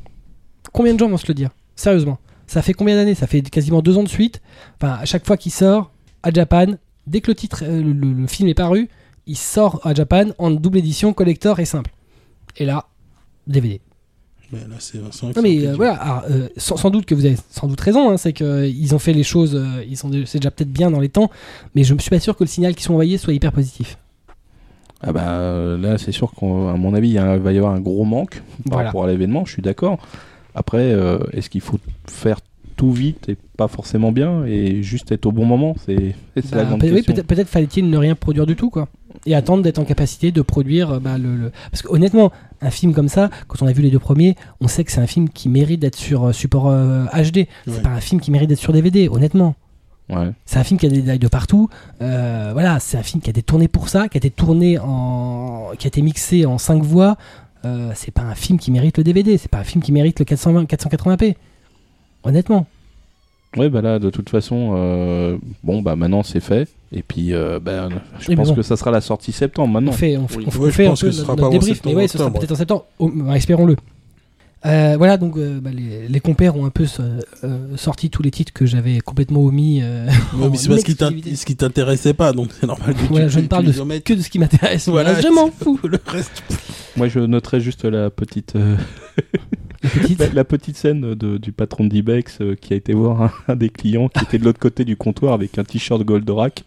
Speaker 1: Combien de gens vont se le dire? Sérieusement. Ça fait combien d'années? Ça fait quasiment deux ans de suite. Enfin, à chaque fois qu'il sort à Japan, dès que le titre, euh, le, le- le film est paru, il sort à Japan en double édition, collector et simple. Et là, DVD.
Speaker 3: Mais là, c'est
Speaker 1: Non mais
Speaker 3: c'est
Speaker 1: euh,
Speaker 3: dur.
Speaker 1: voilà, alors, euh, sans, sans doute que vous avez sans doute raison, hein, c'est qu'ils ont fait les choses, euh, ils sont c'est déjà peut-être bien dans les temps, mais je me suis pas sûr que le signal qui sont envoyés soit hyper positif.
Speaker 4: Ah bah là, c'est sûr qu'à mon avis, il va y avoir un gros manque par
Speaker 1: Voilà.
Speaker 4: rapport à l'événement, je suis d'accord. Après, euh, est-ce qu'il faut faire tout vite et pas forcément bien et juste être au bon moment? C'est c'est la
Speaker 1: Bah,
Speaker 4: grande
Speaker 1: peut- oui,
Speaker 4: question.
Speaker 1: peut-être peut-être fallait-il ne rien produire du tout, quoi. Et attendre d'être en capacité de produire euh, bah, le, le- Parce que honnêtement, un film comme ça, quand on a vu les deux premiers, on sait que c'est un film qui mérite d'être sur euh, support euh, HD. C'est
Speaker 3: Ouais.
Speaker 1: pas un film qui mérite d'être sur DVD, honnêtement.
Speaker 4: Ouais.
Speaker 1: C'est un film qui a des détails de partout. Euh, voilà, c'est un film qui a été tourné pour ça, qui a été tourné en, qui a été mixé en 5 voix. Euh, c'est pas un film qui mérite le DVD. C'est pas un film qui mérite le 420, 480p. Honnêtement.
Speaker 4: Ouais, bah là, de toute façon, euh, bon, bah maintenant c'est fait. Et puis, euh, bah, je pense
Speaker 1: bon.
Speaker 4: que ça sera la sortie septembre maintenant.
Speaker 1: On fait, on, fait-
Speaker 4: Oui.
Speaker 1: on fait-
Speaker 3: Ouais,
Speaker 1: on
Speaker 3: je
Speaker 1: fait un peu
Speaker 3: que ce
Speaker 1: notre,
Speaker 3: sera
Speaker 1: notre
Speaker 3: pas
Speaker 1: débrief, mais ouais, ce sera peut-être en septembre. Oh, bah, espérons-le. Euh, voilà, donc euh, bah, les, les compères ont un peu euh, sorti tous les titres que j'avais complètement omis. euh,
Speaker 3: mais c'est parce ce qui t'intéressait pas, donc c'est normal que tu-
Speaker 1: Voilà, je ne parle de que de ce qui m'intéresse.
Speaker 3: Voilà,
Speaker 1: Voilà, je m'en fous.
Speaker 3: Le reste,
Speaker 4: Moi, je noterai juste la petite, euh,
Speaker 1: La petite.
Speaker 4: la, la petite scène de- du patron de Dibex euh, qui a été voir un, un des clients qui était de l'autre côté du comptoir avec un t-shirt Goldorak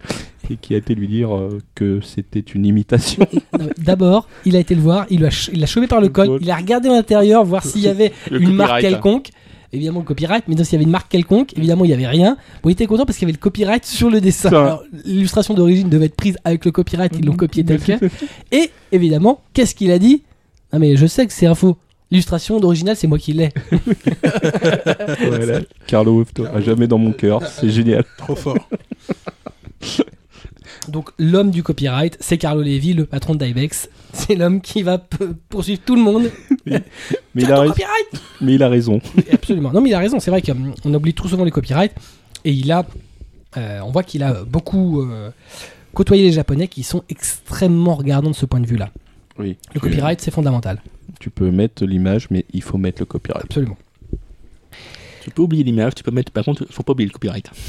Speaker 4: et qui a été lui dire euh, que c'était une imitation.
Speaker 1: Mais D'abord, il a été le voir, il l'a ch- il l'a chopé par le col, il a regardé à l'intérieur, voir s'il y avait
Speaker 2: Le
Speaker 1: une marque
Speaker 2: hein.
Speaker 1: Évidemment, le copyright, mais s'il y avait une marque quelconque, évidemment, il n'y avait rien. Bon, il était content parce qu'il y avait le copyright sur le dessin. Alors, L'illustration d'origine devait être prise avec le copyright, ils l'ont copié tel quel. Et évidemment, qu'est-ce qu'il a dit? Ah, mais je sais que c'est un faux. L'illustration d'original, c'est moi qui l'ai.
Speaker 4: voilà. Carlo Wefto, à jamais dans mon cœur, c'est génial.
Speaker 3: trop fort.
Speaker 1: Donc, l'homme du copyright, c'est Carlo Levi, le patron d'Ibex. C'est l'homme qui va poursuivre tout le monde.
Speaker 4: Mais il, a
Speaker 1: copyright
Speaker 4: mais il a raison.
Speaker 1: Absolument. Non, mais il a raison. C'est vrai qu'on oublie trop souvent les copyrights. Et il a, euh, on voit qu'il a beaucoup euh, côtoyé les Japonais qui sont extrêmement regardants de ce point de vue-là.
Speaker 4: Oui.
Speaker 1: Le copyright, c'est fondamental.
Speaker 4: Tu peux mettre l'image, mais il faut mettre le copyright.
Speaker 1: Absolument.
Speaker 2: Tu peux oublier l'image, tu peux mettre. Par contre, faut pas oublier le copyright.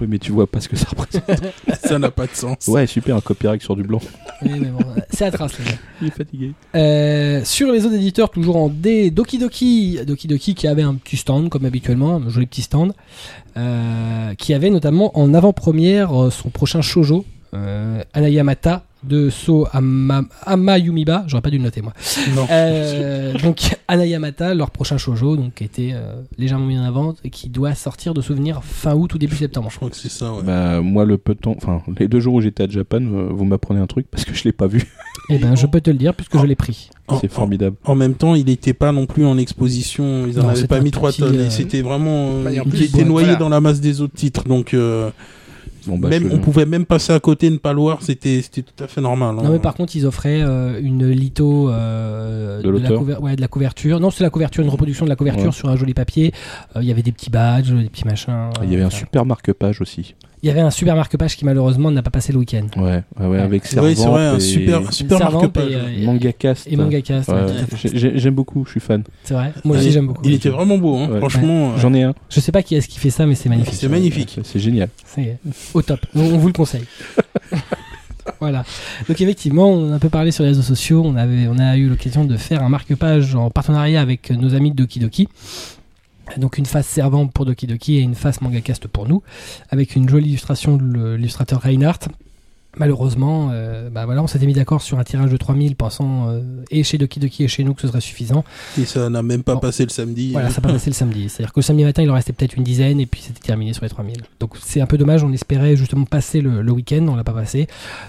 Speaker 4: Oui, mais tu vois pas ce que ça représente.
Speaker 3: Ça n'a pas de sens.
Speaker 4: Ouais, super, un copyright sur du blanc.
Speaker 1: Oui, mais bon, euh, c'est à trace, les gars.
Speaker 4: Il est fatigué.
Speaker 1: Euh, sur les autres éditeurs, toujours en D, Doki Doki, Doki Doki qui avait un petit stand comme habituellement, un joli petit stand, euh, qui avait notamment en avant-première son prochain shojo, euh, Anayamata de So Ama, Amayumiba, j'aurais pas dû le noter moi.
Speaker 3: Non.
Speaker 1: Euh, donc Anayamata, leur prochain shojo, donc qui était euh, légèrement mis en avant et qui doit sortir de souvenirs fin août ou début septembre.
Speaker 3: Je crois que c'est ça, ouais.
Speaker 4: Bah, moi, le peu de temps, enfin, les deux jours où j'étais à Japan, euh, vous m'apprenez un truc parce que je l'ai pas vu.
Speaker 1: Eh ben, je peux te le dire puisque je l'ai pris.
Speaker 4: C'est formidable.
Speaker 3: En même temps, il n'était pas non plus en exposition. Ils en
Speaker 1: Non,
Speaker 3: avaient pas mis trois tonnes.
Speaker 1: euh,
Speaker 3: Et c'était vraiment. euh,
Speaker 5: Bah, et en
Speaker 3: il
Speaker 5: plus,
Speaker 3: était noyé
Speaker 5: voilà.
Speaker 3: dans la masse des autres titres. Donc, euh,
Speaker 4: Bon, bah,
Speaker 3: même,
Speaker 4: je-
Speaker 3: on pouvait même passer à côté, ne pas le voir. C'était c'était tout à fait normal. hein.
Speaker 1: Non mais par contre ils offraient euh, une litho euh,
Speaker 4: De
Speaker 1: la
Speaker 4: l'auteur
Speaker 1: couver- ouais, de la couverture. Non c'est la couverture, une reproduction de la couverture
Speaker 4: Ouais.
Speaker 1: sur un joli papier. Euh, Il y avait des petits badges, des petits machins.
Speaker 4: Il y avait un super marque-page aussi.
Speaker 1: Il y avait un super marque-page qui malheureusement n'a pas passé le week-end.
Speaker 4: Ouais, ouais, ouais,
Speaker 1: Ouais.
Speaker 4: avec
Speaker 3: Oui,
Speaker 4: Servante
Speaker 3: c'est vrai, un
Speaker 4: et-
Speaker 3: super, un super
Speaker 1: Servante
Speaker 3: marque-page.
Speaker 1: et, euh,
Speaker 4: Mangacast.
Speaker 1: Et Mangacast,
Speaker 4: Ouais,
Speaker 1: ouais.
Speaker 4: J'ai- j'ai- J'aime beaucoup, je suis fan.
Speaker 1: c'est vrai. Moi aussi j'aime beaucoup.
Speaker 3: Il était vraiment beau, hein.
Speaker 4: Ouais.
Speaker 3: franchement. euh,
Speaker 4: J'en ai un.
Speaker 1: Je sais pas qui est-ce qui fait ça mais c'est magnifique.
Speaker 3: C'est magnifique.
Speaker 4: C'est- génial.
Speaker 1: C'est au top. On, on vous le conseille. voilà. Donc effectivement, on a un peu parlé sur les réseaux sociaux. On avait, on a eu l'occasion de faire un marque-page en partenariat avec nos amis de Doki Doki. Donc une face servante pour Doki Doki et une face mangacast pour nous, avec une jolie illustration de l'illustrateur Reinhardt. Malheureusement, euh, bah voilà, on s'était mis d'accord sur un tirage de 3000 pensant euh, et chez Doki Doki et chez nous que ce serait suffisant.
Speaker 3: Et ça n'a même pas
Speaker 1: Bon.
Speaker 3: passé le samedi.
Speaker 1: Voilà, ça n'a pas passé le samedi. C'est-à-dire que le samedi matin, il en restait peut-être une dizaine et puis c'était terminé sur les 3000. Donc c'est un peu dommage, on espérait justement passer le, le week-end, on l'a pas passé.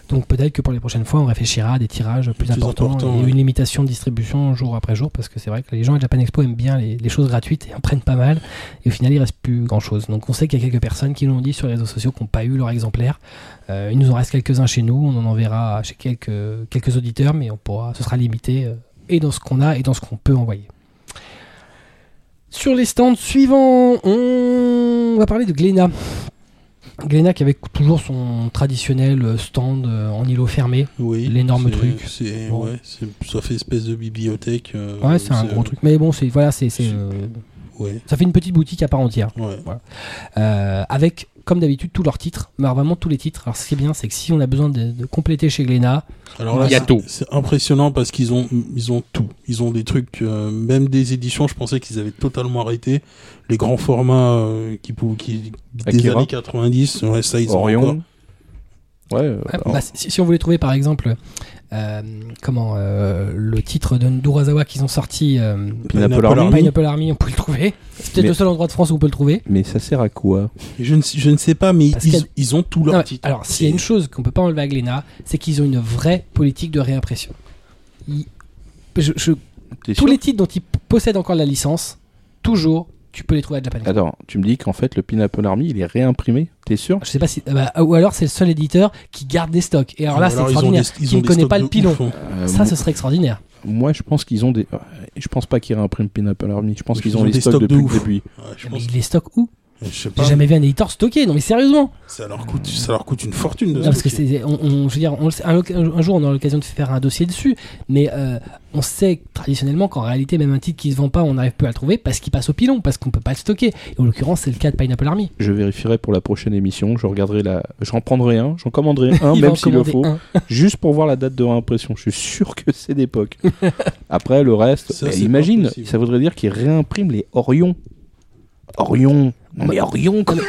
Speaker 1: Donc peut-être que pour les prochaines fois, on réfléchira à des tirages plus,
Speaker 3: Plus
Speaker 1: importants
Speaker 3: importants,
Speaker 1: et
Speaker 3: ouais.
Speaker 1: une limitation de distribution jour après jour parce que c'est vrai que les gens à Japan Expo aiment bien les, les choses gratuites et en prennent pas mal et au final, il reste plus grand-chose. Donc on sait qu'il y a quelques personnes qui nous ont dit sur les réseaux sociaux qui n'ont pas eu leur exemplaire. Euh, il nous en reste quelques-uns chez nous, on en enverra chez quelques, quelques auditeurs, mais on pourra, ce sera limité euh, et dans ce qu'on a et dans ce qu'on peut envoyer. Sur les stands suivants, on va parler de Glénat. Glénat qui avait toujours son traditionnel stand euh, en îlot fermé.
Speaker 3: Oui.
Speaker 1: L'énorme truc.
Speaker 3: C'est,
Speaker 1: Bon.
Speaker 3: ouais, ça fait espèce de bibliothèque. euh,
Speaker 1: Ouais, c'est un gros truc. Mais bon, c'est voilà, c'est Ça fait une petite boutique à part entière.
Speaker 3: ouais.
Speaker 1: Euh, avec, comme d'habitude, tous leurs titres. Mais alors, vraiment tous les titres. Alors, ce qui est bien, c'est que si on a besoin de, de compléter chez Glénat,
Speaker 3: Alors là,
Speaker 2: Il y a
Speaker 3: c'est-
Speaker 2: tout.
Speaker 3: C'est impressionnant parce qu'ils ont, ils ont tout. Ils ont des trucs, euh, même des éditions, je pensais qu'ils avaient totalement arrêté. Les grands formats euh, qui, qui des
Speaker 4: Akira.
Speaker 3: années 90, ouais, ça ils ont encore.
Speaker 4: Orion. Ouais,
Speaker 1: Ouais,
Speaker 4: alors,
Speaker 1: bah, si, si on voulait trouver par exemple euh, comment euh, le titre de Ndurazawa qu'ils ont sorti euh,
Speaker 4: Pineapple
Speaker 3: Pineapple
Speaker 4: Army.
Speaker 3: Army.
Speaker 1: Pineapple Army on peut le trouver c'est peut-être
Speaker 4: Mais-
Speaker 1: le seul endroit de France où on peut le trouver
Speaker 4: Mais ça sert à quoi?
Speaker 3: Je ne, sais- je ne sais pas, mais ils,
Speaker 1: a-
Speaker 3: ont tous
Speaker 1: Non,
Speaker 3: leurs
Speaker 1: mais
Speaker 3: titres.
Speaker 1: alors s'il y a une chose qu'on peut pas enlever à Glénat c'est qu'ils ont une vraie politique de réimpression Ils- je- je-
Speaker 4: T'es
Speaker 1: tous les titres dont ils possèdent encore la licence toujours tu peux les trouver à Japan Expo.
Speaker 4: Attends, tu me dis qu'en fait le Pineapple Army il est réimprimé T'es sûr
Speaker 1: je sais pas si euh, bah, ou alors c'est le seul éditeur qui garde des stocks et alors là c'est extraordinaire
Speaker 3: des-
Speaker 1: qui ne connaît pas le pilon
Speaker 3: hein.
Speaker 4: Euh,
Speaker 1: ça ce serait extraordinaire
Speaker 4: Moi je pense qu'ils ont des. euh, Je pense pas qu'ils réimpriment Pineapple Army. Je pense
Speaker 3: Ils
Speaker 4: qu'ils
Speaker 3: ont
Speaker 4: ont les
Speaker 3: des
Speaker 4: stocks,
Speaker 3: stocks de
Speaker 4: depuis.
Speaker 3: Ouais, je
Speaker 1: mais
Speaker 3: pense
Speaker 1: ils les stockent où? J'ai
Speaker 3: pas.
Speaker 1: jamais vu un éditeur stocker non mais sérieusement
Speaker 3: Ça leur coûte, ça leur coûte une fortune de
Speaker 1: Non, parce que c'est, on, on- je veux dire, on un, un jour on aura l'occasion de faire un dossier dessus, mais euh, on sait traditionnellement qu'en réalité même un titre qui se vend pas, on n'arrive plus à le trouver parce qu'il passe au pilon, parce qu'on peut pas le stocker. Et en l'occurrence, c'est le cas de Pineapple Army.
Speaker 4: Je vérifierai pour la prochaine émission. Je regarderai la. J'en prendrai un. J'en commanderai un, même s'il le faut. Juste pour voir la date de réimpression. Je suis sûr que c'est d'époque. Après le reste,
Speaker 3: Ça,
Speaker 4: bah, imagine, ça voudrait dire qu'ils réimpriment les Orion. Orion. Non mais Orion. quoi.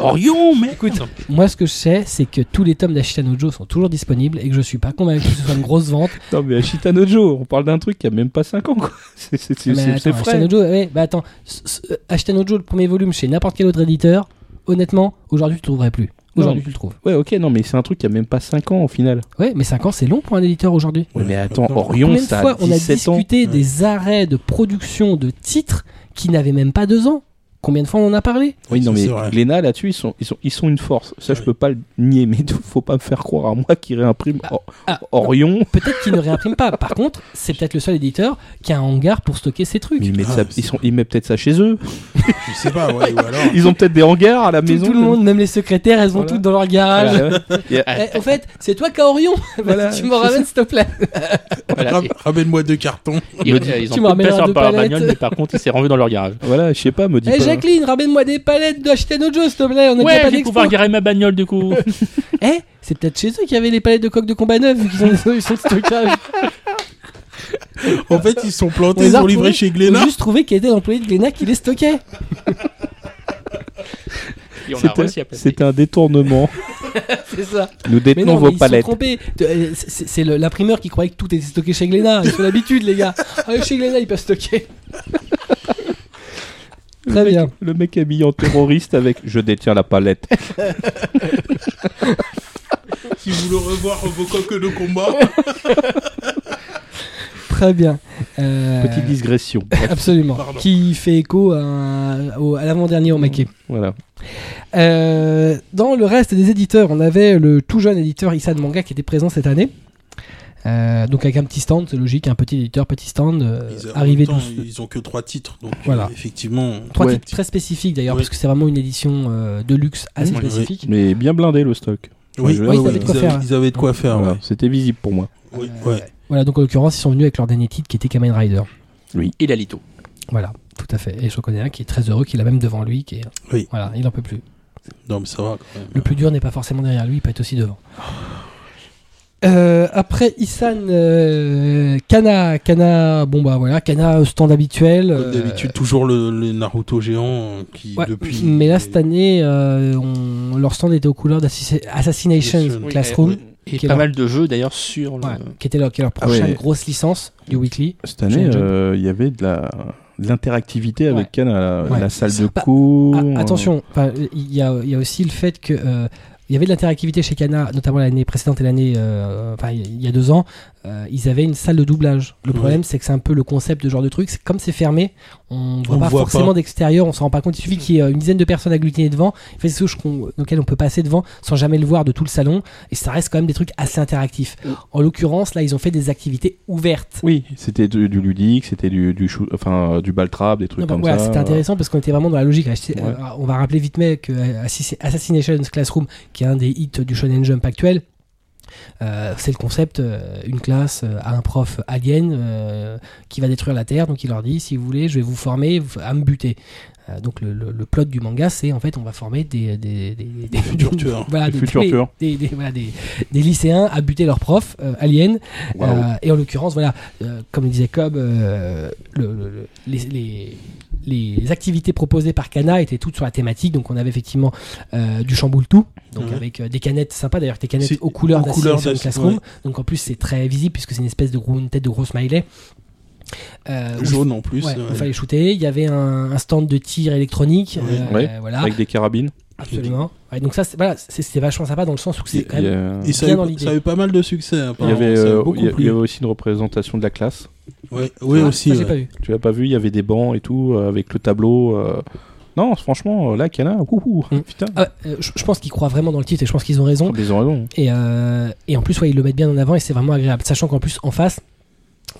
Speaker 2: Orion, mais
Speaker 1: Écoute, moi ce que je sais, c'est que tous les tomes d'Ashita Nojo sont toujours disponibles et que je suis pas convaincu que ce soit une grosse vente.
Speaker 4: Non mais Ashita Nojo, on parle d'un truc qui a même pas 5 ans quoi. C'est
Speaker 1: Ashita
Speaker 4: frais.
Speaker 1: Nojo, ouais, bah attends, euh, Ashita Nojo, le premier volume chez n'importe quel autre éditeur, honnêtement, aujourd'hui tu le trouverais plus. Aujourd'hui tu le trouves.
Speaker 4: Ouais ok non mais c'est un truc qui a même pas 5 ans au final.
Speaker 1: Ouais, mais 5 ans c'est long pour un éditeur aujourd'hui.
Speaker 4: Ouais, mais attends, Orion ça
Speaker 1: fois
Speaker 4: a
Speaker 1: on a
Speaker 4: 17 ans.
Speaker 1: discuté des arrêts de production de titres qui n'avaient même pas deux ans Combien de fois on en a parlé
Speaker 4: Oui, non, mais
Speaker 3: vrai.
Speaker 4: Glénat, là-dessus, ils sont, ils, sont, ils sont une force. Ça, je peux pas le nier, mais faut pas me faire croire à moi qui réimprime Or-
Speaker 1: ah,
Speaker 4: Orion.
Speaker 1: Peut-être qu'ils ne réimpriment pas. Par contre, c'est peut-être le seul éditeur qui a un hangar pour stocker ses trucs.
Speaker 4: Mais ils mettent,
Speaker 3: Ah,
Speaker 4: ça-
Speaker 3: c'est-
Speaker 4: ils, sont, ils mettent peut-être ça chez eux.
Speaker 3: Je sais pas, ouais, ou alors.
Speaker 4: Ils ont peut-être des hangars à la
Speaker 1: Tout,
Speaker 4: maison.
Speaker 1: tout le monde, même les secrétaires, elles vont
Speaker 4: Voilà.
Speaker 1: toutes dans leur garage.
Speaker 4: Voilà, ouais. Et-
Speaker 1: Eh, en fait, c'est toi qui as Orion
Speaker 4: Voilà.
Speaker 1: Tu me ramènes, s'il te plaît.
Speaker 3: Ramène-moi deux cartons.
Speaker 2: Ils,
Speaker 4: Me dis-
Speaker 2: ils ont
Speaker 1: tu me
Speaker 2: sur
Speaker 1: deux
Speaker 2: la
Speaker 1: palettes.
Speaker 2: bagnole, mais par contre, il s'est rendu dans leur garage.
Speaker 4: voilà, je sais pas, me dis
Speaker 1: Eh
Speaker 4: pas.
Speaker 1: Jacqueline, ramène-moi des palettes de jeu, s'il te plaît. On a déjà
Speaker 2: Ouais,
Speaker 1: pas
Speaker 2: je vais pouvoir garer ma bagnole du coup.
Speaker 1: Eh, c'est peut-être chez eux qu'il y avait les palettes de coque de combat neuf, vu qu'ils ont des solutions de stockage.
Speaker 3: En fait, ils sont
Speaker 1: On
Speaker 3: plantés,
Speaker 1: les
Speaker 3: ils
Speaker 1: a
Speaker 3: ont livré chez
Speaker 1: On a
Speaker 3: Glénat.
Speaker 1: juste trouvé qu'il était l'employé de Glénat qui les stockait.
Speaker 4: C'était- un détournement.
Speaker 1: C'est ça.
Speaker 4: Nous
Speaker 1: Mais
Speaker 4: détenons
Speaker 1: non,
Speaker 4: vos
Speaker 1: mais ils
Speaker 4: palettes.
Speaker 1: euh, C'est l'imprimeur qui croyait que tout était stocké chez Glénat. Ils ont l'habitude, les gars. Ah, chez Glénat, ils peuvent stocker. Très bien.
Speaker 4: Le mec habillé en terroriste avec je détiens la palette.
Speaker 3: Si vous voulez revoir vos coques de combat.
Speaker 1: Très bien. Euh,
Speaker 4: Petite digression.
Speaker 1: Absolument.
Speaker 3: Pardon.
Speaker 1: Qui fait écho à, l'avant-dernier au maquet.
Speaker 4: Voilà.
Speaker 1: Euh, dans le reste des éditeurs, on avait le tout jeune éditeur Isan Manga qui était présent cette année. Euh, donc avec un petit stand, c'est logique, un petit éditeur, petit stand, euh,
Speaker 3: Ils,
Speaker 1: arrivé
Speaker 3: même temps,
Speaker 1: douce-
Speaker 3: ils ont que trois titres, donc
Speaker 1: Voilà.
Speaker 3: euh, effectivement.
Speaker 1: Trois
Speaker 4: Ouais.
Speaker 1: titres très spécifiques d'ailleurs,
Speaker 3: Oui.
Speaker 1: parce que c'est vraiment une édition euh, de luxe assez
Speaker 3: Oui, oui.
Speaker 1: spécifique.
Speaker 4: Mais bien blindé le stock.
Speaker 3: Oui, oui,
Speaker 1: oui, ils
Speaker 3: oui,
Speaker 1: avaient de quoi
Speaker 3: ils, avaient,
Speaker 1: faire.
Speaker 3: ils avaient de quoi faire.
Speaker 4: Voilà,
Speaker 3: ouais.
Speaker 4: C'était visible pour moi.
Speaker 3: Oui, ouais.
Speaker 1: Voilà, donc en l'occurrence, ils sont venus avec leur dernier titre qui était Kamen Rider.
Speaker 2: Et la Lito.
Speaker 1: Voilà, tout à fait. Et je connais un qui est très heureux, qui l'a même devant lui, qui est...
Speaker 3: Oui.
Speaker 1: Voilà, il en peut plus.
Speaker 3: Non, mais ça va quand même.
Speaker 1: Le plus dur n'est pas forcément derrière lui, il peut être aussi devant. Euh, après Isan euh, Kana, Kana, bon bah voilà, Kana euh, stand habituel.
Speaker 3: Comme
Speaker 1: euh,
Speaker 3: d'habitude, toujours le, le Naruto géant euh, qui,
Speaker 1: ouais,
Speaker 3: depuis.
Speaker 1: mais là cette année, euh, on- leur stand était aux couleurs d'Assassination
Speaker 3: Assassination.
Speaker 1: Classroom,
Speaker 2: Et
Speaker 1: Qui est
Speaker 2: pas
Speaker 1: leur-
Speaker 2: mal de jeux d'ailleurs sur le.
Speaker 1: ouais, qui était leur, qui est leur
Speaker 4: Ah ouais.
Speaker 1: prochaine grosse licence du weekly.
Speaker 4: Cette année, euh, il y avait de la de l'interactivité
Speaker 1: Ouais.
Speaker 4: avec Ken à la,
Speaker 1: Ouais.
Speaker 4: la salle de
Speaker 1: Bah,
Speaker 4: cours.
Speaker 1: Ah, attention, enfin, il y a, il y a aussi le fait que euh, il y avait de l'interactivité chez Kana, notamment l'année précédente et l'année, euh, enfin il y a deux ans, euh, ils avaient une salle de doublage. Le
Speaker 3: Ouais.
Speaker 1: problème, c'est que c'est un peu le concept de ce genre de truc. C'est comme c'est fermé, on voit
Speaker 3: On
Speaker 1: pas
Speaker 3: voit
Speaker 1: forcément
Speaker 3: pas.
Speaker 1: d'extérieur, on s'en rend pas compte. Il suffit qu'il y ait une dizaine de personnes agglutinées devant, fait des choses qu'on- auxquelles on peut passer devant sans jamais le voir de tout le salon, et ça reste quand même des trucs assez interactifs. En l'occurrence, là, ils ont fait des activités ouvertes.
Speaker 4: Oui, c'était du, du ludique, c'était du, du, chou- enfin, du ball trap, des trucs
Speaker 1: Non, bah,
Speaker 4: comme
Speaker 1: voilà,
Speaker 4: ça.
Speaker 1: c'était intéressant parce qu'on était vraiment dans la logique.
Speaker 4: Ouais.
Speaker 1: euh, on va rappeler vite mais que Assass- Assassination Classroom, qui est un des hits du Shonen Jump actuel, Euh, c'est le concept, euh, une classe euh, a un prof alien euh, qui va détruire la Terre, donc il leur dit si vous voulez, je vais vous former à me buter. Euh, donc le, le- le plot du manga, c'est en fait on va former des, des, des, des-
Speaker 3: futurs
Speaker 4: Des
Speaker 1: des, lycéens à buter leur prof euh, alien.
Speaker 4: Waouh.
Speaker 1: Euh, et en l'occurrence, voilà, euh, comme le disait Cobb, le- le- le- les, les- les activités proposées par Kana étaient toutes sur la thématique. Donc on avait effectivement euh, du chamboule tout, donc avec euh, des canettes sympas d'ailleurs, des canettes aux couleurs
Speaker 3: aux couleurs d'Ass-
Speaker 1: Classroom.
Speaker 3: ouais.
Speaker 1: Donc en plus c'est très visible puisque c'est une espèce de gros, une tête de gros smiley. Euh,
Speaker 3: Jaune en plus.
Speaker 1: Ouais,
Speaker 3: ouais.
Speaker 1: il fallait shooter. Il y avait un, un stand de tir électronique. Euh,
Speaker 4: Ouais,
Speaker 1: voilà,
Speaker 4: Avec des carabines.
Speaker 1: absolument. Ouais, donc ça, c'est- voilà, vachement sympa dans le sens où c'est
Speaker 4: Il
Speaker 1: quand même.
Speaker 3: ça
Speaker 1: bien
Speaker 3: a,
Speaker 1: dans
Speaker 3: eu,
Speaker 1: l'idée.
Speaker 3: ça a eu pas mal de succès.
Speaker 4: il y avait, euh, il y a- il
Speaker 3: plu.
Speaker 4: y avait aussi une représentation de la classe.
Speaker 3: Ouais, oui,
Speaker 1: Ah,
Speaker 3: aussi.
Speaker 1: ça,
Speaker 3: ouais.
Speaker 1: pas vu.
Speaker 4: Tu l'as pas vu, il y avait des bancs et tout, euh, avec le tableau. euh. Non, franchement, là, Kana, wouhou,
Speaker 1: Mm.
Speaker 4: putain.
Speaker 1: Ah, euh, je, je pense qu'ils croient vraiment dans le titre et je pense qu'ils ont raison.
Speaker 4: Ils ont raison.
Speaker 1: Et, euh, et en plus, ouais, ils le mettent bien en avant et c'est vraiment agréable. Sachant qu'en plus, en face,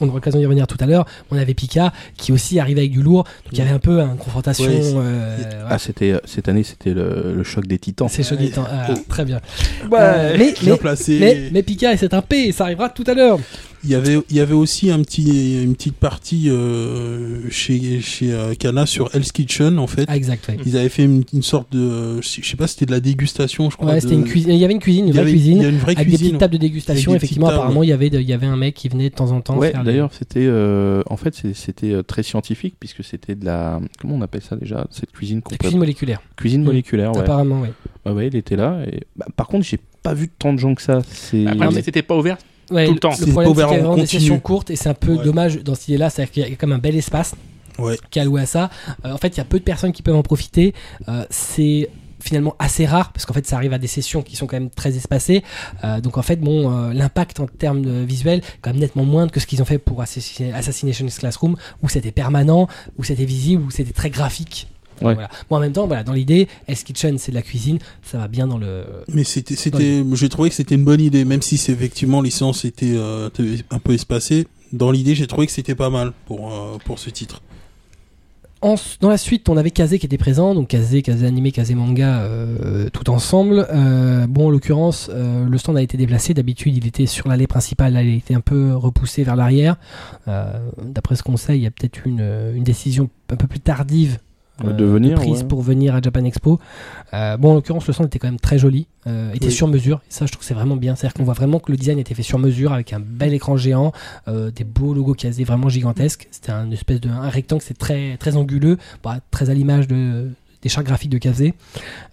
Speaker 1: on aura l'occasion d'y revenir tout à l'heure, on avait Pika qui aussi arrivait avec du lourd. Donc il y avait un peu une confrontation.
Speaker 3: Ouais,
Speaker 1: euh.
Speaker 4: Ah, c'était cette année, c'était le, le choc des titans.
Speaker 1: c'est chaud du temps. Ah,
Speaker 3: Oh.
Speaker 1: très bien. Euh, mais,
Speaker 3: Bien
Speaker 1: mais, mais Pika, c'est un P, ça arrivera tout à l'heure.
Speaker 3: Il y avait, il y avait aussi un petit, une petite partie euh, chez, chez euh, Kana sur Hell's Kitchen en fait.
Speaker 1: Ah, exact, ouais.
Speaker 3: Ils avaient fait une, une sorte de, je sais pas, c'était de la dégustation, je crois.
Speaker 1: Ouais,
Speaker 3: de-
Speaker 1: c'était une cuisine. Il y avait une cuisine, une vraie
Speaker 3: avait-
Speaker 1: cuisine.
Speaker 3: Il y a une vraie
Speaker 1: Avec des
Speaker 3: cuisine.
Speaker 1: petites tables de dégustation,
Speaker 3: des
Speaker 1: effectivement,
Speaker 3: tables.
Speaker 1: apparemment, il y, avait de- il y avait un mec qui venait de temps en temps.
Speaker 4: Ouais,
Speaker 1: les-
Speaker 4: d'ailleurs, c'était euh, en fait c'était euh, très scientifique puisque c'était de la comment on appelle ça déjà cette cuisine
Speaker 1: La cuisine moléculaire,
Speaker 4: cuisine
Speaker 1: Mm.
Speaker 4: moléculaire. Ouais.
Speaker 1: apparemment, ouais.
Speaker 4: Ah ouais, il était là. Et bah, par contre, j'ai pas vu tant de gens que ça. C'est
Speaker 2: Après,
Speaker 1: mais-
Speaker 2: c'était pas ouvert.
Speaker 1: Ouais,
Speaker 2: Tout le temps.
Speaker 1: Le
Speaker 3: C'est
Speaker 1: problème, c'est qu'il y a des sessions courtes et c'est un peu
Speaker 3: Ouais.
Speaker 1: dommage dans cette idée-là. C'est-à-dire qu'il y a comme un bel espace
Speaker 3: Ouais.
Speaker 1: qui est alloué à ça. Euh, en fait, il y a peu de personnes qui peuvent en profiter. Euh, c'est finalement assez rare parce qu'en fait ça arrive à des sessions qui sont quand même très espacées Euh, donc en fait bon euh, l'impact en termes de visuel est quand même nettement moindre que ce qu'ils ont fait pour Assassin- Assassination Classroom où c'était permanent où c'était visible où c'était très graphique
Speaker 4: Ouais.
Speaker 1: voilà. Bon, en même temps voilà dans l'idée Hell's Kitchen c'est de la cuisine ça va bien dans le
Speaker 3: Mais c'était, c'était, j'ai trouvé que c'était une bonne idée, même si c'est effectivement licence était euh, un peu espacée. Dans l'idée, j'ai trouvé que c'était pas mal pour euh, pour ce titre.
Speaker 1: En- dans la suite, on avait Kazé qui était présent, donc Kazé, Kazé animé, Kazé manga, euh, tout ensemble. Euh, bon, en l'occurrence, euh, le stand a été déplacé. D'habitude, il était sur l'allée principale, là, il a été un peu repoussé vers l'arrière. Euh, D'après ce qu'on sait, il y a peut-être une, une décision un peu plus tardive euh,
Speaker 4: De venir,
Speaker 1: prise
Speaker 4: ouais.
Speaker 1: pour venir à Japan Expo. Euh, bon, en l'occurrence, le stand était quand même très joli, euh, était
Speaker 3: Oui.
Speaker 1: sur mesure. Et ça, je trouve que c'est vraiment bien. C'est-à-dire qu'on voit vraiment que le design était fait sur mesure avec un bel écran géant, euh, des beaux logos casés vraiment gigantesques. C'était un espèce de un rectangle, c'est très très anguleux, bah, très à l'image de des chartes graphiques de Kazé.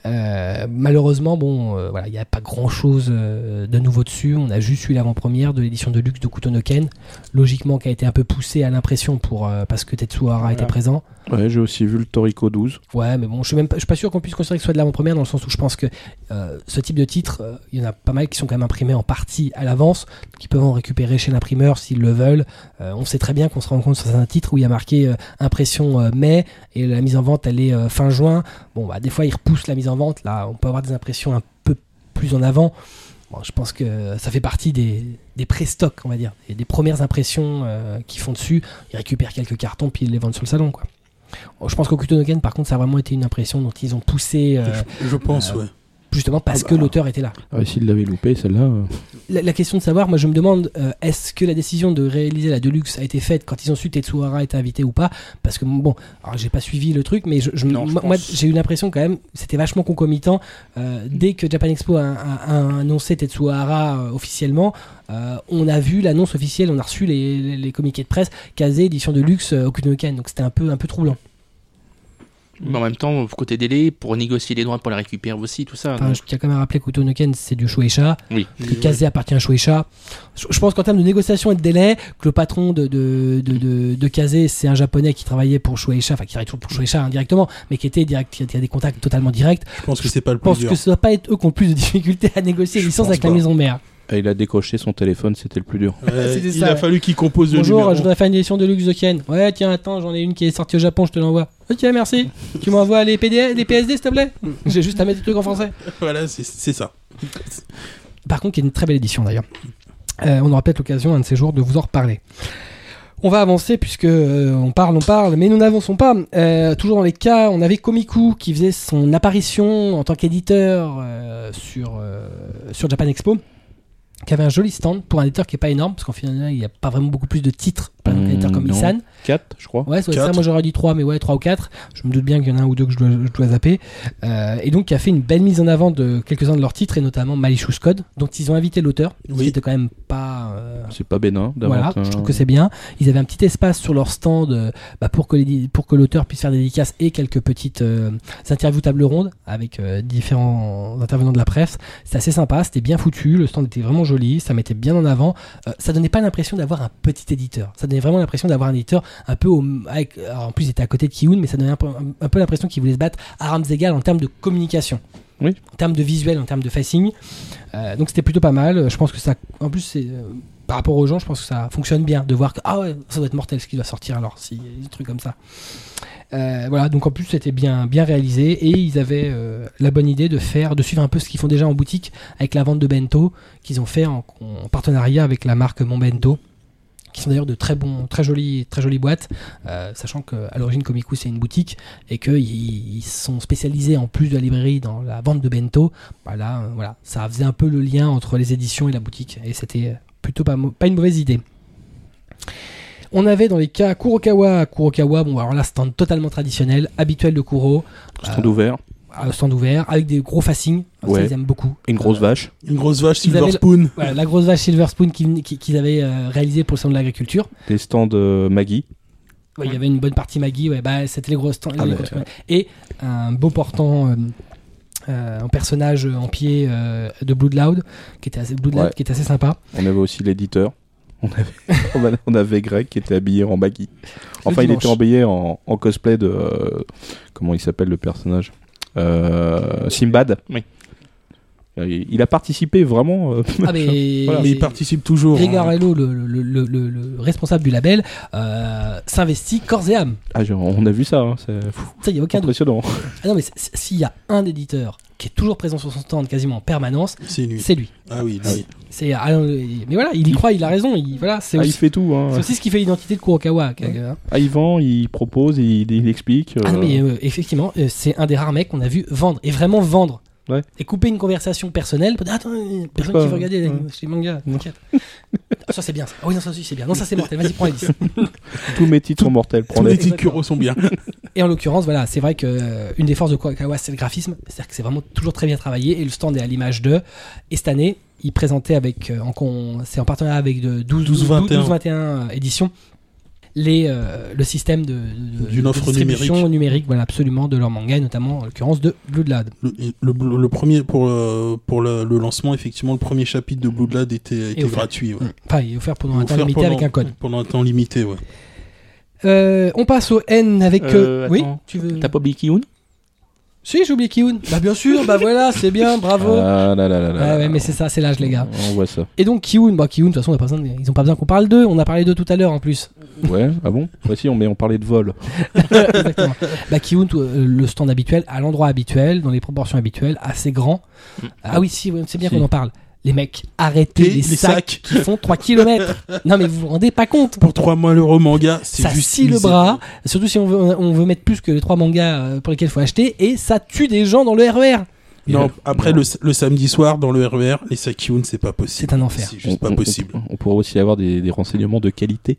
Speaker 1: Euh, malheureusement, bon, euh, voilà, il n'y a pas grand chose de nouveau dessus. On a juste eu l'avant-première de l'édition de luxe de Kutonoken, logiquement qui a été un peu poussée à l'impression pour euh, parce que Tetsuhara
Speaker 2: Voilà.
Speaker 1: était présent.
Speaker 4: Ouais, j'ai aussi vu le Toriko 12.
Speaker 1: Ouais, mais bon, je suis même pas, je suis pas sûr qu'on puisse considérer que ce soit de l'avant-première dans le sens où je pense que euh, ce type de titre, euh, il y en a pas mal qui sont quand même imprimés en partie à l'avance, qui peuvent en récupérer chez l'imprimeur s'ils le veulent. Euh, on sait très bien qu'on se rend compte sur un titre où il y a marqué euh, impression euh, mai et la mise en vente elle est euh, fin juin. Bon, bah des fois ils repoussent la mise en vente. Là, on peut avoir des impressions un peu plus en avant. Bon, je pense que ça fait partie des, des pré-stocks, on va dire, et des premières impressions euh, qu'ils font dessus. Ils récupèrent quelques cartons puis ils les vendent sur le salon, quoi. Je pense qu'au Kutonoken, par contre, ça a vraiment été une impression dont ils ont poussé, euh,
Speaker 3: je, je pense,
Speaker 1: euh,
Speaker 3: ouais.
Speaker 1: Justement parce
Speaker 3: Ah bah.
Speaker 1: que l'auteur était là.
Speaker 4: Ah, S'il l'avait loupé, celle-là. euh,
Speaker 1: La, la question de savoir, moi je me demande, euh, est-ce que la décision de réaliser la Deluxe a été faite quand ils ont su que Tetsuhara était invité ou pas? Parce que bon, alors j'ai pas suivi le truc, mais je, je-
Speaker 2: Non, je
Speaker 1: moi, j'ai eu l'impression quand même, c'était vachement concomitant. Euh, dès que Japan Expo a, a- a annoncé Tetsuhara euh, officiellement, euh, on a vu l'annonce officielle, on a reçu les, les, les communiqués de presse, Kazé édition de luxe euh, au Kutonoken, donc c'était un peu, un peu troublant.
Speaker 2: Mais en même temps, côté délai, pour négocier les droits pour la récupérer aussi, tout ça.
Speaker 1: Enfin,
Speaker 2: donc-
Speaker 1: je tiens quand même à rappeler que Kutonoken c'est du Shueisha,
Speaker 2: Oui.
Speaker 1: que Kazé appartient à Shueisha. Je, je pense qu'en termes de négociation et de délai, que le patron de, de, de, de, de Kazé, c'est un japonais qui travaillait pour Shueisha, enfin qui travaille toujours pour Shueisha indirectement, mais qui était direct, qui a des contacts totalement directs.
Speaker 3: Je pense que c'est pas le
Speaker 1: Je
Speaker 3: plus
Speaker 1: pense
Speaker 3: dur.
Speaker 1: que ce doit pas être eux qui ont le plus de difficultés à négocier les licences avec la maison mère.
Speaker 4: Et il a décroché son téléphone, c'était le plus dur.
Speaker 3: Ouais,
Speaker 1: C'était
Speaker 3: il
Speaker 1: ça,
Speaker 3: a
Speaker 1: ouais.
Speaker 3: fallu qu'il compose le
Speaker 1: Bonjour,
Speaker 3: numéro.
Speaker 1: je voudrais faire une édition de luxe de Ken. Ouais, tiens, attends, j'en ai une qui est sortie au Japon, je te l'envoie. Ok, merci. tu m'envoies les les PSD, s'il te plaît? J'ai juste à mettre des trucs en français.
Speaker 3: Voilà, c'est ça.
Speaker 1: Par contre, qui est une très belle édition d'ailleurs. Euh, on aura peut-être l'occasion un de ces jours de vous en reparler. On va avancer puisque euh, on parle, on parle, mais nous n'avançons pas. Euh, toujours dans les cas, on avait Komiku qui faisait son apparition en tant qu'éditeur euh, sur, euh, sur Japan Expo. Qui avait un joli stand pour un éditeur qui est pas énorme, parce qu'en final, il n'y a pas vraiment beaucoup plus de titres pour un
Speaker 4: Hmm,
Speaker 1: éditeur comme
Speaker 4: non.
Speaker 1: Nissan.
Speaker 4: 4, je crois.
Speaker 1: Ouais, ça. Moi, j'aurais dit 3, mais ouais, 3 ou 4. Je me doute bien qu'il y en a un ou deux que je dois, je dois zapper. Euh, et donc, qui a fait une belle mise en avant de quelques-uns de leurs titres, et notamment Malicious Code, dont ils ont invité l'auteur,
Speaker 3: Oui.
Speaker 1: était quand même pas. euh,
Speaker 4: C'est pas bénin d'avoir
Speaker 1: voilà,
Speaker 4: un-
Speaker 1: je trouve que c'est bien. Ils avaient un petit espace sur leur stand euh, bah, pour que les- pour que l'auteur puisse faire des dédicaces et quelques petites euh, interviews table ronde avec euh, différents intervenants de la presse. C'était assez sympa, c'était bien foutu, le stand était vraiment joli, ça mettait bien en avant. Euh, ça donnait pas l'impression d'avoir un petit éditeur. Ça donnait vraiment l'impression d'avoir un éditeur un peu au, avec, alors, en plus il était à côté de Kiun, mais ça donnait un peu, un, un peu l'impression qu'il voulait se battre à armes égales en termes de communication.
Speaker 4: Oui.
Speaker 1: En termes de visuel, en termes de facing. Euh, donc c'était plutôt pas mal. Je pense que ça, en plus c'est euh, par rapport aux gens, je pense que ça fonctionne bien de voir que ah ouais, ça doit être mortel ce qui doit sortir alors a des trucs comme ça. Euh, voilà, donc en plus c'était bien bien réalisé et ils avaient euh, la bonne idée de faire, de suivre un peu ce qu'ils font déjà en boutique avec la vente de bento qu'ils ont fait en, en partenariat avec la marque Mon Bento qui sont d'ailleurs de très bons, très jolies, très jolies boîtes, euh, sachant qu'à l'origine Komiku c'est une boutique et qu'ils ils sont spécialisés en plus de la librairie dans la vente de bento. Voilà, euh, voilà, ça faisait un peu le lien entre les éditions et la boutique et c'était plutôt pas, pas une mauvaise idée. On avait dans les cas Kurokawa, Kurokawa, bon alors là stand totalement traditionnel, habituel de Kuro,
Speaker 4: Stand
Speaker 1: euh,
Speaker 4: ouvert,
Speaker 1: à stand ouvert avec des gros facings, ça
Speaker 4: Ouais.
Speaker 1: ils aiment beaucoup.
Speaker 4: une grosse
Speaker 1: Euh,
Speaker 4: vache.
Speaker 3: Une grosse vache
Speaker 1: avaient
Speaker 3: Silver Spoon.
Speaker 1: Voilà, la grosse vache Silver Spoon qu'ils qui, qu'ils avaient euh, réalisé pour le salon de l'agriculture.
Speaker 4: Des stands euh, Maggie.
Speaker 1: Ouais, il y avait une bonne partie Maggie, ouais, bah, c'était les grosses.
Speaker 4: Ah,
Speaker 1: les
Speaker 4: mais,
Speaker 1: grosses- Et un beau portant euh, euh, en personnage en pied euh, de Bloodloud, qui était assez, Bloodloud,
Speaker 4: Ouais.
Speaker 1: qui était assez sympa.
Speaker 4: On avait aussi l'éditeur. On avait, on avait- Greg qui était habillé en Maggie. Enfin, il était habillé en, en cosplay de. euh, comment il s'appelle le personnage Euh, Simbad.
Speaker 2: Oui.
Speaker 4: Euh, Il a participé vraiment. euh,
Speaker 1: Ah, mais,
Speaker 4: Voilà.
Speaker 3: Mais il participe toujours. hein.
Speaker 1: Grégarello, le, le, le, le- le responsable du label, euh, s'investit corps et âme.
Speaker 4: Ah, genre, on a vu ça. hein, C'est fou,
Speaker 1: Ça, n'y a aucun doute.
Speaker 4: impressionnant.
Speaker 1: Ah non, mais s'il y a un éditeur qui est toujours présent sur son stand quasiment en permanence,
Speaker 3: C'est lui.
Speaker 1: c'est lui.
Speaker 3: Ah oui, lui.
Speaker 1: C'est, ah non, mais voilà, il y croit, il a raison. Il, voilà, c'est
Speaker 4: Ah, il
Speaker 1: aussi,
Speaker 4: fait tout. hein.
Speaker 1: c'est aussi ce qui fait l'identité de Kurokawa. hein.
Speaker 4: Ah, il vend, il propose, il, il explique.
Speaker 1: Ah non, mais euh, effectivement, euh, c'est un des rares mecs qu'on a vu vendre, et vraiment vendre.
Speaker 4: Ouais.
Speaker 1: Et couper une conversation personnelle. pour dire, Attends, personne
Speaker 4: pas,
Speaker 1: qui veut regarder les,
Speaker 4: ouais.
Speaker 1: les mangas, t'inquiète. Ah, ça c'est bien ça. Ah oui, non, ça aussi c'est bien. Non, ça c'est mortel. Vas-y, prends les 10.
Speaker 4: Tous mes titres sont mortels.
Speaker 3: Tous
Speaker 4: Prends-les.
Speaker 3: les titres Kuro sont bien.
Speaker 1: Et en l'occurrence, voilà, c'est vrai que euh, une des forces de Kurokawa, c'est le graphisme. C'est-à-dire que c'est vraiment toujours très bien travaillé et le stand est à l'image de. Et cette année, il présentait avec, euh, c'est en partenariat avec de 12,
Speaker 3: 12, 21.
Speaker 1: 12, 21 euh, éditions. Les, euh, le système de, de-
Speaker 3: offre
Speaker 1: distribution numérique. voilà, absolument, de leur manga, et notamment en l'occurrence de Bloodlad.
Speaker 3: Le, le- le premier pour, le, pour le, le lancement, effectivement, le premier chapitre de Bloodlad était, était gratuit. ouais.
Speaker 1: Enfin, il est offert pendant un temps limité
Speaker 3: pendant-
Speaker 1: avec un code.
Speaker 3: Pendant un temps limité, ouais.
Speaker 1: Euh, on passe au N avec.
Speaker 2: Euh,
Speaker 1: euh, oui, tu veux.
Speaker 2: T'as pas oublié Kiun
Speaker 1: Si, j'ai oublié Kiun. Bah, bien sûr, bah voilà, c'est bien, bravo.
Speaker 4: Ah là là là là.
Speaker 1: Ouais,
Speaker 4: là.
Speaker 1: ouais, mais c'est ça, c'est l'âge, les gars.
Speaker 4: On voit ça.
Speaker 1: Et donc, Kiun, bah, Kiun, de toute façon, on a pas besoin de- ils ont pas besoin qu'on parle d'eux. On a parlé d'eux tout à l'heure en plus.
Speaker 4: Ouais, ah bon? Voici, on, mais on parlait de vol.
Speaker 1: Exactement. bah, Kiun, euh, le stand habituel, à l'endroit habituel, dans les proportions habituelles, assez grand. Ah oui, si, ouais, c'est bien
Speaker 4: Si.
Speaker 1: qu'on en parle. Les mecs, arrêtez les,
Speaker 3: les
Speaker 1: sacs,
Speaker 3: sacs.
Speaker 1: qui font 3 km. non, mais vous vous rendez pas compte.
Speaker 3: Pour trois malheureux mangas, c'est
Speaker 1: Ça
Speaker 3: juste.
Speaker 1: scie le bras, surtout si on veut, on veut mettre plus que les trois mangas euh, pour lesquels il faut acheter, et ça tue des gens dans le RER.
Speaker 3: Non,
Speaker 4: Et,
Speaker 3: après
Speaker 4: non.
Speaker 3: le, le samedi soir dans le RER, les Sakyun, c'est pas possible.
Speaker 1: C'est un enfer.
Speaker 3: C'est juste pas
Speaker 4: on,
Speaker 3: possible.
Speaker 4: On, on pourrait aussi avoir des, des renseignements de qualité.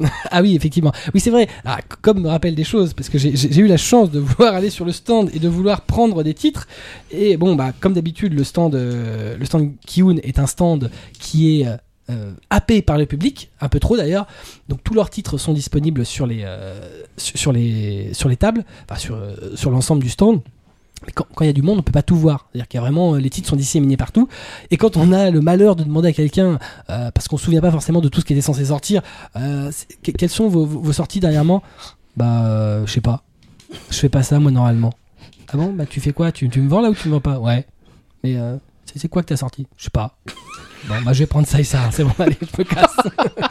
Speaker 1: Ah oui, effectivement. Oui, c'est vrai. Ah, comme me rappelle des choses, parce que j'ai- eu la chance de vouloir aller sur le stand et de vouloir prendre des titres. Et bon, bah, comme d'habitude, le stand, euh, le stand Kiun est un stand qui est euh, euh, happé par le public, un peu trop d'ailleurs. Donc tous leurs titres sont disponibles sur les, euh, tables, enfin sur l'ensemble du stand. Mais quand il y a du monde, on peut pas tout voir. C'est-à-dire qu'il y a vraiment euh, les titres sont disséminés partout. Et quand on a le malheur de demander à quelqu'un, euh, parce qu'on se souvient pas forcément de tout ce qui était censé sortir, euh, quelles sont vos, vos vos sorties dernièrement? Bah, euh, je sais pas. Je fais pas ça moi normalement. Ah bon? Bah tu fais quoi? Tu, tu me vends là ou tu me vends pas? Ouais. Mais euh, c'est quoi que t'as sorti? Je sais pas. Bon bah je vais prendre ça et ça. C'est bon, allez, je me casse.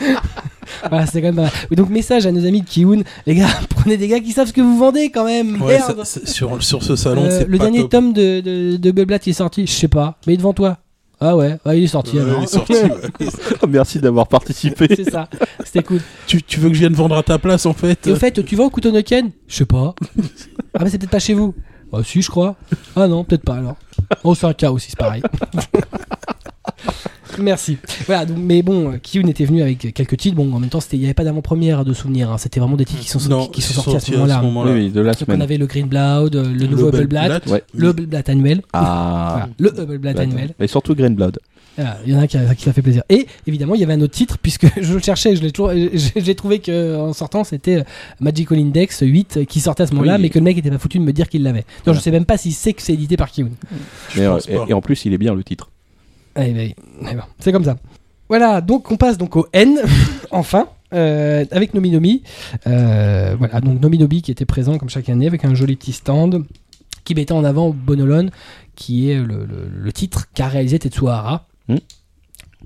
Speaker 1: voilà, c'est quand même. pas mal. Oui, donc message à nos amis de Kiun, les gars, prenez des gars qui savent ce que vous vendez quand même.
Speaker 3: Ouais,
Speaker 1: Merde.
Speaker 3: ça- sur, sur ce salon,
Speaker 1: Euh,
Speaker 3: c'est
Speaker 1: le
Speaker 3: pas
Speaker 1: dernier
Speaker 3: top.
Speaker 1: tome de, de, de Bellblatt il est sorti, je sais pas, mais il est devant toi. Ah ouais, ouais, il est sorti alors.
Speaker 3: il est sorti, ouais.
Speaker 4: Merci d'avoir participé.
Speaker 1: c'est ça, c'était cool.
Speaker 3: tu, tu veux que je vienne vendre à ta place en fait?
Speaker 1: Et au fait, tu vas au Kutonoken Je sais pas. Ah mais c'est peut-être pas chez vous. Ah si, je crois. Ah non, peut-être pas alors. Oh, c'est un cas aussi, c'est pareil. Merci. Voilà, donc, mais bon, euh, Kiyun était venu avec quelques titres. Bon, en même temps, c'était- il n'y avait pas d'avant-première de souvenirs. hein. C'était vraiment des titres qui sont,
Speaker 3: Non,
Speaker 1: qui sont
Speaker 3: ils sont
Speaker 1: sortis à ce
Speaker 3: sortis à ce
Speaker 1: moment-là.
Speaker 4: Oui, oui, de la
Speaker 1: Donc on
Speaker 4: semaine.
Speaker 1: avait le Green Blood, euh, le nouveau Hubble Blood,
Speaker 4: Ouais.
Speaker 1: le Hubble Blood annuel.
Speaker 4: Ah.
Speaker 1: Voilà, le Hubble Blood annuel.
Speaker 4: Et surtout Green Blood.
Speaker 1: Voilà, Il y en a un qui, a- qui ça fait plaisir. Et évidemment, il y avait un autre titre, puisque je le cherchais, je l'ai toujours, j'ai trouvé qu'en sortant, c'était euh, Magical Index 8 euh, qui sortait à ce moment-là,
Speaker 4: Oui.
Speaker 1: mais que le mec était pas foutu de me dire qu'il l'avait. Donc je
Speaker 4: Voilà.
Speaker 1: sais même pas s'il sait que c'est édité par Kiyun.
Speaker 3: Je
Speaker 4: Mais,
Speaker 3: pense
Speaker 4: euh, et, et en plus, il est bien le titre.
Speaker 1: Eh ben, eh ben, c'est comme ça. Voilà, donc on passe donc au N, enfin, euh, avec Nomi Nomi. Euh, voilà, donc Nomi Nomi qui était présent comme chaque année avec un joli petit stand qui mettait en avant Bonolon, qui est le, le- le titre qu'a réalisé Tetsuo
Speaker 4: Hmm.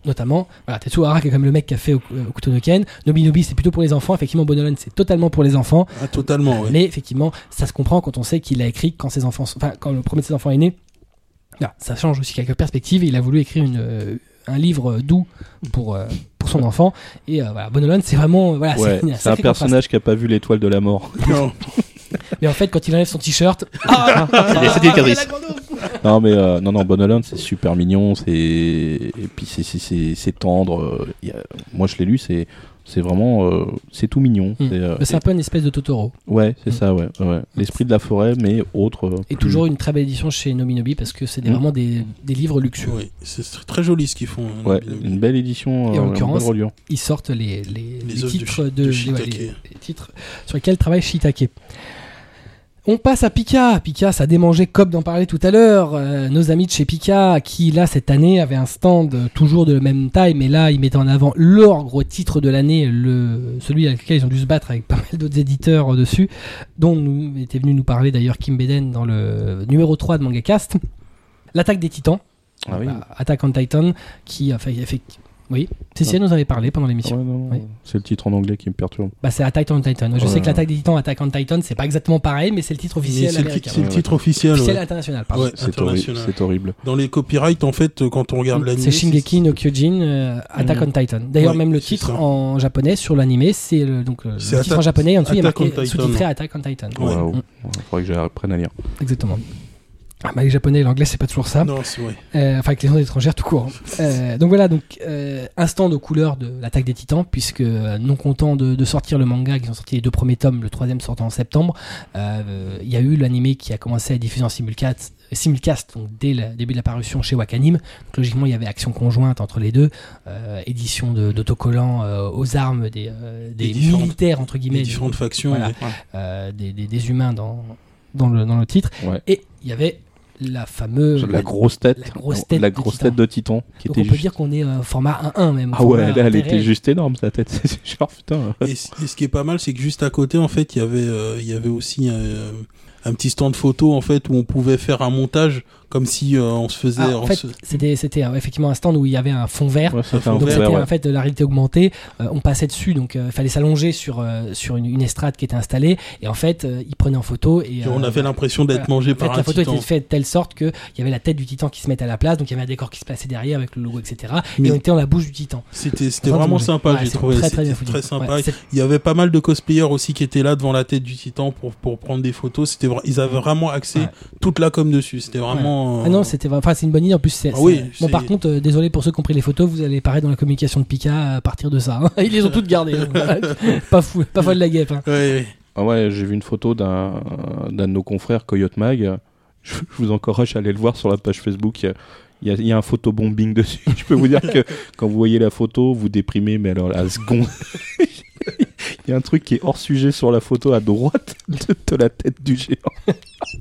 Speaker 1: Notamment, voilà, Tetsuo Hara qui est comme le mec qui a fait Oku- Okuto no Ken. Nomi Nomi c'est plutôt pour les enfants. Effectivement, Bonolon c'est totalement pour les enfants.
Speaker 3: Ah, totalement, ouais.
Speaker 1: Mais effectivement, ça se comprend quand on sait qu'il a écrit quand ses enfants, sont- enfin quand le premier de ses enfants est né. Là, ça change aussi quelques perspectives. et Il a voulu écrire une, euh, un livre euh, doux pour euh, pour son enfant. Et euh, voilà, Bonolon, c'est vraiment euh, voilà,
Speaker 4: Ouais,
Speaker 1: c'est un,
Speaker 4: personnage qui a pas vu l'étoile de la mort.
Speaker 3: Non.
Speaker 1: Mais en fait, quand il enlève son t-shirt, ah,
Speaker 2: caprice.
Speaker 4: Non mais euh, non non c'est super mignon c'est et puis c'est c'est c'est c'est tendre euh, y a- moi je l'ai lu c'est c'est vraiment euh, c'est tout mignon
Speaker 1: Hmm.
Speaker 4: c'est euh,
Speaker 1: c'est un peu une espèce de Totoro.
Speaker 4: ouais c'est
Speaker 1: Hmm.
Speaker 4: ça ouais, ouais. l'esprit de la forêt mais autre euh,
Speaker 1: Et
Speaker 4: plus-
Speaker 1: toujours une très belle édition chez Nomi Nobi parce que c'est des-
Speaker 4: Mm.
Speaker 1: vraiment des, des livres luxueux.
Speaker 3: Oui, c'est tr- très joli ce qu'ils font. hein,
Speaker 4: ouais une belle édition
Speaker 1: Et en
Speaker 4: euh,
Speaker 1: l'occurrence. Ils sortent les, les,
Speaker 3: Les
Speaker 1: les
Speaker 3: œuvres de
Speaker 1: titres de,
Speaker 3: de
Speaker 1: les- ouais,
Speaker 3: Shiitake.
Speaker 1: les- les titres sur lesquels travaille Shiitake. On passe à Pika. Pika, ça a démangé Cobb d'en parler tout à l'heure. Euh, nos amis de chez Pika, qui là cette année avaient un stand euh, toujours de la même taille, mais là ils mettaient en avant leur gros titre de l'année, le celui avec lequel ils ont dû se battre avec pas mal d'autres éditeurs euh, dessus, dont nous était venu nous parler d'ailleurs Kim Beden dans le numéro 3 de MangaCast. L'attaque des titans,
Speaker 4: ah oui
Speaker 1: Bah, Attack on Titan, qui a fait, fait oui, Cécile nous en avait parlé pendant l'émission.
Speaker 4: Ouais, non,
Speaker 1: Oui.
Speaker 4: c'est le titre en anglais qui me perturbe
Speaker 1: Bah, c'est Attack on Titan. Je
Speaker 4: Ouais.
Speaker 1: sais que l'attaque des titans, Attack on Titan, c'est pas exactement pareil, mais c'est le titre officiel
Speaker 3: C'est le, le
Speaker 4: Ouais,
Speaker 3: titre officiel.
Speaker 1: officiel
Speaker 3: ouais.
Speaker 1: international, pardon.
Speaker 3: Ouais,
Speaker 4: c'est horrible
Speaker 3: international.
Speaker 4: c'est horrible
Speaker 3: Dans les copyrights, en fait, euh, quand on regarde l'anime.
Speaker 1: C'est Shingeki no Kyojin, euh, Attack
Speaker 3: Mhm.
Speaker 1: on Titan. D'ailleurs,
Speaker 3: Ouais,
Speaker 1: même le titre
Speaker 3: ça.
Speaker 1: en japonais sur l'animé, c'est le, donc le, titre en japonais. Et en dessous, il y a marqué
Speaker 3: Titan.
Speaker 1: sous-titré Attack on Titan.
Speaker 3: Ouais.
Speaker 4: Waouh.
Speaker 1: Mm.
Speaker 4: Faudrait que j'apprenne à lire
Speaker 1: Exactement. Ah, bah, les japonais et l'anglais, c'est pas toujours ça.
Speaker 3: Non, c'est vrai.
Speaker 1: Euh, enfin avec les langues étrangères tout court. Euh, donc voilà, donc euh, un stand aux couleurs de l'attaque des titans, puisque euh, non content de, de sortir le manga, qui ont sorti les deux premiers tomes, le troisième sortant en septembre, euh, il y a eu l'animé qui a commencé à diffuser en simulcast, simulcast donc dès le début de la parution chez Wakanim. Donc logiquement, il y avait action conjointe entre les deux, euh, édition de- d'autocollants euh, aux armes des, euh, des
Speaker 3: Des
Speaker 1: militaires entre guillemets,
Speaker 3: Les différentes factions.
Speaker 1: Voilà.
Speaker 3: ouais.
Speaker 1: euh, des, des- des humains dans, dans, le, dans le titre.
Speaker 4: Ouais.
Speaker 1: Et il y avait la fameuse
Speaker 4: la grosse tête.
Speaker 1: la grosse tête
Speaker 4: la
Speaker 1: de
Speaker 4: grosse tête de Titan qui
Speaker 1: donc
Speaker 4: était
Speaker 1: on peut
Speaker 4: juste
Speaker 1: dire qu'on est euh, format 1-1 même.
Speaker 4: ah ouais là elle était juste énorme sa tête c'est genre putain.
Speaker 3: Et, ce qui est pas mal, c'est que juste à côté, en fait, il y avait, euh, il y avait aussi euh, un petit stand photo, en fait, où on pouvait faire un montage comme si euh, on se faisait.
Speaker 1: Ah, en fait,
Speaker 3: se-
Speaker 1: c'était c'était euh, effectivement un stand où il y avait un fond vert.
Speaker 4: Ouais, ça
Speaker 3: un
Speaker 4: fait un
Speaker 3: fond
Speaker 1: Donc
Speaker 3: vert,
Speaker 1: c'était
Speaker 4: vert, ouais.
Speaker 1: en fait de la réalité augmentée. Euh, on passait dessus, donc il fallait s'allonger sur euh, sur une, une estrade qui était installée. Et en fait, euh, ils prenaient en photo et
Speaker 3: et on
Speaker 1: euh,
Speaker 3: avait l'impression d'être
Speaker 1: voilà.
Speaker 3: mangé
Speaker 1: En fait,
Speaker 3: par
Speaker 1: la
Speaker 3: un
Speaker 1: photo
Speaker 3: titan.
Speaker 1: était faite de telle sorte qu'il y avait la tête du titan qui se mettait à la place, donc il y avait un décor qui se plaçait derrière avec le logo, etc.
Speaker 3: Mais-
Speaker 1: Et on était dans la bouche du titan.
Speaker 3: C'était c'était
Speaker 1: Enfin,
Speaker 3: vraiment sympa,
Speaker 1: Ouais,
Speaker 3: j'ai trouvé.
Speaker 1: Très, très
Speaker 3: C'était sympa. Il y avait pas mal de cosplayers aussi qui étaient là devant la tête du titan pour, pour prendre des photos. C'était ils avaient vraiment axé toute la com dessus. C'était vraiment.
Speaker 1: Ah non, c'était enfin c'est une bonne idée. En plus, c'est
Speaker 3: Ah oui,
Speaker 1: bon. Par contre, euh, désolé pour ceux qui ont pris les photos, vous allez paraître dans la communication de Pika à partir de ça. hein. Ils les ont toutes gardées. hein. pas fou, pas folle la guêpe. hein.
Speaker 4: Ah ouais, j'ai vu une photo d'un d'un de nos confrères Coyote Mag. Je, je vous encourage à aller le voir sur la page Facebook. Il y a- il y, a, il y a un photobombing dessus. Je peux vous dire que quand vous voyez la photo, vous déprimez, mais alors la seconde. Il y a un truc qui est hors sujet sur la photo à droite de, de la tête du géant.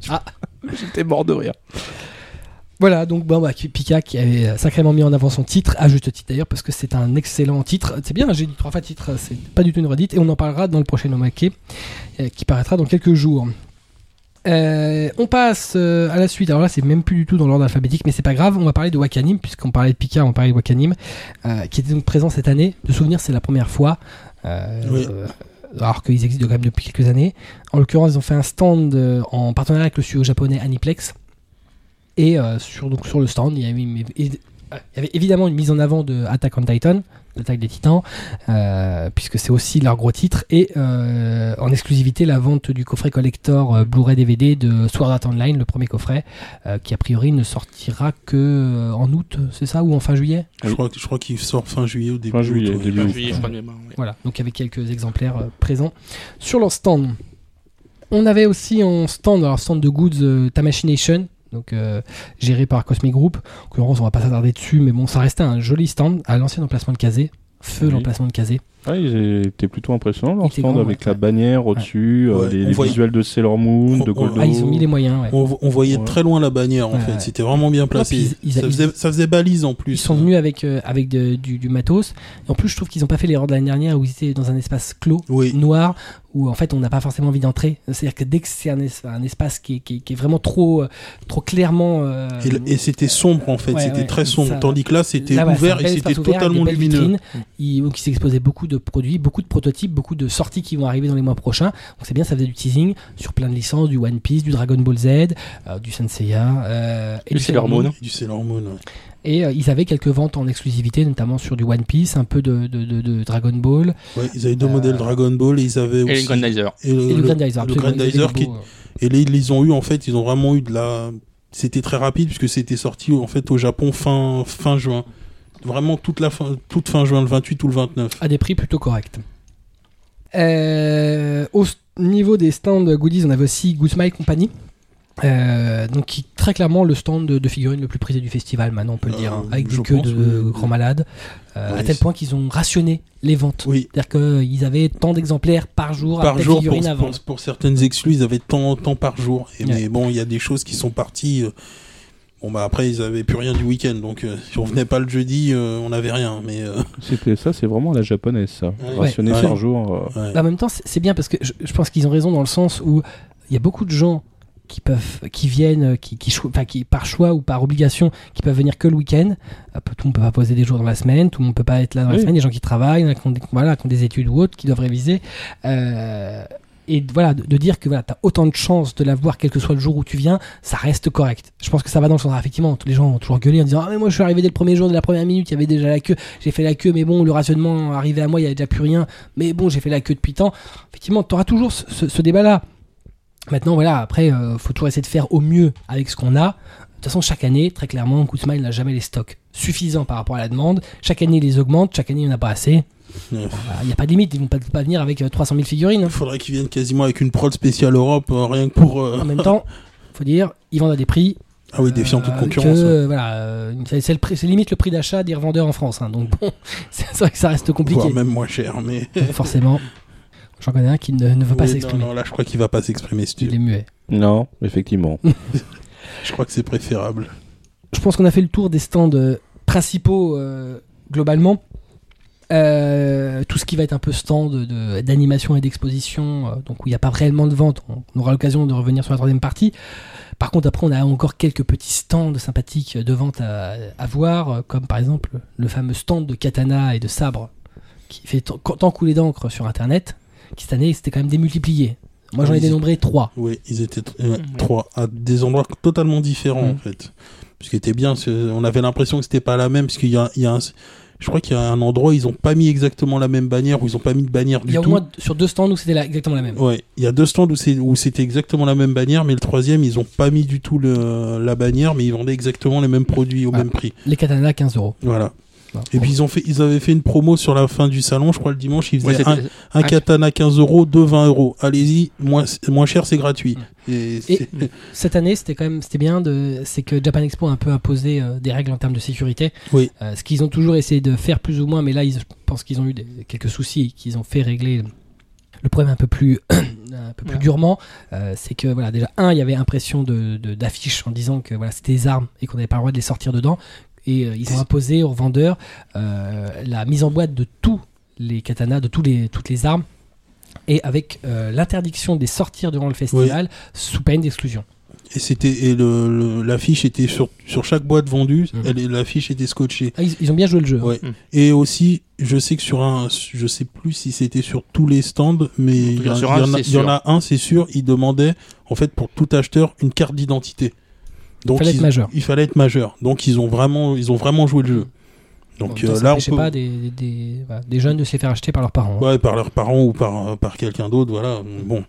Speaker 1: Ah.
Speaker 4: J'étais mort de rire.
Speaker 1: Voilà, donc bon, bah, Pika qui avait sacrément mis en avant son titre, à juste titre d'ailleurs, parce que c'est un excellent titre. C'est bien, j'ai dit trois fois titre, c'est pas du tout une redite, et on en parlera dans le prochain Omake, euh, qui paraîtra dans quelques jours. Euh, on passe euh, à la suite. Alors là, c'est même plus du tout dans l'ordre alphabétique, mais c'est pas grave. On va parler de Wakanim, puisqu'on parlait de Pika, on parlait de Wakanim, euh, qui était donc présent cette année. De souvenir, c'est la première fois. Euh,
Speaker 3: Oui.
Speaker 1: Alors qu'ils existent quand même depuis quelques années. En l'occurrence, ils ont fait un stand euh, en partenariat avec le studio japonais Aniplex. Et euh, sur, donc, sur le stand, il y avait, il y avait évidemment une mise en avant de Attack on Titan, l'attaque des titans, euh, puisque c'est aussi leur gros titre, et euh, en exclusivité la vente du coffret collector euh, Blu-ray DVD de Sword Art Online, le premier coffret, euh, qui a priori ne sortira que euh, en août, c'est ça, ou en fin juillet?
Speaker 3: Je crois, je crois qu'il sort fin juillet au début.
Speaker 4: Fin juillet,
Speaker 3: août,
Speaker 4: début août.
Speaker 2: juillet, je crois de mémoire, ouais.
Speaker 1: Voilà, donc avec quelques exemplaires euh, présents sur leur stand. On avait aussi en stand, alors stand de goods euh, Tamashination, donc euh, géré par Cosmic Group. En l'occurrence, on va pas s'attarder dessus, mais bon, ça restait un joli stand à l'ancien emplacement de Kazé. Feu
Speaker 4: Oui.
Speaker 1: l'emplacement de Kazé.
Speaker 4: Ah, ils étaient plutôt impressionnants leur
Speaker 1: Ils
Speaker 4: stand avec
Speaker 1: ouais.
Speaker 4: la bannière au-dessus, euh, les,
Speaker 3: on
Speaker 4: les
Speaker 3: voyait-
Speaker 4: visuels de Sailor Moon,
Speaker 3: On-
Speaker 4: de Goldo.
Speaker 1: Ah, ils ont mis les moyens, ouais.
Speaker 3: On, on voyait
Speaker 4: Ouais.
Speaker 3: très loin la bannière en
Speaker 1: Ouais,
Speaker 3: fait,
Speaker 1: ouais.
Speaker 3: c'était vraiment bien placé.
Speaker 1: ils- ils-
Speaker 3: ça,
Speaker 1: ils-
Speaker 3: faisait, ça faisait balise en plus.
Speaker 1: Ils sont venus avec, euh, avec de- du, du matos. En plus, je trouve qu'ils n'ont pas fait l'erreur de l'année dernière où ils étaient dans un espace clos,
Speaker 3: Oui.
Speaker 1: noir, où en fait on n'a pas forcément envie d'entrer. C'est-à-dire que dès que c'est un, es- un espace qui est, qui est- qui est vraiment trop, euh, trop clairement. euh,
Speaker 3: Et, c'était sombre en fait,
Speaker 1: Ouais,
Speaker 3: c'était
Speaker 1: ouais.
Speaker 3: très sombre.
Speaker 1: Ça-
Speaker 3: Tandis que là, c'était ouvert et c'était totalement lumineux.
Speaker 1: vitrines. Donc il s'exposait beaucoup de produits, beaucoup de prototypes, beaucoup de sorties qui vont arriver dans les mois prochains. Donc c'est bien, ça faisait du teasing sur plein de licences, du One Piece, du Dragon Ball Z, euh, du Senseiya euh, et
Speaker 2: Du Sailor Moon.
Speaker 3: Du Sailor Moon. ouais.
Speaker 1: Et euh, ils avaient quelques ventes en exclusivité, notamment sur du One Piece, un peu de, de, de- de Dragon Ball
Speaker 3: Ouais, ils avaient deux
Speaker 1: Euh,
Speaker 3: modèles Dragon Ball et ils avaient
Speaker 2: Et les
Speaker 3: aussi.
Speaker 2: Grandizer.
Speaker 3: et le,
Speaker 1: et le,
Speaker 3: le-
Speaker 1: Grandizer.
Speaker 3: le qui, Et là, ils les ont eu en fait, ils ont vraiment eu de la. C'était très rapide puisque c'était sorti en fait au Japon fin fin juin. Vraiment toute la fin, toute fin juin, le 28 ou le 29.
Speaker 1: à des prix plutôt corrects. Euh, au niveau des stands goodies, on avait aussi Good Smile Company. Euh, donc qui très clairement le stand de, de figurines le plus prisé du festival maintenant on peut le
Speaker 3: Euh,
Speaker 1: dire hein, avec des queues de
Speaker 3: oui.
Speaker 1: grands malades euh,
Speaker 3: Ouais,
Speaker 1: à tel point qu'ils ont rationné les ventes
Speaker 3: Oui.
Speaker 1: c'est-à-dire qu'ils avaient tant d'exemplaires par jour
Speaker 3: Par jour pour, pour, pour certaines exclus, ils avaient tant tant par jour. Et
Speaker 1: Ouais.
Speaker 3: Mais bon, il y a des choses qui sont parties. Bon bah après ils avaient plus rien du week-end donc euh, si on venait pas le jeudi euh, on n'avait rien mais euh,
Speaker 4: C'était ça, c'est vraiment la japonaise, ça.
Speaker 3: Ouais.
Speaker 4: Rationné
Speaker 3: Ouais.
Speaker 4: par jour. euh,
Speaker 3: ouais.
Speaker 1: Bah, en même temps c'est bien parce que je, je pense qu'ils ont raison dans le sens où il y a beaucoup de gens qui peuvent qui viennent qui qui, choi- enfin, qui par choix ou par obligation qui peuvent venir que le week-end tout le monde peut pas poser des jours dans la semaine tout le monde peut pas être là dans la semaine des gens qui travaillent il y en a qui ont des, voilà qui ont des études ou autres qui doivent réviser Euh, et voilà de, dire que voilà t'as autant de chances de la voir quel que soit le jour où tu viens ça reste correct. Je pense que ça va dans le sens effectivement tous les gens vont toujours gueuler en disant ah mais moi je suis arrivé dès le premier jour de la première minute il y avait déjà la queue. J'ai fait la queue mais bon le rationnement arrivé à moi il y avait déjà plus rien. Mais bon j'ai fait la queue depuis tant. Effectivement tu auras toujours ce, ce- ce débat là maintenant voilà après euh, faut toujours essayer de faire au mieux avec ce qu'on a. De toute façon chaque année très clairement Smile n'a jamais les stocks suffisants par rapport à la demande chaque année ils les augmente chaque année il n'y en a pas assez
Speaker 3: Ouais.
Speaker 1: il n'y a pas de limite ils vont pas, pas venir avec euh, 300 000 figurines hein.
Speaker 3: Il faudrait qu'ils viennent quasiment avec une prod spéciale Europe euh, rien que pour euh,
Speaker 1: en même temps faut dire ils vendent à des prix
Speaker 3: ah oui défiant toute
Speaker 1: Euh,
Speaker 3: concurrence. ouais.
Speaker 1: euh, voilà, euh, c'est c'est le prix- c'est limite le prix d'achat des revendeurs en France. hein. donc bon, c'est vrai que ça reste compliqué.
Speaker 3: Voire même moins cher mais
Speaker 1: Donc, forcément, j'en connais un qui ne, ne veut pas
Speaker 3: Oui,
Speaker 1: s'exprimer.
Speaker 3: non, là je crois qu'il va pas s'exprimer
Speaker 1: Il est muet.
Speaker 4: Non, effectivement.
Speaker 3: Je crois que c'est préférable.
Speaker 1: Je pense qu'on a fait le tour des stands euh, principaux euh, globalement. Euh, tout ce qui va être un peu stand de- d'animation et d'exposition, euh, donc où il n'y a pas réellement de vente, on, on aura l'occasion de revenir sur la troisième partie. Par contre, après, on a encore quelques petits stands sympathiques de vente à, à voir, comme par exemple le fameux stand de katana et de sabre, qui fait tant couler d'encre sur Internet, qui cette année c'était quand même démultiplié. Moi, j'en ai dénombré trois.
Speaker 3: Oui, ils étaient tr- trois à des endroits totalement différents
Speaker 1: Mm.
Speaker 3: en fait. Ce qui était bien, on avait l'impression que c'était pas la même parce qu'il y a, il y a un, je crois qu'il y a un endroit où ils ont pas mis exactement la même bannière, où ils ont pas mis de bannière
Speaker 1: Il
Speaker 3: du
Speaker 1: y a au
Speaker 3: tout.
Speaker 1: moins sur deux stands où c'était exactement la même.
Speaker 3: Ouais, il y a deux stands où c'est où c'était exactement la même bannière, mais le troisième ils ont pas mis du tout le, la bannière, mais ils vendaient exactement les mêmes produits au
Speaker 1: Ah.
Speaker 3: même prix.
Speaker 1: Les katanas 15 euros.
Speaker 3: Voilà. Et puis ils ont fait, ils avaient fait une promo sur la fin du salon, je crois le dimanche, ils
Speaker 2: Ouais,
Speaker 3: faisaient
Speaker 2: c'était-
Speaker 3: un, un katana 15 euros, deux 20 euros. Allez-y, moins, moins cher c'est gratuit. Et
Speaker 1: Et cette année, c'était quand même c'était bien de c'est que Japan Expo a un peu imposé euh, des règles en termes de sécurité.
Speaker 3: Oui.
Speaker 1: Euh, ce qu'ils ont toujours essayé de faire plus ou moins, mais là, ils, je pense qu'ils ont eu des- quelques soucis qu'ils ont fait régler le problème un peu plus un peu plus
Speaker 2: Ouais.
Speaker 1: durement. Euh, c'est que voilà, déjà un, il y avait impression de de- d'affiches en disant que voilà, c'était des armes et qu'on n'avait pas le droit de les sortir dedans. Et euh, ils ont imposé aux vendeurs euh, la mise en boîte de tous les katanas, de tous les toutes les armes. Et avec euh, l'interdiction de les sortir durant le festival sous peine d'exclusion.
Speaker 3: Et c'était et le l'affiche était sur sur chaque boîte vendue,
Speaker 1: Mhm.
Speaker 3: elle l'affiche était scotchée.
Speaker 1: Ah, ils, ils ont bien joué le jeu. hein.
Speaker 3: Ouais.
Speaker 2: Mhm.
Speaker 3: Et aussi, je sais que sur un, je sais plus si c'était sur tous les stands, mais il y, en- a un, c'est sûr, il demandait en fait pour tout acheteur une carte d'identité. Donc
Speaker 1: Fallait être majeur.
Speaker 3: Il fallait être majeur. Donc ils ont vraiment, ils ont vraiment joué le jeu. Donc
Speaker 1: ça
Speaker 3: euh, là, on peut,
Speaker 1: pas des, des, voilà, des jeunes de se les faire acheter par leurs parents. hein.
Speaker 3: ouais, par leurs parents ou par, euh, par quelqu'un d'autre, voilà. Bon,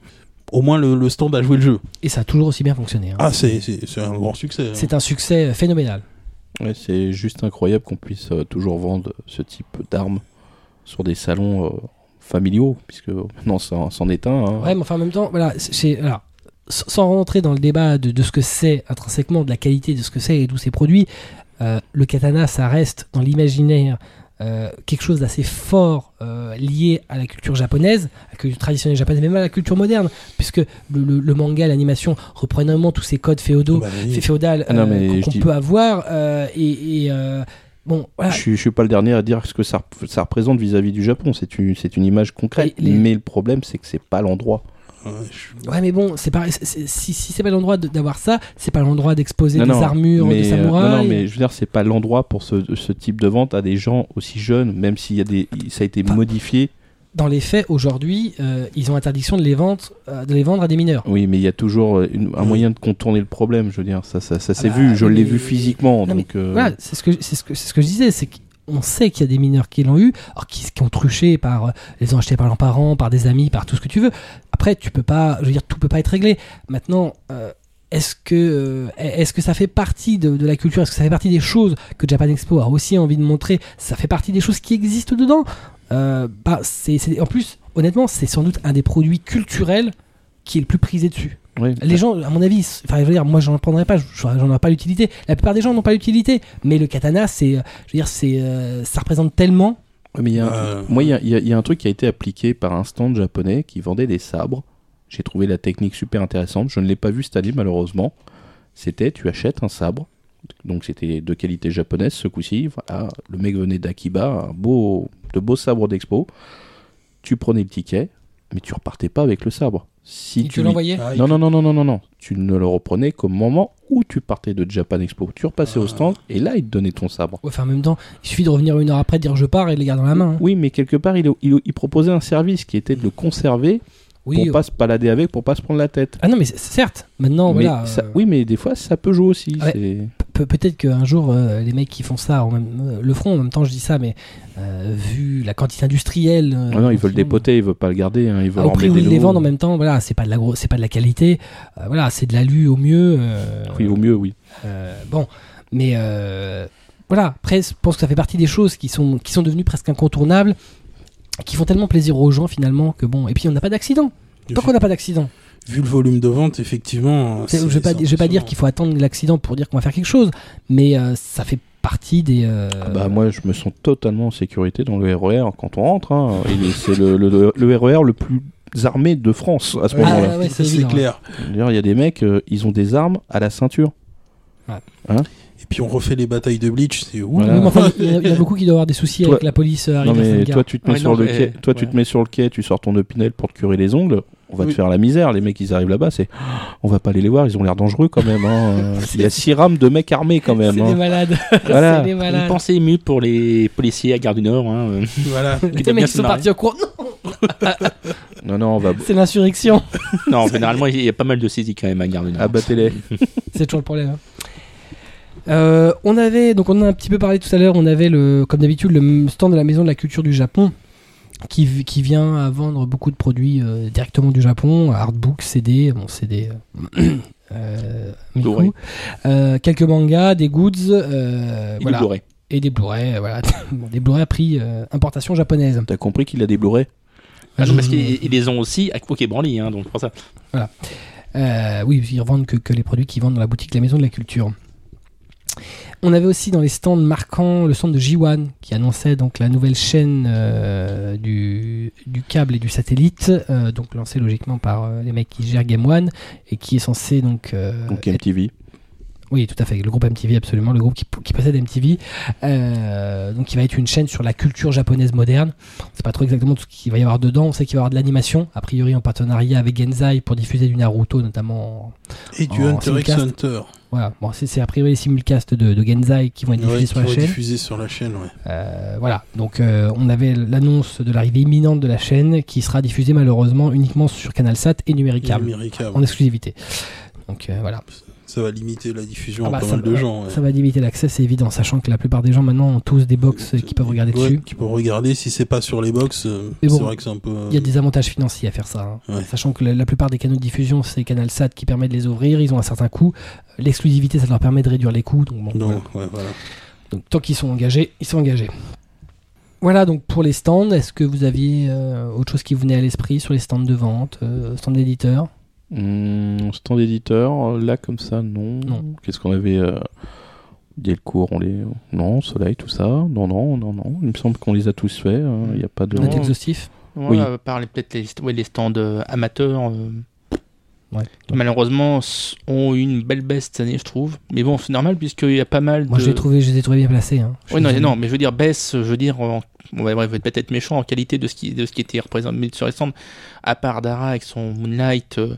Speaker 3: au moins le, le stand a joué le jeu.
Speaker 1: Et ça a toujours aussi bien fonctionné. hein.
Speaker 3: Ah, c'est un grand succès. hein.
Speaker 1: C'est un succès phénoménal.
Speaker 4: Ouais, c'est juste incroyable qu'on puisse euh, toujours vendre ce type d'armes sur des salons euh, familiaux, puisque maintenant c'en est un. hein.
Speaker 1: Ouais, mais enfin en même temps, voilà, c'est- s- sans rentrer dans le débat de, de ce que c'est intrinsèquement, de la qualité de ce que c'est et d'où c'est produit, euh, le katana, ça reste dans l'imaginaire euh, quelque chose d'assez fort euh, lié à la culture japonaise, à la culture traditionnelle japonaise, même à la culture moderne, puisque le, le- le manga, l'animation reprend énormément tous ces codes féodaux,
Speaker 3: Bah, oui.
Speaker 1: fé- féodales
Speaker 4: Ah
Speaker 1: qu'on peut avoir, et, et, bon, voilà,
Speaker 4: Je, je suis pas le dernier à dire ce que ça, rep- ça représente vis-à-vis du Japon. C'est une, image concrète.
Speaker 1: Les-
Speaker 4: Mais le problème, c'est que c'est pas l'endroit.
Speaker 3: Ouais,
Speaker 1: mais bon, c'est pareil. si si c'est pas l'endroit d'avoir ça, c'est pas l'endroit d'exposer des
Speaker 4: non,
Speaker 1: armures
Speaker 4: mais,
Speaker 1: de
Speaker 4: euh,
Speaker 1: samouraïs.
Speaker 4: non, non, mais je veux dire, c'est pas l'endroit pour ce, ce type de vente à des gens aussi jeunes, même s'il y a des, ça a été
Speaker 1: Enfin,
Speaker 4: modifié.
Speaker 1: Dans les faits, aujourd'hui, euh, ils ont interdiction de les vendre, euh, de les vendre à des mineurs.
Speaker 4: Oui, mais il y a toujours euh, une- un moyen de contourner le problème. Je veux dire, ça, ça, ça s'est
Speaker 1: bah,
Speaker 4: vu. Je l'ai vu physiquement.
Speaker 1: Non,
Speaker 4: donc, euh,
Speaker 1: Voilà, c'est ce que c'est ce que c'est ce que je disais, c'est qu'on sait qu'il y a des mineurs qui l'ont eu, alors qui, qui ont truché par, les ont achetés par leurs parents, par des amis, par tout ce que tu veux. Après, tu peux pas, je veux dire, tout peut pas être réglé. Maintenant, euh, est-ce que euh, est-ce que ça fait partie de, de la culture? Est-ce que ça fait partie des choses que Japan Expo a aussi envie de montrer? Ça fait partie des choses qui existent dedans. Euh, bah, c'est en plus, honnêtement, c'est sans doute un des produits culturels qui est le plus prisé dessus.
Speaker 4: oui.
Speaker 1: Les gens, à mon avis, enfin, je veux dire, moi, j'en prendrais pas, j'en ai pas l'utilité. La plupart des gens n'ont pas l'utilité, mais le katana, c'est, je veux dire, c'est, euh, ça représente tellement.
Speaker 4: Mais il y a un-
Speaker 3: Euh,
Speaker 4: Moi, il y a, il y a- il y a un truc qui a été appliqué par un stand japonais qui vendait des sabres. J'ai trouvé la technique super intéressante. Je ne l'ai pas vu cette année, malheureusement. C'était, tu achètes un sabre. Donc, c'était de qualité japonaise ce coup-ci. Voilà, le mec venait d'Akiba, beau, de beaux sabres d'expo. Tu prenais le ticket, mais tu repartais pas avec le sabre. Si
Speaker 1: Il
Speaker 4: tu lui-
Speaker 1: l'envoyait.
Speaker 3: ah,
Speaker 4: Non, non, non, non, non, non, non. Tu ne le reprenais qu'au moment où tu partais de Japan Expo. Tu repassais au
Speaker 3: Ah.
Speaker 4: stand et là, il te donnait ton sabre.
Speaker 1: Ouais, Enfin, en même temps, il suffit de revenir une heure après, de dire je pars et de les garder dans la main. hein.
Speaker 4: Oui, mais quelque part, il, il- il proposait un service qui était de le conserver
Speaker 1: Oui.
Speaker 4: pour
Speaker 1: euh,
Speaker 4: pas se balader avec, pour pas se prendre la tête.
Speaker 1: Ah non, mais certes. Maintenant,
Speaker 4: Mais
Speaker 1: voilà.
Speaker 4: ça-
Speaker 1: euh,
Speaker 4: oui, mais des fois, ça peut jouer aussi.
Speaker 1: Ouais. Peut-être qu'un jour, euh, les mecs qui font ça en même, euh, le feront. En même temps, je dis ça, mais euh, vu la quantité industrielle. euh,
Speaker 4: Ah non, ils veulent dépoter, ils veulent pas le garder, hein, ils veulent
Speaker 1: Ah, au prix où ils les vendent en même temps, voilà, c'est pas de la gros, c'est pas de la qualité, euh, voilà, c'est de l'alu au mieux. euh,
Speaker 4: Oui, au mieux, oui.
Speaker 1: euh, bon, mais euh, voilà. Après, je pense que ça fait partie des choses qui sont qui sont devenues presque incontournables, qui font tellement plaisir aux gens finalement que bon. Et puis on n'a pas d'accident. Tant qu'on n'a pas d'accident?
Speaker 3: Vu le volume de vente, effectivement.
Speaker 1: Je vais pas, je vais pas dire qu'il faut attendre l'accident pour dire qu'on va faire quelque chose, mais euh, ça fait partie des. euh,
Speaker 4: Ah bah, moi, je me sens totalement en sécurité dans le RER quand on rentre. hein. C'est le, le, le RER le plus armé de France à ce
Speaker 3: Ouais,
Speaker 4: moment-là.
Speaker 1: Ah, ouais, c'est
Speaker 3: c'est
Speaker 1: évident,
Speaker 3: clair.
Speaker 4: Dire, Il y a des mecs, euh, ils ont des armes à la ceinture.
Speaker 3: Et puis on refait les batailles de Bleach, c'est ouf.
Speaker 4: Voilà.
Speaker 1: Enfin, il y, a- il y en a beaucoup qui doivent avoir des soucis
Speaker 4: Toi-
Speaker 1: avec la police euh,
Speaker 4: Non mais toi tu te mets
Speaker 2: Ouais,
Speaker 4: sur
Speaker 2: non,
Speaker 4: le
Speaker 2: mais-
Speaker 4: quai, toi tu te mets sur le quai, tu sors ton opinel pour te curer les ongles. On va te faire la misère. Les mecs ils arrivent là-bas, c'est on va pas aller les voir, ils ont l'air dangereux quand même. hein. Euh, Il y a six rames de mecs armés quand même.
Speaker 1: C'est
Speaker 4: hein.
Speaker 1: des malades.
Speaker 4: Voilà.
Speaker 1: C'est des
Speaker 2: Une
Speaker 1: malades.
Speaker 2: pensée émue pour les policiers à Gare du Nord. Hein. euh,
Speaker 3: Voilà.
Speaker 1: Les mecs sont
Speaker 2: marrer.
Speaker 1: partis au cours. Non,
Speaker 4: Non non, on va
Speaker 1: c'est l'insurrection.
Speaker 2: Non, généralement, il y a pas mal de saisies quand même à Gare du Nord.
Speaker 4: abattez-les.
Speaker 1: C'est toujours le problème. Euh, on avait, donc on en a un petit peu parlé tout à l'heure, on avait le, comme d'habitude le stand de la Maison de la Culture du Japon qui, qui vient à vendre beaucoup de produits euh, directement du Japon, artbook, CD, bon CD, euh, euh, Miku, euh, quelques mangas, des goods, euh, voilà,
Speaker 2: est Blu-ray.
Speaker 1: et des Blu-ray, voilà, Bon, des Blu-ray à prix euh, importation japonaise.
Speaker 4: T'as compris qu'il a des Blu-ray?
Speaker 2: Ah non, parce qu'ils ils les ont aussi à Poké Branly, hein, donc pour ça.
Speaker 1: Euh, oui, ils revendent que, que les produits qu'ils vendent dans la boutique de la Maison de la Culture. On avait aussi dans les stands marquants le stand de J1 qui annonçait donc la nouvelle chaîne euh, du, câble et du satellite, euh, donc lancée logiquement par euh, les mecs qui gèrent Game One et qui est censé donc,
Speaker 4: Donc MTV.
Speaker 1: Oui, tout à fait. Le groupe MTV, absolument. Le groupe qui, qui possède MTV. Euh, donc, qui va être une chaîne sur la culture japonaise moderne. On sait pas trop exactement tout ce qu'il va y avoir dedans. On sait qu'il va y avoir de l'animation, a priori en partenariat avec Genzai pour diffuser du Naruto, notamment. en-
Speaker 3: Et du Hunter x. Hunter.
Speaker 1: Voilà. Bon, c'est a priori les simulcasts de, de Genzai qui vont être diffusés
Speaker 3: Ouais,
Speaker 1: sur la chaîne.
Speaker 3: diffusés sur la chaîne, ouais.
Speaker 1: Euh, voilà. Donc, euh, on avait l'annonce de l'arrivée imminente de la chaîne qui sera diffusée malheureusement uniquement sur CanalSat et Numéricable en exclusivité. Donc, voilà.
Speaker 3: Ça va limiter la diffusion
Speaker 1: Ah bah,
Speaker 3: à pas
Speaker 1: ça,
Speaker 3: mal de gens. ouais.
Speaker 1: ça va limiter l'accès, c'est évident, sachant que la plupart des gens maintenant ont tous des box qui peuvent regarder
Speaker 3: Ouais,
Speaker 1: dessus.
Speaker 3: Qui peuvent regarder si c'est pas sur les box. euh, c'est vrai que c'est un peu.
Speaker 1: Il y a des avantages financiers à faire ça. hein.
Speaker 3: Ouais.
Speaker 1: Sachant que la, la plupart des canaux de diffusion, c'est CanalSat qui permet de les ouvrir, ils ont un certain coût. L'exclusivité, ça leur permet de réduire les coûts. Donc, bon,
Speaker 3: Non,
Speaker 1: voilà.
Speaker 3: ouais, voilà.
Speaker 1: Donc, tant qu'ils sont engagés, ils sont engagés. Voilà donc pour les stands. Est-ce que vous aviez euh, autre chose qui vous venait à l'esprit sur les stands de vente, euh, stands d'éditeurs?
Speaker 4: Hum, stand éditeur, là comme ça, non.
Speaker 1: Non.
Speaker 4: Qu'est-ce qu'on avait euh, Delcourt, on les. Non, Soleil, tout ça. Non, non, non, non. Il me semble qu'on les a tous faits. hein. Il n'y a pas de.
Speaker 1: Exhaustif?
Speaker 2: Ouais,
Speaker 4: Oui.
Speaker 2: à part les- peut-être les, ouais, les stands euh, amateurs, euh,
Speaker 1: Ouais.
Speaker 2: qui malheureusement ont eu une belle baisse cette année, je trouve. Mais bon, c'est normal puisqu'il y a pas mal de.
Speaker 1: Moi, je les ai trouvés, trouvés bien placés. Hein.
Speaker 2: Oui, non, non, mais je veux dire baisse, je veux dire, en- bref, peut être méchant en qualité de ce qui, de ce qui était représenté sur les stands, à part Dara avec son Moonlight euh,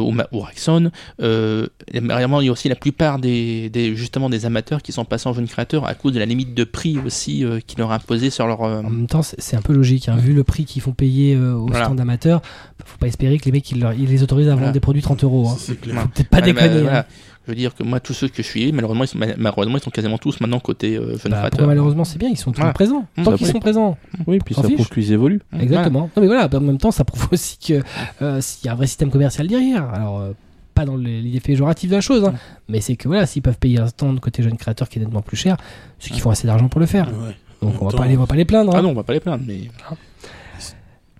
Speaker 2: ou, ou Rexon, euh, réellement, il y a aussi la plupart des, des- justement des amateurs qui sont passés en jeunes créateurs à cause de la limite de prix aussi euh, qui leur a imposé sur leur. euh,
Speaker 1: En même temps, c'est un peu logique. hein. Vu le prix qu'ils font payer euh, aux
Speaker 2: Voilà.
Speaker 1: stands amateurs, faut pas espérer que les mecs ils, leur- ils les autorisent à vendre
Speaker 2: Voilà.
Speaker 1: des produits 30 euros. hein.
Speaker 3: C'est clair.
Speaker 1: Peut-être pas
Speaker 2: Ouais,
Speaker 1: déconner.
Speaker 2: euh,
Speaker 1: hein.
Speaker 2: voilà. Je veux dire que moi, tous ceux que je suis, malheureusement, ils sont, malheureusement, ils sont quasiment tous maintenant côté euh, jeunes
Speaker 1: Bah,
Speaker 2: créateurs.
Speaker 1: pourquoi malheureusement, c'est bien, ils sont toujours
Speaker 2: Voilà.
Speaker 1: présents.
Speaker 2: Mmh,
Speaker 1: Tant
Speaker 2: bah
Speaker 1: qu'ils sont présents.
Speaker 4: Oui, puis ça
Speaker 1: fiche.
Speaker 4: prouve qu'ils évoluent.
Speaker 2: Mmh,
Speaker 1: Exactement. Non, mais voilà, en même temps, ça prouve aussi que euh, s'il y a un vrai système commercial derrière. Alors, euh, pas dans l'idée péjorative de la chose, hein, mais c'est que voilà, s'ils peuvent payer un stand côté jeune créateur qui est nettement plus cher, c'est qu'ils font assez d'argent pour le faire.
Speaker 3: Ouais.
Speaker 1: Donc, on va pas les, on va pas les plaindre. hein.
Speaker 2: Ah non, on va pas les plaindre, mais.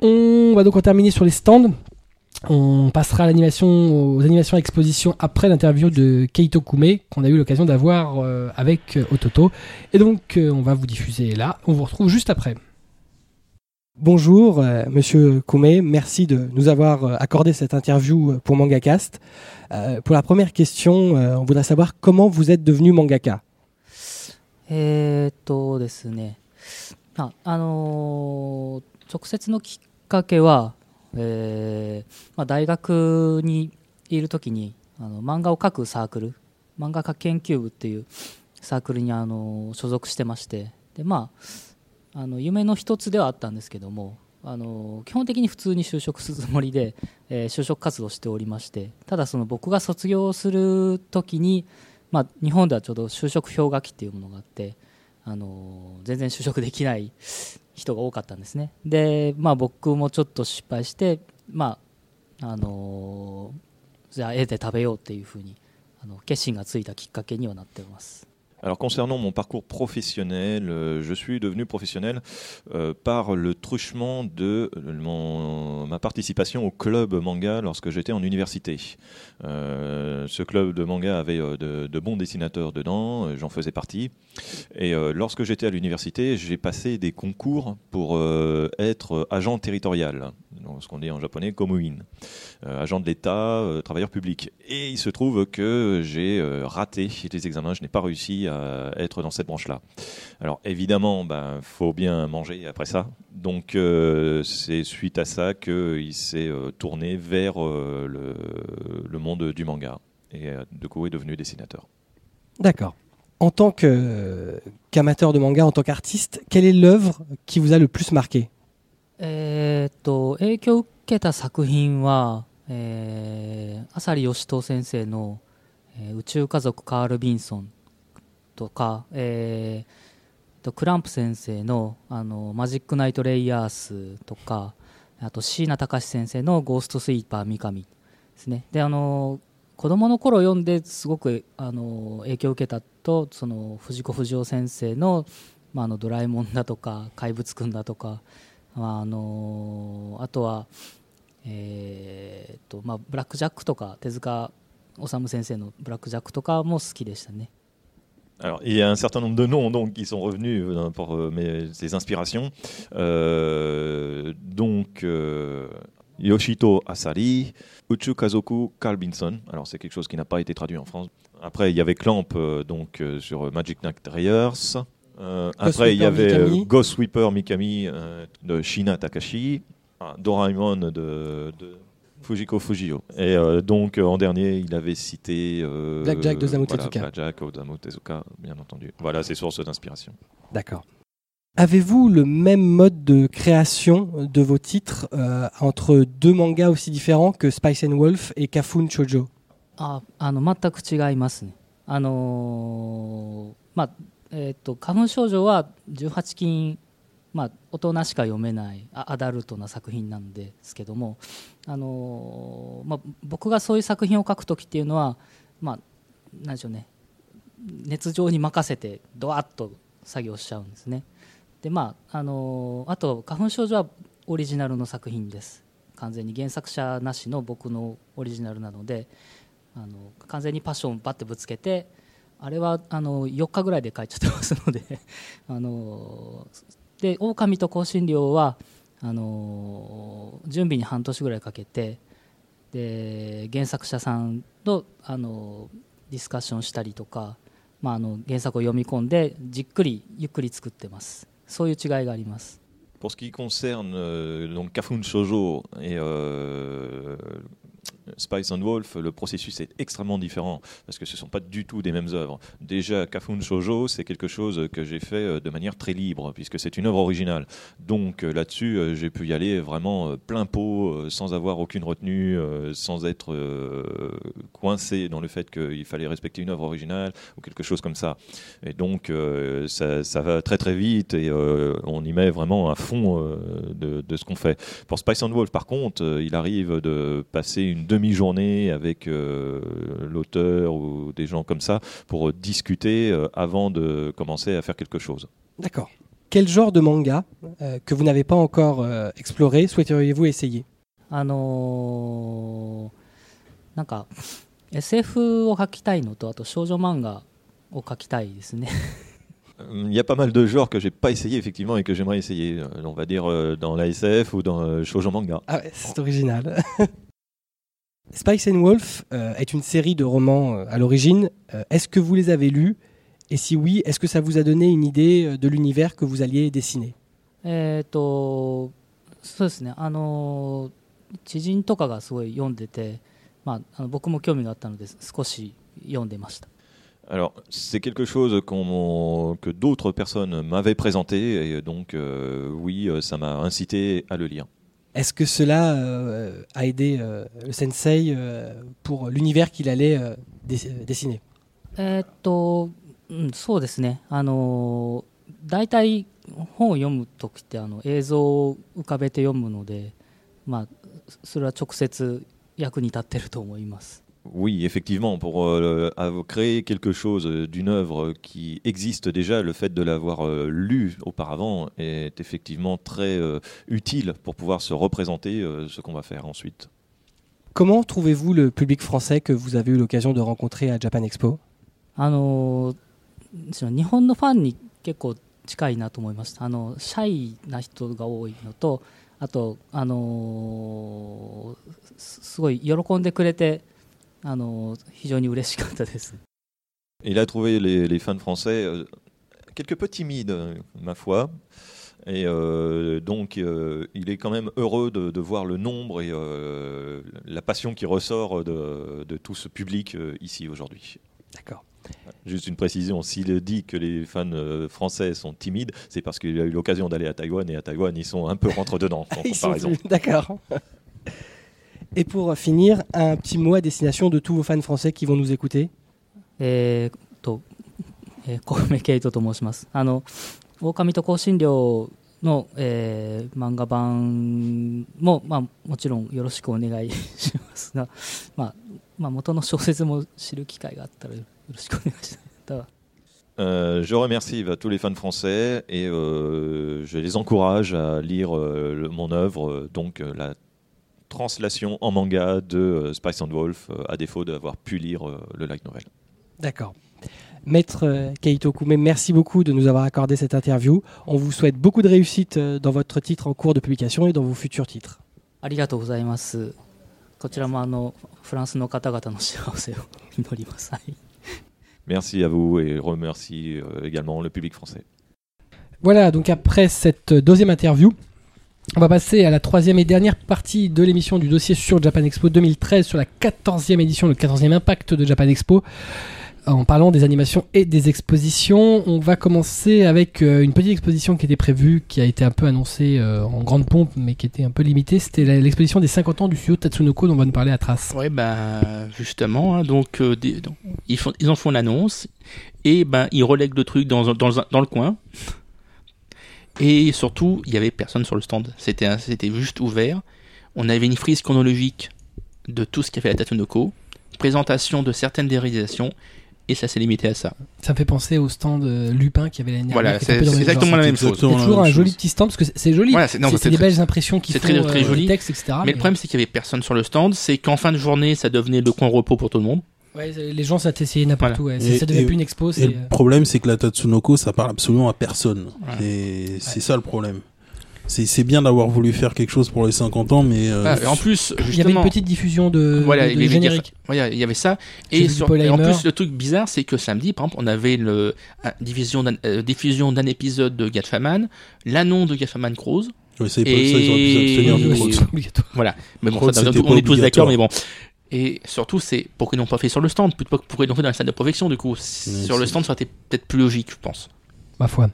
Speaker 1: On va donc en terminer sur les stands. On passera à l'animation, aux animations expositions après l'interview de Keito Kume qu'on a eu l'occasion d'avoir euh, avec euh, Ototo. Et donc euh, on va vous diffuser là. On vous retrouve juste après. Bonjour euh, Monsieur Kume, merci de nous avoir euh, accordé cette interview euh, pour MangaCast. Euh, pour la première question, euh, on voudrait savoir comment vous êtes devenu mangaka.
Speaker 8: えーっとですね、あ、あのー直接のきっかけは、 えーまあ、大学にいる時にあの漫画を描くサークル漫画家研究部っていうサークルに、あの所属してましてで、まあ、あの夢の一つではあったんですけども、あの基本的に普通に就職するつもりで、えー就職活動しておりましてただその僕が卒業する時にまあ、日本ではちょうど就職氷河期っていうものがあって、あの全然就職できない人が多かったんですねで、まあ、僕もちょっと失敗して、まああのじゃあ絵で食べようっていうふうにあの決心がついたきっかけにはなっています
Speaker 9: Alors concernant mon parcours professionnel, euh, je suis devenu professionnel euh, par le truchement de euh, mon, ma participation au club manga lorsque j'étais en université. Euh, ce club de manga avait euh, de, de bons dessinateurs dedans, euh, j'en faisais partie. Et euh, lorsque j'étais à l'université, j'ai passé des concours pour euh, être agent territorial, ce qu'on dit en japonais komuin, euh, agent de l'État, euh, travailleur public. Et il se trouve que j'ai raté les examens, je n'ai pas réussi à être dans cette branche-là. Alors évidemment, ben faut bien manger après ça. Donc c'est suite à ça qu'il s'est tourné vers le, monde du manga et de coup est devenu dessinateur.
Speaker 1: D'accord. En tant qu'amateur qu de manga, en tant qu'artiste, quelle est l'œuvre qui vous a le plus marqué?
Speaker 8: えっと影響を受けた作品は、えー、浅利義人先生の、えー宇宙家族カール・ビンソン」とか、えーとクランプ先生のあの「マジック・ナイト・レイヤース」とかあと椎名隆先生の「ゴースト・スイーパー三上」ですね。であの子供の頃読んですごくあの影響を受けたとその藤子不二雄先生の「まあ、あのドラえもん」だとか「怪物くん」だとかまああのあとは、えーとまあ、ブラック・ジャックとか手塚治虫先生のブラック・ジャックとかも好きでしたね。
Speaker 9: Alors, il y a un certain nombre de noms donc, qui sont revenus euh, pour euh, mes, ces inspirations. Euh, donc, euh, Yoshito Asari, Uchu Kazoku Carl Binson. Alors, c'est quelque chose qui n'a pas été traduit en France. Après, il y avait Clamp euh, donc, euh, sur Magic Knight. Euh, après, il y avait
Speaker 1: Mikami.
Speaker 9: Ghost Sweeper Mikami de Shina Takashi. Ah, Doraemon de, de Fujiko Fujio. Et euh, donc, euh, en dernier, il avait cité. euh,
Speaker 1: Blackjack d'Osamu
Speaker 9: voilà,
Speaker 1: Tezuka.
Speaker 9: Blackjack Osamu Tezuka, bien entendu. Voilà ses sources d'inspiration.
Speaker 1: D'accord. Avez-vous le même mode de création de vos titres entre deux mangas aussi différents que Spice and Wolf et Kafun Shoujo?
Speaker 8: ああの全く違いますね。あのーまあえー、と花粉症状は18禁、まあ、大人しか読めないアダルトな作品なんですけども、あのーまあ、僕がそういう作品を書く時っていうのは、まあ、なんでしょうね熱情に任せてドワッと作業しちゃうんですね。でまああのーあと花粉症状はオリジナルの作品です完全に原作者なしの僕のオリジナルなのであの完全にパッションをバッてぶつけてあれはあの4日ぐらいで書いちゃってますので あので狼と香辛料はあの準備に半年ぐらいかけてで原作者さんとあのディスカッションしたりとか、まあ、あの原作を読み込んでじっくりゆっくり作ってます。そういう違いがあります。
Speaker 9: Pour ce qui concerne euh, donc Kafun Shoujo et euh, Spice and Wolf, le processus est extrêmement différent parce que ce ne sont pas du tout des mêmes œuvres. Déjà, Kafun Shoujo, c'est quelque chose que j'ai fait euh, de manière très libre puisque c'est une œuvre originale. Donc euh, là-dessus, euh, j'ai pu y aller vraiment plein pot, sans avoir aucune retenue, sans être coincé dans le fait qu'il fallait respecter une œuvre originale ou quelque chose comme ça. Et donc, ça, va très très vite et on y met vraiment un fond de, de ce qu'on fait. Pour Spice and Wolf, par contre, il arrive de passer une demi-journée avec euh, l'auteur ou des gens comme ça pour discuter euh, avant de commencer à faire quelque chose.
Speaker 5: D'accord. Quel genre de manga euh, que vous n'avez pas encore euh, exploré souhaiteriez-vous essayer
Speaker 8: あのーなんか SF を描きたいのとあと少女漫画を描きたいですね
Speaker 9: Il y a pas mal de genres que j'ai pas essayé effectivement et que j'aimerais essayer. Euh, On va dire euh, dans la SF ou dans euh, shoujo manga.
Speaker 5: Ah ouais, c'est original. Spice and Wolf euh, est une série de romans euh, à l'origine. Euh, est-ce que vous les avez lus Et si oui, est-ce que ça vous a donné une idée euh, de l'univers que vous alliez dessiner
Speaker 8: えっとそうですねあのー知人とかがすごい読んでて、まあ、あの僕も興味があったので少し読んでました
Speaker 9: Alors, c'est quelque chose qu'on- que d'autres personnes m'avaient présenté et donc euh, oui, euh, ça m'a incité à le lire.
Speaker 5: Est-ce que cela euh, a aidé euh, le sensei euh, pour l'univers qu'il allait euh, dess- euh, dessiner
Speaker 8: えっと、うん、そうですね、あの大体本を読むときってあの映像を浮かべて読むので、まあ、それは直接役に立ってると思います。
Speaker 9: Oui, effectivement, pour euh, avoir créé quelque chose d'une œuvre qui existe déjà, le fait de l'avoir euh, lu auparavant est effectivement très euh, utile pour pouvoir se représenter euh, ce qu'on va faire ensuite.
Speaker 5: Comment trouvez-vous le public français que vous avez eu l'occasion de rencontrer à Japan Expo
Speaker 8: あのーその日本のファンに結構近いなと思いました。あのシャイな人が多いのと、あと、あのーすすごい喜んでくれて、 あのー非常に嬉しかったです。
Speaker 9: Il a trouvé les, les fans français euh, quelque peu timides, euh, ma foi. Et euh, donc, euh, il est quand même heureux de, de voir le nombre et euh, la passion qui ressort de, de tout ce public euh, ici aujourd'hui.
Speaker 5: D'accord.
Speaker 9: Juste une précision, s'il dit que les fans euh, français sont timides, c'est parce qu'il a eu l'occasion d'aller à Taïwan et à Taïwan, ils sont un peu rentre-dedans en
Speaker 5: Ils sont
Speaker 9: comparaison.
Speaker 5: plus- D'accord. Et pour finir, un petit mot à destination de tous vos fans français qui vont nous écouter.
Speaker 8: Eh, to, eh, 小梅ケイトと申します。あの、狼と香辛料の、えー、漫画版も、まあ、もちろんよろしくお願いしますが、まあ、まあ、元の小説も知る機会があったらよろしくお願いします。
Speaker 9: Euh, je remercie bah, tous les fans français et euh, je les encourage à lire euh, le, mon œuvre, euh, donc euh, la translation en manga de euh, Spice and Wolf, euh, à défaut d'avoir pu lire euh, le light novel.
Speaker 5: D'accord. Maître euh, Keito Kume, merci beaucoup de nous avoir accordé cette interview. On vous souhaite beaucoup de réussite euh, dans votre titre en cours de publication et dans vos futurs titres.
Speaker 8: ありがとうございます。こちらもあのフランスの方々の幸せを祈ります。はい
Speaker 9: Merci à vous et remercie euh, également le public français.
Speaker 1: Voilà, donc après cette deuxième interview, on va passer à la troisième et dernière partie de l'émission du dossier sur Japan Expo 2013, sur la 14e édition, le 14e impact de Japan Expo. en parlant des animations et des expositions. On va commencer avec euh, une petite exposition qui était prévue, qui a été un peu annoncée euh, en grande pompe, mais qui était un peu limitée. C'était l'exposition des 50 ans du studio Tatsunoko dont on va nous parler à Trace.
Speaker 2: Ouais, bah, justement, hein, donc, euh, donc, ils, font, en font l'annonce et ben ils relèguent le truc dans le coin. Et surtout, il y avait personne sur le stand. C'était un- c'était juste ouvert. On avait une frise chronologique de tout ce qu'a fait la Tatsunoko, présentation de certaines des réalisations, et ça s'est limité à ça.
Speaker 1: Ça me fait penser au stand euh, Lupin qui avait l'année dernière.
Speaker 2: Voilà, c'est c'est exactement la même
Speaker 3: C'est
Speaker 2: chose.
Speaker 3: exactement
Speaker 1: Il y a
Speaker 3: la
Speaker 1: toujours un joli petit stand parce que c'est- c'est joli.
Speaker 2: Voilà, c'est non,
Speaker 1: c'est
Speaker 2: c'est
Speaker 1: c'est des
Speaker 2: très-
Speaker 1: belles impressions qui
Speaker 2: c'est
Speaker 1: font
Speaker 2: très- très
Speaker 1: euh,
Speaker 2: joli.
Speaker 1: les textes, etc.
Speaker 2: Mais le problème, c'est qu'il y avait personne sur le stand. C'est qu'en fin de journée, ça devenait le coin repos pour tout le monde.
Speaker 1: Ouais, les gens ça t'essayait n'importe
Speaker 2: Voilà.
Speaker 1: où. ouais.
Speaker 3: Et-
Speaker 1: Ça devient
Speaker 3: et-
Speaker 1: plus une expo.
Speaker 3: Et le
Speaker 1: euh,
Speaker 3: problème, c'est que la Tatsunoko, ça parle absolument à personne.
Speaker 2: Voilà.
Speaker 3: C'est c'est ça le problème. C'est bien d'avoir voulu faire quelque chose pour les 50 ans, mais euh,
Speaker 2: Ah, et en plus,
Speaker 1: Il y avait une petite diffusion de,
Speaker 2: voilà,
Speaker 1: de-
Speaker 2: il
Speaker 1: de
Speaker 2: y avait
Speaker 1: générique.
Speaker 2: Voilà, il y avait ça. Et, sur- et en plus, le truc bizarre, c'est que samedi, par exemple, on avait le, d'un- euh, diffusion d'un épisode de Gatfaman, l'annonce de Gatfaman Cruise.
Speaker 3: ouais, c'est
Speaker 2: Et-. Voilà. Mais bon,
Speaker 3: Cruise,
Speaker 2: ça, on, est tous d'accord, mais bon. Et surtout, c'est pourquoi ils n'ont pas fait sur le stand Plutôt que pourquoi ils l'ont fait dans la salle de projection, du coup. sur le stand, ça aurait été peut-être plus logique, je pense.
Speaker 1: Ma foi.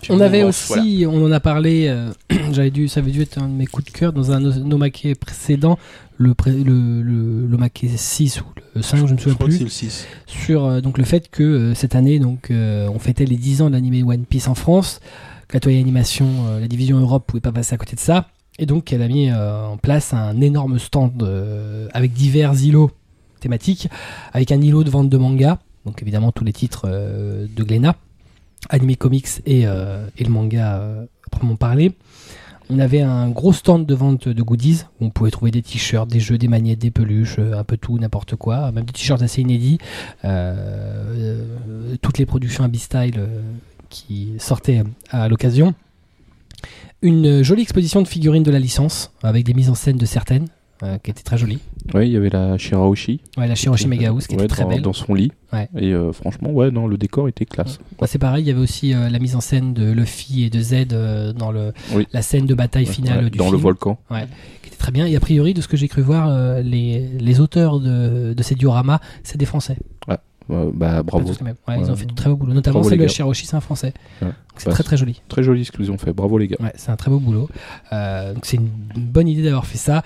Speaker 2: Puis
Speaker 1: On avait aussi, on en a parlé, euh, j'avais dû, ça avait dû être un de mes coups de cœur dans un no- Nomake précédent, le, pré- le, le, Nomake 6 ou le 5, je me
Speaker 3: Je
Speaker 1: souviens plus,
Speaker 3: c'est le 6.
Speaker 1: sur euh, donc, le fait que euh, cette année, donc, euh, on fêtait les 10 ans de l'animé One Piece en France, que la Toei Animation, euh, la division Europe, pouvait pas passer à côté de ça, et donc elle a mis euh, en place un énorme stand euh, avec divers îlots thématiques, avec un îlot de vente de manga, donc évidemment tous les titres euh, de Glénat, animé comics et, le manga à proprement parler. On avait un gros stand de vente de goodies où on pouvait trouver des t-shirts, des jeux, des magnettes, des peluches, un peu tout, n'importe quoi, même des t-shirts assez inédits. Toutes les productions Abyss Style qui sortaient à l'occasion. Une jolie exposition de figurines de la licence avec des mises en scène de certaines euh, qui étaient très jolies.
Speaker 4: Ouais, il y avait la Shirahoshi.
Speaker 1: Ouais, la Shiroshi Megahouse qui
Speaker 4: Ouais,
Speaker 1: était très
Speaker 4: dans,
Speaker 1: belle.
Speaker 4: dans son lit.
Speaker 1: Ouais.
Speaker 4: Et euh, franchement, ouais, non, le décor était classe.
Speaker 1: Bah, c'est pareil, il y avait aussi euh, la mise en scène de Luffy et de Z dans le,
Speaker 4: Oui.
Speaker 1: la scène de bataille finale du
Speaker 4: dans
Speaker 1: film,
Speaker 4: le volcan.
Speaker 1: qui était très bien. Et a priori, de ce que j'ai cru voir, les, les auteurs de, de ces dioramas, c'est des Français.
Speaker 4: Euh, bah, bravo.
Speaker 1: Ouais,
Speaker 4: Ouais.
Speaker 1: Ils ont fait du très beau boulot. Notamment de
Speaker 4: gars.
Speaker 1: Shiroshi, c'est un Français.
Speaker 4: Ouais.
Speaker 1: C'est
Speaker 4: Bah,
Speaker 1: très très joli.
Speaker 4: Très joli ce qu'ils ont fait. Bravo les gars.
Speaker 1: C'est un très beau boulot. Euh, donc c'est une bonne idée d'avoir fait ça.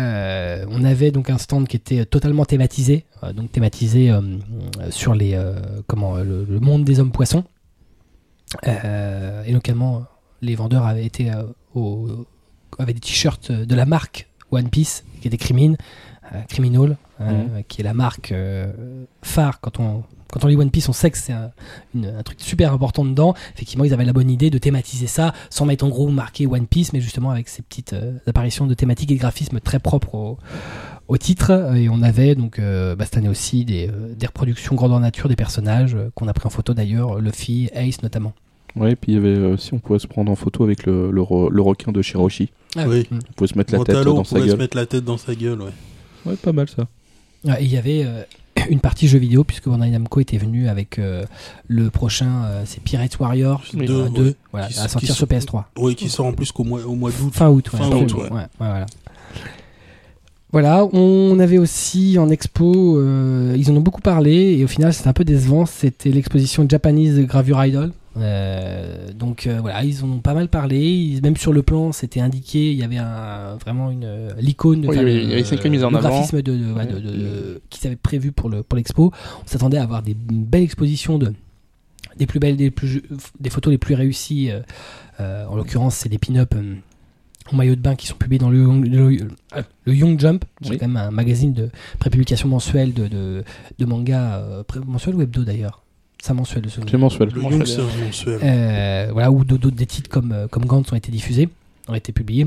Speaker 1: Euh, on avait donc un stand qui était totalement thématisé, donc thématisé sur les comment le, le monde des hommes poissons. Et localement, les vendeurs avaient été au, avaient des t-shirts de la marque One Piece qui était Crimin, euh, Criminal, euh, qui est la marque euh, phare quand on quand on lit One Piece, on sait que c'est un, truc super important dedans. Effectivement, ils avaient la bonne idée de thématiser ça sans mettre en gros marqué One Piece, mais justement avec ces petites euh, apparitions de thématiques et de graphismes très propres au, au titre. Et on avait donc euh, bah, cette année aussi des, euh, des reproductions grandeur nature des personnages euh, qu'on a pris en photo d'ailleurs, Luffy, Ace notamment.
Speaker 4: Ouais, et puis il y avait euh, si on pouvait se prendre en photo avec le, le, re- le requin de Shiroshi.
Speaker 1: Ah
Speaker 3: Oui.
Speaker 1: Mm.
Speaker 4: On pouvait se mettre la tête dans
Speaker 3: on
Speaker 4: sa
Speaker 3: se
Speaker 4: gueule.
Speaker 3: mettre la tête dans sa gueule, ouais.
Speaker 4: Ouais, pas mal ça.
Speaker 1: Ouais, et il y avait euh, une partie jeux vidéo puisque Bandai Namco était venu avec euh, le prochain, euh, c'est Pirate Warrior
Speaker 3: Oui,
Speaker 1: 2,
Speaker 3: deux, ouais.
Speaker 1: voilà,
Speaker 3: Qui-
Speaker 1: à sortir sur PS3.
Speaker 3: Oui, qui sort en plus qu'au mois, au mois d'août.
Speaker 1: Fin août, ouais.
Speaker 3: Fin août,
Speaker 1: août,
Speaker 3: ouais.
Speaker 1: ouais, ouais, voilà. Voilà, on avait aussi en expo, euh, ils en ont beaucoup parlé et au final c'était un peu décevant, c'était l'exposition Japanese Gravure Idol. Euh, donc euh, voilà, ils en ont pas mal parlé, ils- même sur le plan c'était indiqué, il y avait un, vraiment une l'icône,
Speaker 2: Oui,
Speaker 1: le-
Speaker 2: en
Speaker 1: le graphisme de, de, ouais, de- de- de- qu'ils avaient prévu pour le pour l'expo. On s'attendait à avoir des belles expositions de des plus belles, des plus des photos les plus réussies. euh, en l'occurrence, c'est des pin-up en maillot de bain qui sont publiés dans le, Young- le, le Young Jump, qui
Speaker 4: Oui.
Speaker 1: est quand même un magazine de prépublication mensuelle de, de, de manga, euh, mensuel ou hebdo d'ailleurs? Ça mensuel de ce
Speaker 4: C'est mensuel.
Speaker 3: Le Young,
Speaker 2: ça
Speaker 3: c'est un mensuel.
Speaker 1: euh, voilà, où d'autres des titres comme, euh, comme Gantz ont été diffusés, ont été publiés.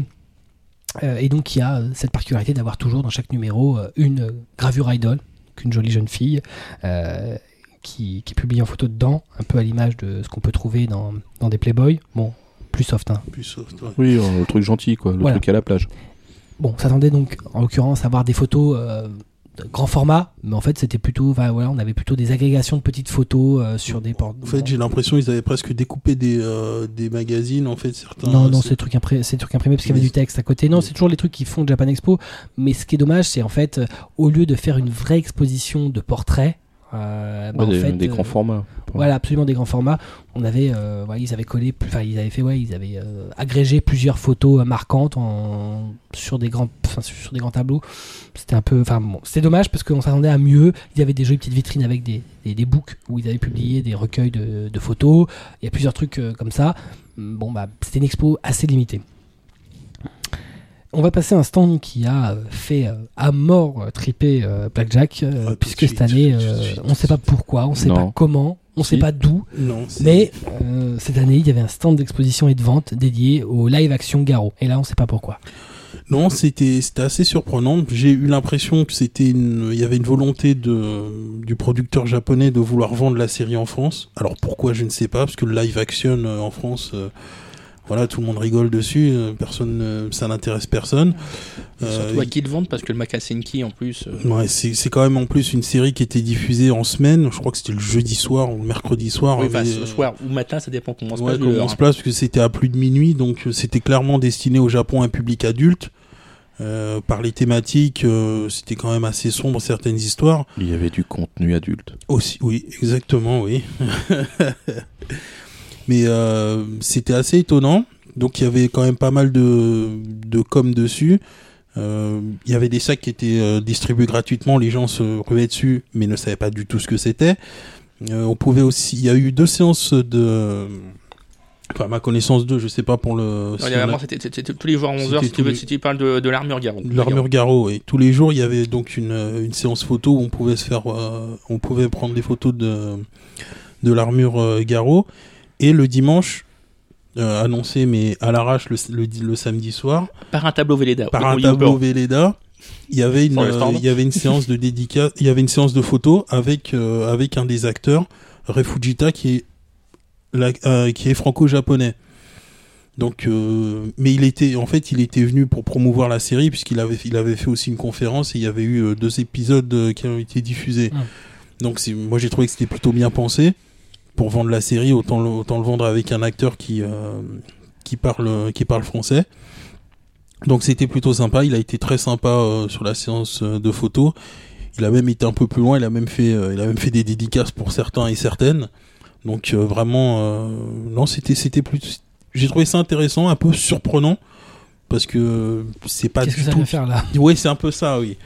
Speaker 1: Euh, et donc il y a cette particularité d'avoir toujours dans chaque numéro une gravure idol, qu'une jolie jeune fille, euh, qui, qui est publiée en photo dedans, un peu à l'image de ce qu'on peut trouver dans, dans des Playboy. Bon, plus soft, hein.
Speaker 3: Plus soft, ouais.
Speaker 4: Oui, le truc gentil quoi, le
Speaker 1: Voilà.
Speaker 4: truc à la plage.
Speaker 1: Bon, on s'attendait donc en l'occurrence à avoir des photos euh, grand format, mais en fait c'était plutôt, enfin, voilà, on avait plutôt des agrégations de petites photos euh, sur des portes.
Speaker 3: En fait, j'ai l'impression qu'ils avaient presque découpé des, euh, des magazines, en fait, certains.
Speaker 1: Non, non,
Speaker 3: c'est-
Speaker 1: des trucs, impré- c'est des trucs imprimés parce qu'il y avait du texte à côté. Non, c'est toujours les trucs qui font Japan Expo. Mais ce qui est dommage, c'est en fait, euh, au lieu de faire une vraie exposition de portraits, Euh, bah,
Speaker 4: Ouais,
Speaker 1: en
Speaker 4: des,
Speaker 1: fait,
Speaker 4: des
Speaker 1: euh,
Speaker 4: grands formats.
Speaker 1: Voilà, absolument des grands formats. On avait, euh, ouais, ils avaient collé, enfin, ils avaient fait, ouais, ils avaient agrégé plusieurs photos marquantes en, sur des grands, sur des grands tableaux. C'était un peu, enfin, bon, c'était dommage parce qu'on s'attendait à mieux. Il y avait des jolies petites vitrines avec des, des, des books où ils avaient publié des recueils de, de photos. Il y a plusieurs trucs comme ça. Bon, bah, c'était une expo assez limitée. On va passer à un stand qui a euh, fait euh, à mort euh, triper Blackjack,
Speaker 3: Ah,
Speaker 1: puisque
Speaker 3: suite,
Speaker 1: cette année, euh, on ne sait pas pourquoi, on ne sait
Speaker 4: Non.
Speaker 1: pas comment, on ne sait pas d'où, mais euh, cette année, il y avait un stand d'exposition et de vente dédié au live action Garo. Et là, on ne sait pas pourquoi.
Speaker 3: Non, c'était assez surprenant. J'ai eu l'impression que c'était une, il y avait une volonté de du producteur japonais de vouloir vendre la série en France. Alors pourquoi je ne sais pas, parce que le live action en France, euh, voilà, tout le monde rigole dessus, euh, personne, ça n'intéresse personne. Euh,
Speaker 2: Surtout à qui le vendent parce que le Makasenki en plus. euh,
Speaker 3: Ouais, c'est quand même en plus une série qui était diffusée en semaine. Je crois que c'était le jeudi soir ou le mercredi soir.
Speaker 2: oui,
Speaker 3: mais-
Speaker 2: ce soir ou matin, ça dépend comment on se
Speaker 3: Ouais,
Speaker 2: passe
Speaker 3: comment
Speaker 2: l'heure,
Speaker 3: on se
Speaker 2: hein.
Speaker 3: place, parce que c'était à plus de minuit, donc c'était clairement destiné au Japon à un public adulte. Euh, par les thématiques, euh, c'était quand même assez sombre certaines histoires.
Speaker 4: Il y avait du contenu adulte.
Speaker 3: Aussi, oui, exactement, oui. Mais euh, c'était assez étonnant. Donc il y avait quand même pas mal de, de com dessus. Euh, Il y avait des sacs qui étaient euh, distribués gratuitement. Les gens se ruaient dessus, mais ne savaient pas du tout ce que c'était. On pouvait aussi. Il y a eu deux séances de. Enfin, à ma connaissance deux, je sais pas pour le. Si
Speaker 2: a c'était tous les jours à 11h
Speaker 3: C'était
Speaker 2: si, tu
Speaker 3: tous
Speaker 2: veux-
Speaker 3: les-
Speaker 2: si tu parles de, de l'armure Garo.
Speaker 3: L'armure Garo, et tous les jours il y avait donc une, une séance photo où on pouvait se faire, euh, on pouvait prendre des photos de, de l'armure euh, Garo. Et le dimanche, euh, annoncé mais à l'arrache le, le, le samedi soir,
Speaker 2: Par un tableau Véleda.
Speaker 3: par un tableau. Véleda, il y avait une, euh, il y avait une séance de dédicace, il y avait une séance de photos avec, euh, avec un des acteurs, Refujita, qui est, la- euh, qui est franco-japonais. Donc, euh, mais il était, en fait, il était venu pour promouvoir la série puisqu'il avait, il avait fait aussi une conférence et il y avait eu deux épisodes qui ont été diffusés.
Speaker 1: Ah.
Speaker 3: Donc, moi, j'ai trouvé que c'était plutôt bien pensé pour vendre la série. Autant le, autant le vendre avec un acteur qui, euh, qui parle, qui parle français. Donc, c'était plutôt sympa. Il a été très sympa euh, sur la séance euh, de photos. Il a même été un peu plus loin. Il a même fait, il a même fait des dédicaces pour certains et certaines. Donc, vraiment, non, c'était, c'était plus j'ai trouvé ça intéressant, un peu surprenant, parce que c'est pas
Speaker 1: Qu'est-ce
Speaker 3: du
Speaker 1: que ça
Speaker 3: tout.
Speaker 1: faire là?
Speaker 3: Oui, c'est un peu ça, oui.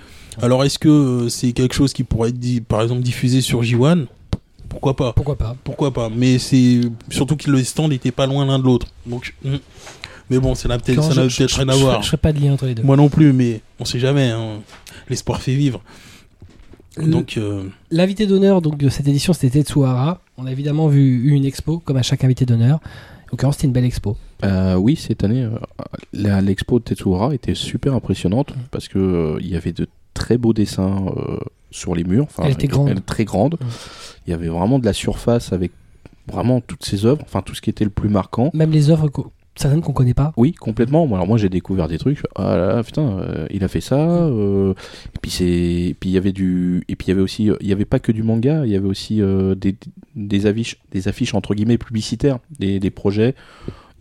Speaker 3: Alors, est-ce que c'est quelque chose qui pourrait être, dit, par exemple, diffusé sur J1 Pourquoi pas
Speaker 1: Pourquoi pas
Speaker 3: Pourquoi pas Mais c'est surtout que le stand n'était pas loin l'un de l'autre. Donc, hmm. mais bon, ça n'a peut-être rien à voir.
Speaker 1: Je ferai pas de lien entre les deux.
Speaker 3: Moi non plus, mais on sait jamais. hein. L'espoir fait vivre. Donc, euh,
Speaker 1: L'invité d'honneur donc de cette édition, c'était Tetsuhara. On a évidemment vu une expo, comme à chaque invité d'honneur. En l'occurrence, c'était une belle expo.
Speaker 4: Euh, oui, cette année, euh, l'expo de Tetsuhara était super impressionnante parce que euh, il y avait de très beaux dessins euh, sur les murs. Enfin,
Speaker 1: Elle était grande.
Speaker 4: est très grande.
Speaker 1: Ouais.
Speaker 4: Il y avait vraiment de la surface avec vraiment toutes ses œuvres, enfin tout ce qui était le plus marquant.
Speaker 1: Même les œuvres, certaines qu'on connaît pas.
Speaker 4: Oui, complètement. Moi, Alors moi, j'ai découvert des trucs. Ah là là, putain, euh, il a fait ça. euh, et puis c'est, et puis il y avait du, et puis il y avait aussi, euh, il y avait pas que du manga. Il y avait aussi euh, des, des affiches, des affiches entre guillemets publicitaires, des, des projets.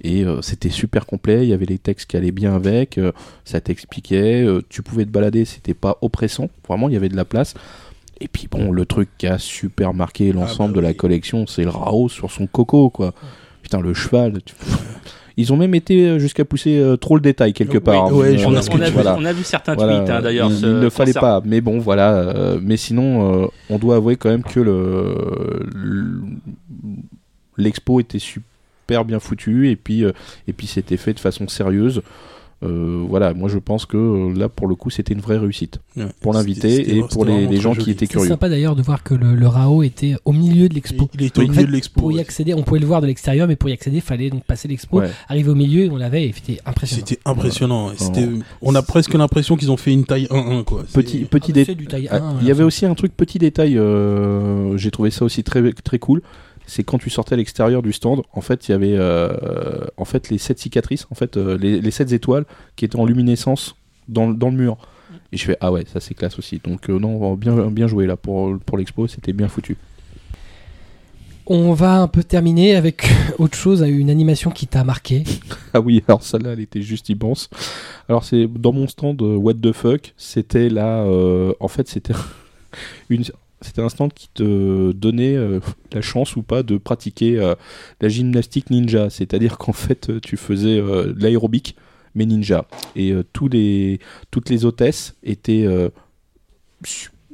Speaker 4: Et euh, c'était super complet. Il y avait les textes qui allaient bien avec. euh, ça t'expliquait. euh, tu pouvais te balader. C'était pas oppressant. Vraiment, il y avait de la place. Et puis bon, le truc qui a super marqué l'ensemble
Speaker 3: bah
Speaker 4: de la collection, c'est le Rao sur son coco, quoi. Putain, le cheval. tu- Ils ont même été jusqu'à pousser euh, trop le détail quelque
Speaker 3: Oui,
Speaker 4: part.
Speaker 2: On, a, on vu,
Speaker 4: voilà.
Speaker 2: on a vu certains
Speaker 4: Voilà,
Speaker 2: tweets hein, d'ailleurs.
Speaker 4: il,
Speaker 2: ce-
Speaker 4: il ne fallait pas, mais bon, voilà. euh, mais sinon, euh, on doit avouer quand même que le le- l'expo était super bien foutu et puis euh, et puis c'était fait de façon sérieuse. Euh, voilà, moi je pense que euh, là pour le coup c'était une vraie réussite
Speaker 3: ouais.
Speaker 4: pour l'invité et pour les, gens
Speaker 3: joli.
Speaker 4: qui étaient
Speaker 1: C'est
Speaker 4: curieux.
Speaker 1: sympa d'ailleurs de voir que le, le Rao était au milieu de l'expo.
Speaker 3: Il, il était au milieu
Speaker 1: fait,
Speaker 3: de l'expo.
Speaker 1: Pour y accéder, on pouvait le voir de l'extérieur, mais pour y accéder, il fallait donc passer l'expo,
Speaker 4: Ouais.
Speaker 1: arriver au milieu, on l'avait, et c'était impressionnant.
Speaker 3: C'était impressionnant. ouais. C'était-
Speaker 4: Vraiment.
Speaker 3: on a presque l'impression qu'ils ont fait une taille 1-1 quoi. C'est-
Speaker 4: Petit petit
Speaker 1: Ah,
Speaker 4: dé-
Speaker 1: c'est du taille
Speaker 4: Ah,
Speaker 1: 1,
Speaker 4: Il y avait aussi un truc petit détail, euh, j'ai trouvé ça aussi très très cool. C'est quand tu sortais à l'extérieur du stand, en fait, il y avait euh, en fait les sept cicatrices, en fait euh, les, les sept étoiles qui étaient en luminescence dans, le- dans le mur. Et je fais ah ouais, ça c'est classe aussi. Donc euh, non, bien bien joué là pour pour l'expo, c'était bien foutu.
Speaker 1: On va un peu terminer avec autre chose, une animation qui t'a marqué.
Speaker 4: Ah oui, alors celle-là, elle était juste immense. Alors c'est dans mon stand euh, What the fuck, c'était là, en fait c'était une, c'était un stand qui te donnait euh, la chance ou pas de pratiquer euh, la gymnastique ninja. C'est-à-dire qu'en fait, euh, tu faisais euh, de l'aérobic, mais ninja. Et tous les, toutes les hôtesses étaient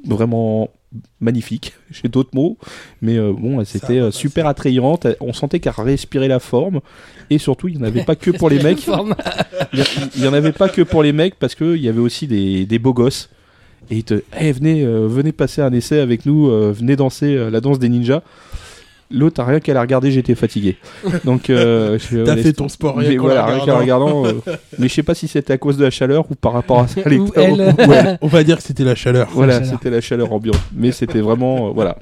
Speaker 4: vraiment magnifiques. J'ai d'autres mots, mais bon, c'était super attrayante. On sentait qu'elle respirait la forme. Et surtout, il n'y en avait pas que pour les mecs. Il y, il y en avait pas que pour les mecs parce qu'il y avait aussi des, des beaux gosses. Et ils te, Eh, venez, euh, venez passer un essai avec nous, euh, venez danser euh, la danse des ninjas. L'autre, a rien qu'à la regarder, j'étais fatigué. Donc, euh,
Speaker 3: T'as fait ton sport rien
Speaker 4: mais
Speaker 3: qu'en
Speaker 4: voilà, rien qu'en la
Speaker 3: regardant.
Speaker 4: euh, mais je sais pas si c'était à cause de la chaleur ou par rapport à ça.
Speaker 1: Ou elle.
Speaker 4: ou elle.
Speaker 3: On va dire que c'était la chaleur.
Speaker 4: Voilà, c'était la chaleur ambiante. Mais c'était vraiment, euh, voilà.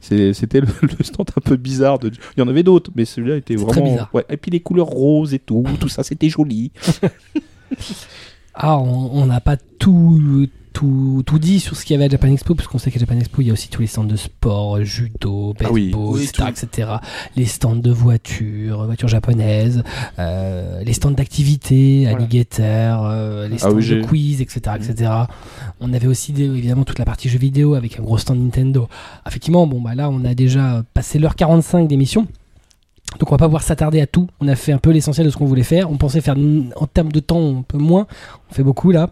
Speaker 4: C'était le, le stand un peu bizarre. De... Il y en avait d'autres, mais celui-là était vraiment.
Speaker 1: bizarre.
Speaker 4: Ouais. Et puis les couleurs roses et tout, tout ça, c'était joli.
Speaker 1: Ah, on on n'a pas tout, tout, tout dit sur ce qu'il y avait à Japan Expo, parce qu'on sait qu'à Japan Expo, il y a aussi tous les stands de sport, judo,
Speaker 4: Ah oui.
Speaker 1: baseball,
Speaker 3: Oui,
Speaker 1: etc.. Les stands de voitures, voitures japonaises, euh, les stands d'activités,
Speaker 2: Voilà.
Speaker 1: alligator, euh, les
Speaker 4: Ah
Speaker 1: stands
Speaker 4: oui,
Speaker 1: de quiz, etc., etc. On avait aussi des- évidemment toute la partie jeux vidéo avec un gros stand Nintendo. Effectivement, bon, bah là, on a déjà passé l'heure 45 d'émission. Donc on va pas pouvoir s'attarder à tout. On a fait un peu l'essentiel de ce qu'on voulait faire. On pensait faire en termes de temps un peu moins. On fait beaucoup là.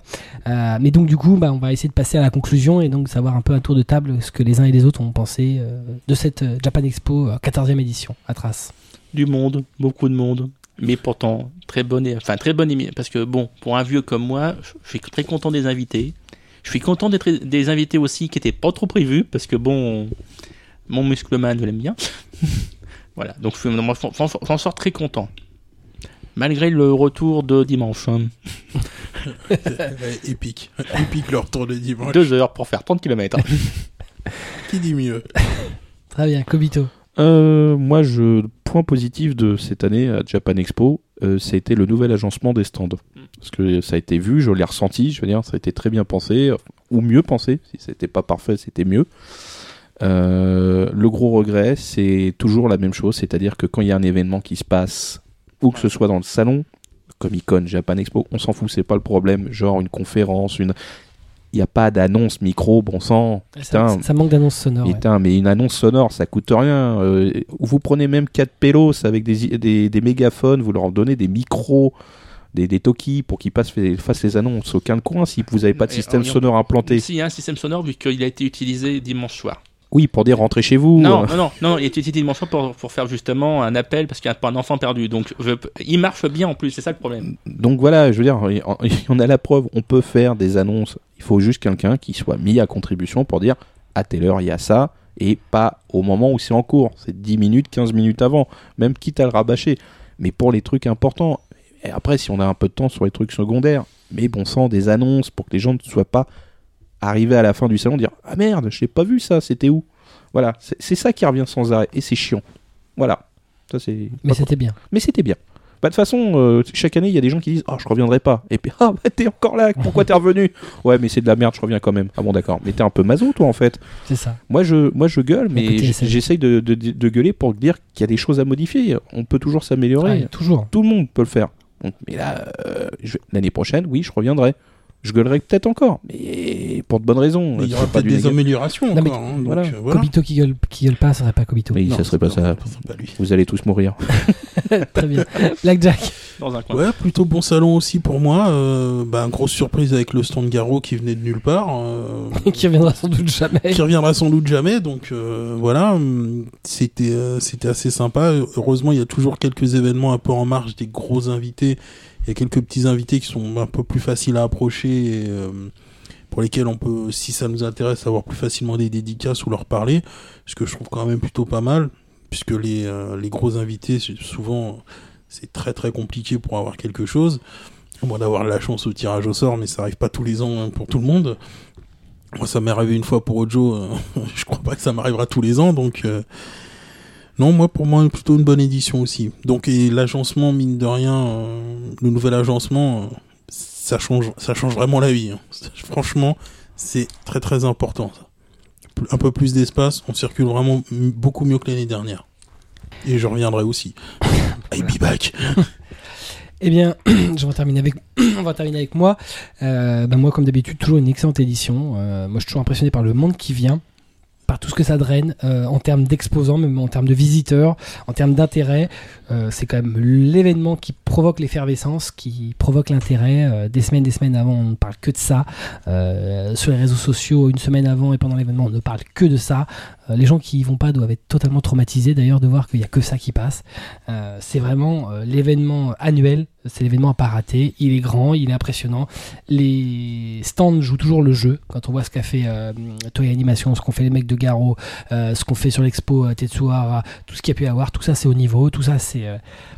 Speaker 1: Euh, mais donc du coup, bah, on va essayer de passer à la conclusion et donc savoir un peu un tour de table ce que les uns et les autres ont pensé euh, de cette euh, Japan Expo euh, 14e édition à Trace.
Speaker 2: du monde, beaucoup de monde, mais pourtant très bonne, enfin très bonne émission. Parce que bon, pour un vieux comme moi, je suis très content des invités. Je suis content d'être des invités aussi qui étaient pas trop prévus, parce que bon, mon muscleman je l'aime bien. Voilà, donc je suis- moi, j'en j'en sors très content. Malgré le retour de dimanche, hein.
Speaker 3: Épique. épique le retour de dimanche.
Speaker 2: deux heures pour faire 30 km.
Speaker 3: Qui dit mieux?
Speaker 1: Très bien, Kobito.
Speaker 4: Euh, moi, je point positif de cette année à Japan Expo, euh, ça a été le nouvel agencement des stands. Parce que ça a été vu, je l'ai ressenti, je veux dire, ça a été très bien pensé, ou mieux pensé. Si c'était pas parfait, c'était mieux. Euh, le gros regret, c'est toujours la même chose, c'est-à-dire que quand il y a un événement qui se passe, ou que ce soit dans le salon, Comic Con, Japan Expo, on s'en fout, c'est pas le problème. Genre une conférence, une. Il n'y a pas d'annonce micro, bon sang.
Speaker 1: Ça,
Speaker 4: Putain,
Speaker 1: ça manque d'annonce sonore. ouais.
Speaker 4: Mais une annonce sonore, ça coûte rien. Euh, vous prenez même 4 pélos avec des, des, des mégaphones, vous leur donnez des micros, des, des Toki pour qu'ils passent, fassent les annonces. Aucun coin si vous n'avez pas de système sonore implanté.
Speaker 2: S'il y a un système sonore, vu qu'il a été utilisé dimanche soir.
Speaker 4: Oui, pour dire rentrez chez vous.
Speaker 2: Non, non, non, non, il utilisé dimanche soir pour, pour faire justement un appel parce qu'il y a un enfant perdu. Donc, je- il marche bien en plus, c'est ça le problème.
Speaker 4: Donc voilà, je veux dire, on a la preuve, on peut faire des annonces. Il faut juste quelqu'un qui soit mis à contribution pour dire à telle heure il y a ça et pas au moment où c'est en cours. C'est 10 minutes, 15 minutes avant, même quitte à le rabâcher. Mais pour les trucs importants, et après si on a un peu de temps sur les trucs secondaires, mais bon sang, des annonces pour que les gens ne soient pas arrivés à la fin du salon dire ah merde, je n'ai pas vu ça, c'était où? Voilà, c'est ça qui revient sans arrêt et c'est chiant. Voilà. Ça c'est
Speaker 1: Mais c'était bien.
Speaker 4: mais c'était bien. Bah, de toute façon, euh, chaque année, il y a des gens qui disent Ah, je reviendrai pas. Et puis, ah, bah, t'es encore là, pourquoi t'es revenu? Ouais, mais c'est de la merde, je reviens quand même. Ah bon, d'accord. Mais t'es un peu maso, toi, en fait.
Speaker 1: C'est ça.
Speaker 4: Moi, je, moi, je gueule, mais j'essaye de, de, de gueuler pour dire qu'il y a des choses à modifier. On peut toujours s'améliorer.
Speaker 1: Ouais, toujours.
Speaker 4: Tout le monde peut le faire. Donc, mais là, euh, l'année prochaine, oui, je reviendrai. Je gueulerai peut-être encore, mais pour de bonnes raisons.
Speaker 3: Mais il y aura
Speaker 4: pas
Speaker 3: peut-être des améliorations
Speaker 1: Non, mais
Speaker 3: encore. hein, donc,
Speaker 4: voilà.
Speaker 3: euh, voilà.
Speaker 1: Kobito qui gueule, qui gueule pas, ça serait pas Kobito.
Speaker 4: Mais
Speaker 3: Non,
Speaker 4: ça serait pas
Speaker 3: non,
Speaker 4: ça.
Speaker 3: c'est pas lui.
Speaker 4: Vous allez tous mourir.
Speaker 1: Très bien. Blackjack.
Speaker 2: Dans un coin.
Speaker 3: Ouais, plutôt bon salon aussi pour moi. Euh, bah, grosse surprise avec le stand Garo qui venait de nulle part. euh,
Speaker 1: qui reviendra sans doute jamais.
Speaker 3: qui reviendra sans doute jamais. Donc euh, voilà, c'était euh, c'était assez sympa. Heureusement, il y a toujours quelques événements un peu en marge des gros invités. Il y a quelques petits invités qui sont un peu plus faciles à approcher et euh, pour lesquels on peut, si ça nous intéresse, avoir plus facilement des dédicaces ou leur parler. Ce que je trouve quand même plutôt pas mal, puisque les, euh, les gros invités, souvent, c'est très très compliqué pour avoir quelque chose. Moins d'avoir la chance au tirage au sort, mais ça arrive pas tous les ans hein, pour tout le monde. Moi, ça m'est arrivé une fois pour Ojo. euh, je crois pas que ça m'arrivera tous les ans, donc. euh, Non, moi, pour moi, plutôt une bonne édition aussi. Donc, et l'agencement, mine de rien, euh, le nouvel agencement, euh, ça change, ça change vraiment la vie. hein. Franchement, c'est très très important. ça. Un peu plus d'espace, on circule vraiment beaucoup mieux que l'année dernière. Et je reviendrai aussi. I'll be back.
Speaker 1: Eh bien, je vais terminer avec, on va terminer avec moi. Euh, ben moi, comme d'habitude, toujours une excellente édition. Euh, moi, je suis toujours impressionné par le monde qui vient. Par tout ce que ça draine euh, en termes d'exposants, même en termes de visiteurs, en termes d'intérêt. Euh, c'est quand même l'événement qui provoque l'effervescence, qui provoque l'intérêt. Euh, des semaines, des semaines avant, on ne parle que de ça. Sur les réseaux sociaux, une semaine avant et pendant l'événement, on ne parle que de ça. Euh, les gens qui y vont pas doivent être totalement traumatisés d'ailleurs de voir qu'il n'y a que ça qui passe. Euh, c'est vraiment euh, l'événement annuel, c'est l'événement à pas rater. Il est grand, il est impressionnant. Les stands jouent toujours le jeu. Quand on voit ce qu'a fait Toei Animation, ce qu'ont fait les mecs de Garo, ce qu'on fait sur l'expo Tetsuhara, tout ce qu'il y a pu avoir, tout ça c'est au niveau, tout ça c'est,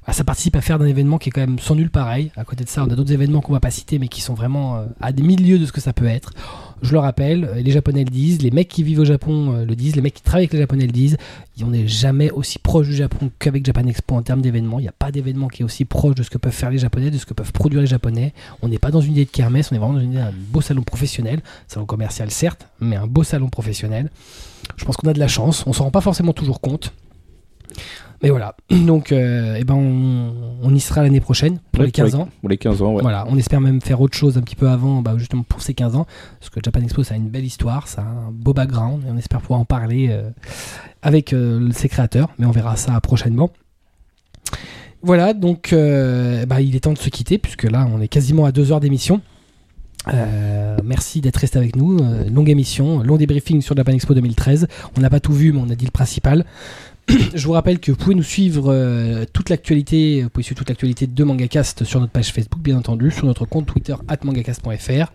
Speaker 1: bah, ça participe à faire d'un événement qui est quand même sans nul pareil. À côté de ça, on a d'autres événements qu'on va pas citer, mais qui sont vraiment à des milieux de ce que ça peut être. Je le rappelle, euh, les Japonais le disent, les mecs qui vivent au Japon euh, le disent, les mecs qui travaillent avec les Japonais le disent. On n'est jamais aussi proche du Japon qu'avec Japan Expo en termes d'événements. Il n'y a pas d'événement qui est aussi proche de ce que peuvent faire les Japonais, de ce que peuvent produire les Japonais. On n'est pas dans une idée de kermesse, on est vraiment dans une idée d'un beau salon professionnel, salon commercial certes, mais un beau salon professionnel. Je pense qu'on a de la chance, on s'en rend pas forcément toujours compte. Mais voilà, donc euh, eh ben on, on y sera l'année prochaine pour
Speaker 4: Ouais,
Speaker 1: les 15 ans.
Speaker 4: Pour les 15 ans, ouais.
Speaker 1: Voilà, on espère même faire autre chose un petit peu avant, bah, justement pour ces 15 ans, parce que Japan Expo, ça a une belle histoire, ça a un beau background, et on espère pouvoir en parler euh, avec euh, ses créateurs, mais on verra ça prochainement. Voilà, donc euh, bah, il est temps de se quitter, puisque là, on est quasiment à deux heures d'émission. Euh, merci d'être resté avec nous. Euh, longue émission, long débriefing sur Japan Expo 2013. On n'a pas tout vu, mais on a dit le principal. Je vous rappelle que vous pouvez nous suivre euh, toute l'actualité, vous pouvez suivre toute l'actualité de Mangacast sur notre page Facebook, bien entendu, sur notre compte Twitter @mangacast.fr.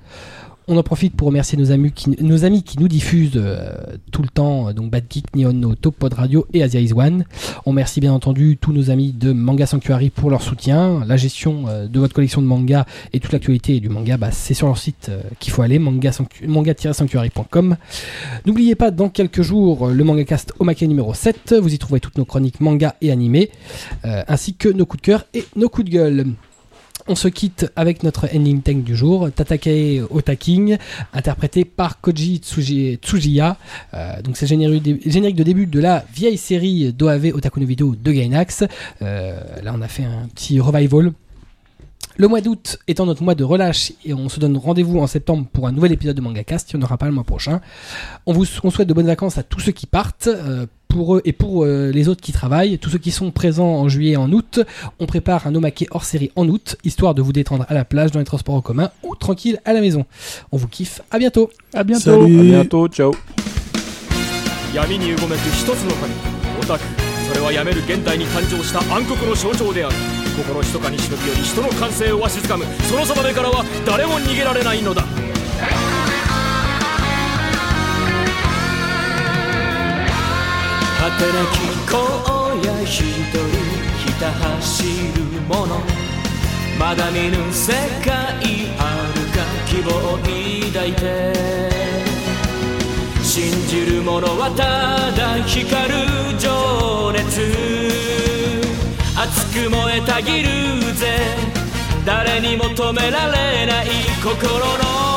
Speaker 1: On en profite pour remercier nos amis qui, nous diffusent euh, tout le temps, euh, donc Bad Geek, no, Top Pod Radio et Asia Is One. On remercie bien entendu tous nos amis de Manga Sanctuary pour leur soutien. La gestion euh, de votre collection de manga et toute l'actualité du manga, bah, c'est sur leur site qu'il faut aller, manga sanctu- manga-sanctuary.com. N'oubliez pas, dans quelques jours, le MangaCast Omake numéro 7. Vous y trouverez toutes nos chroniques manga et animés, ainsi que nos coups de cœur et nos coups de gueule. On se quitte avec notre ending tank du jour, Tatakae Otaking, interprété par Koji Tsuji- Tsujiya. Euh, donc c'est générique de- début de la vieille série d'OAV Otaku no Video de Gainax. Euh, là on a fait un petit revival. Le mois d'août étant notre mois de relâche et on se donne rendez-vous en septembre pour un nouvel épisode de MangaCast, il n'y en aura pas le mois prochain. On vous souhaite de bonnes vacances à tous ceux qui partent, euh, pour eux et pour euh, les autres qui travaillent, tous ceux qui sont présents en juillet et en août. On prépare un Omake hors série en août, histoire de vous détendre à la plage, dans les transports en commun ou tranquille à la maison. On vous kiffe, à bientôt
Speaker 4: À bientôt.
Speaker 3: Salut.
Speaker 4: À bientôt. Ciao.
Speaker 10: 闇にうごめく一つの神オタクそれはやめる現代に誕生した暗黒の象徴である心ひそかに忍び寄り人の感性をわしづかむその定めからは誰も逃げられないのだ
Speaker 11: 働き子や一人ひた走る者まだ見ぬ世界あるか希望を抱いて。信じる者はただ光る情熱。熱く燃えたぎるぜ。誰にも止められない心の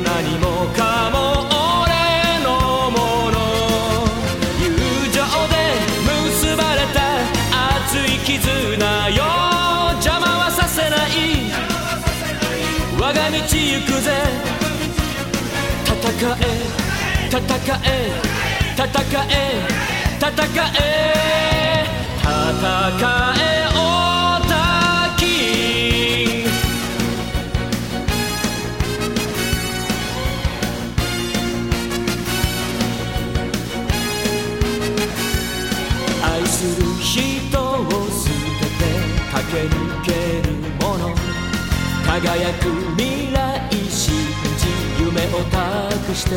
Speaker 11: 何もかも俺のもの。友情で結ばれた熱い絆よ。邪魔はさせない。我が道行くぜ。戦え。戦え。戦え。戦え。戦え。輝く未来信じ夢を託して。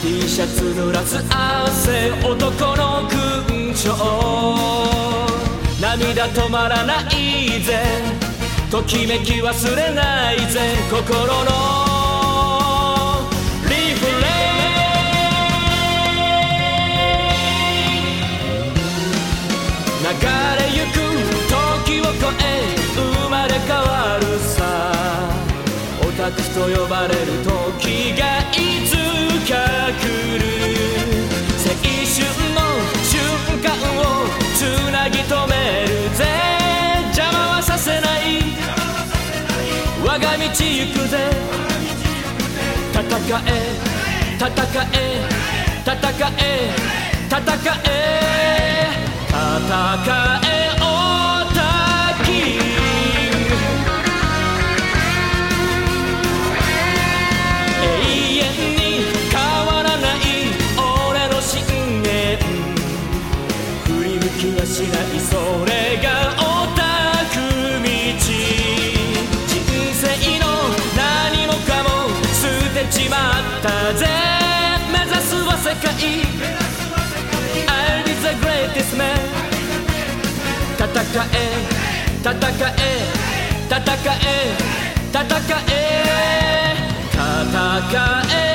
Speaker 11: T シャツ濡らす汗男の勲章涙止まらないぜときめき忘れないぜ心の。リフレ流れゆく時を超え生まれ変わるさ。オタクと呼ばれる時がいつか来る。青春の瞬間をつなぎとめる。ぜ邪魔はさせない。我が道行くぜ。戦え。戦え。戦え。戦え。戦え。戦え戦え戦え戦え戦え。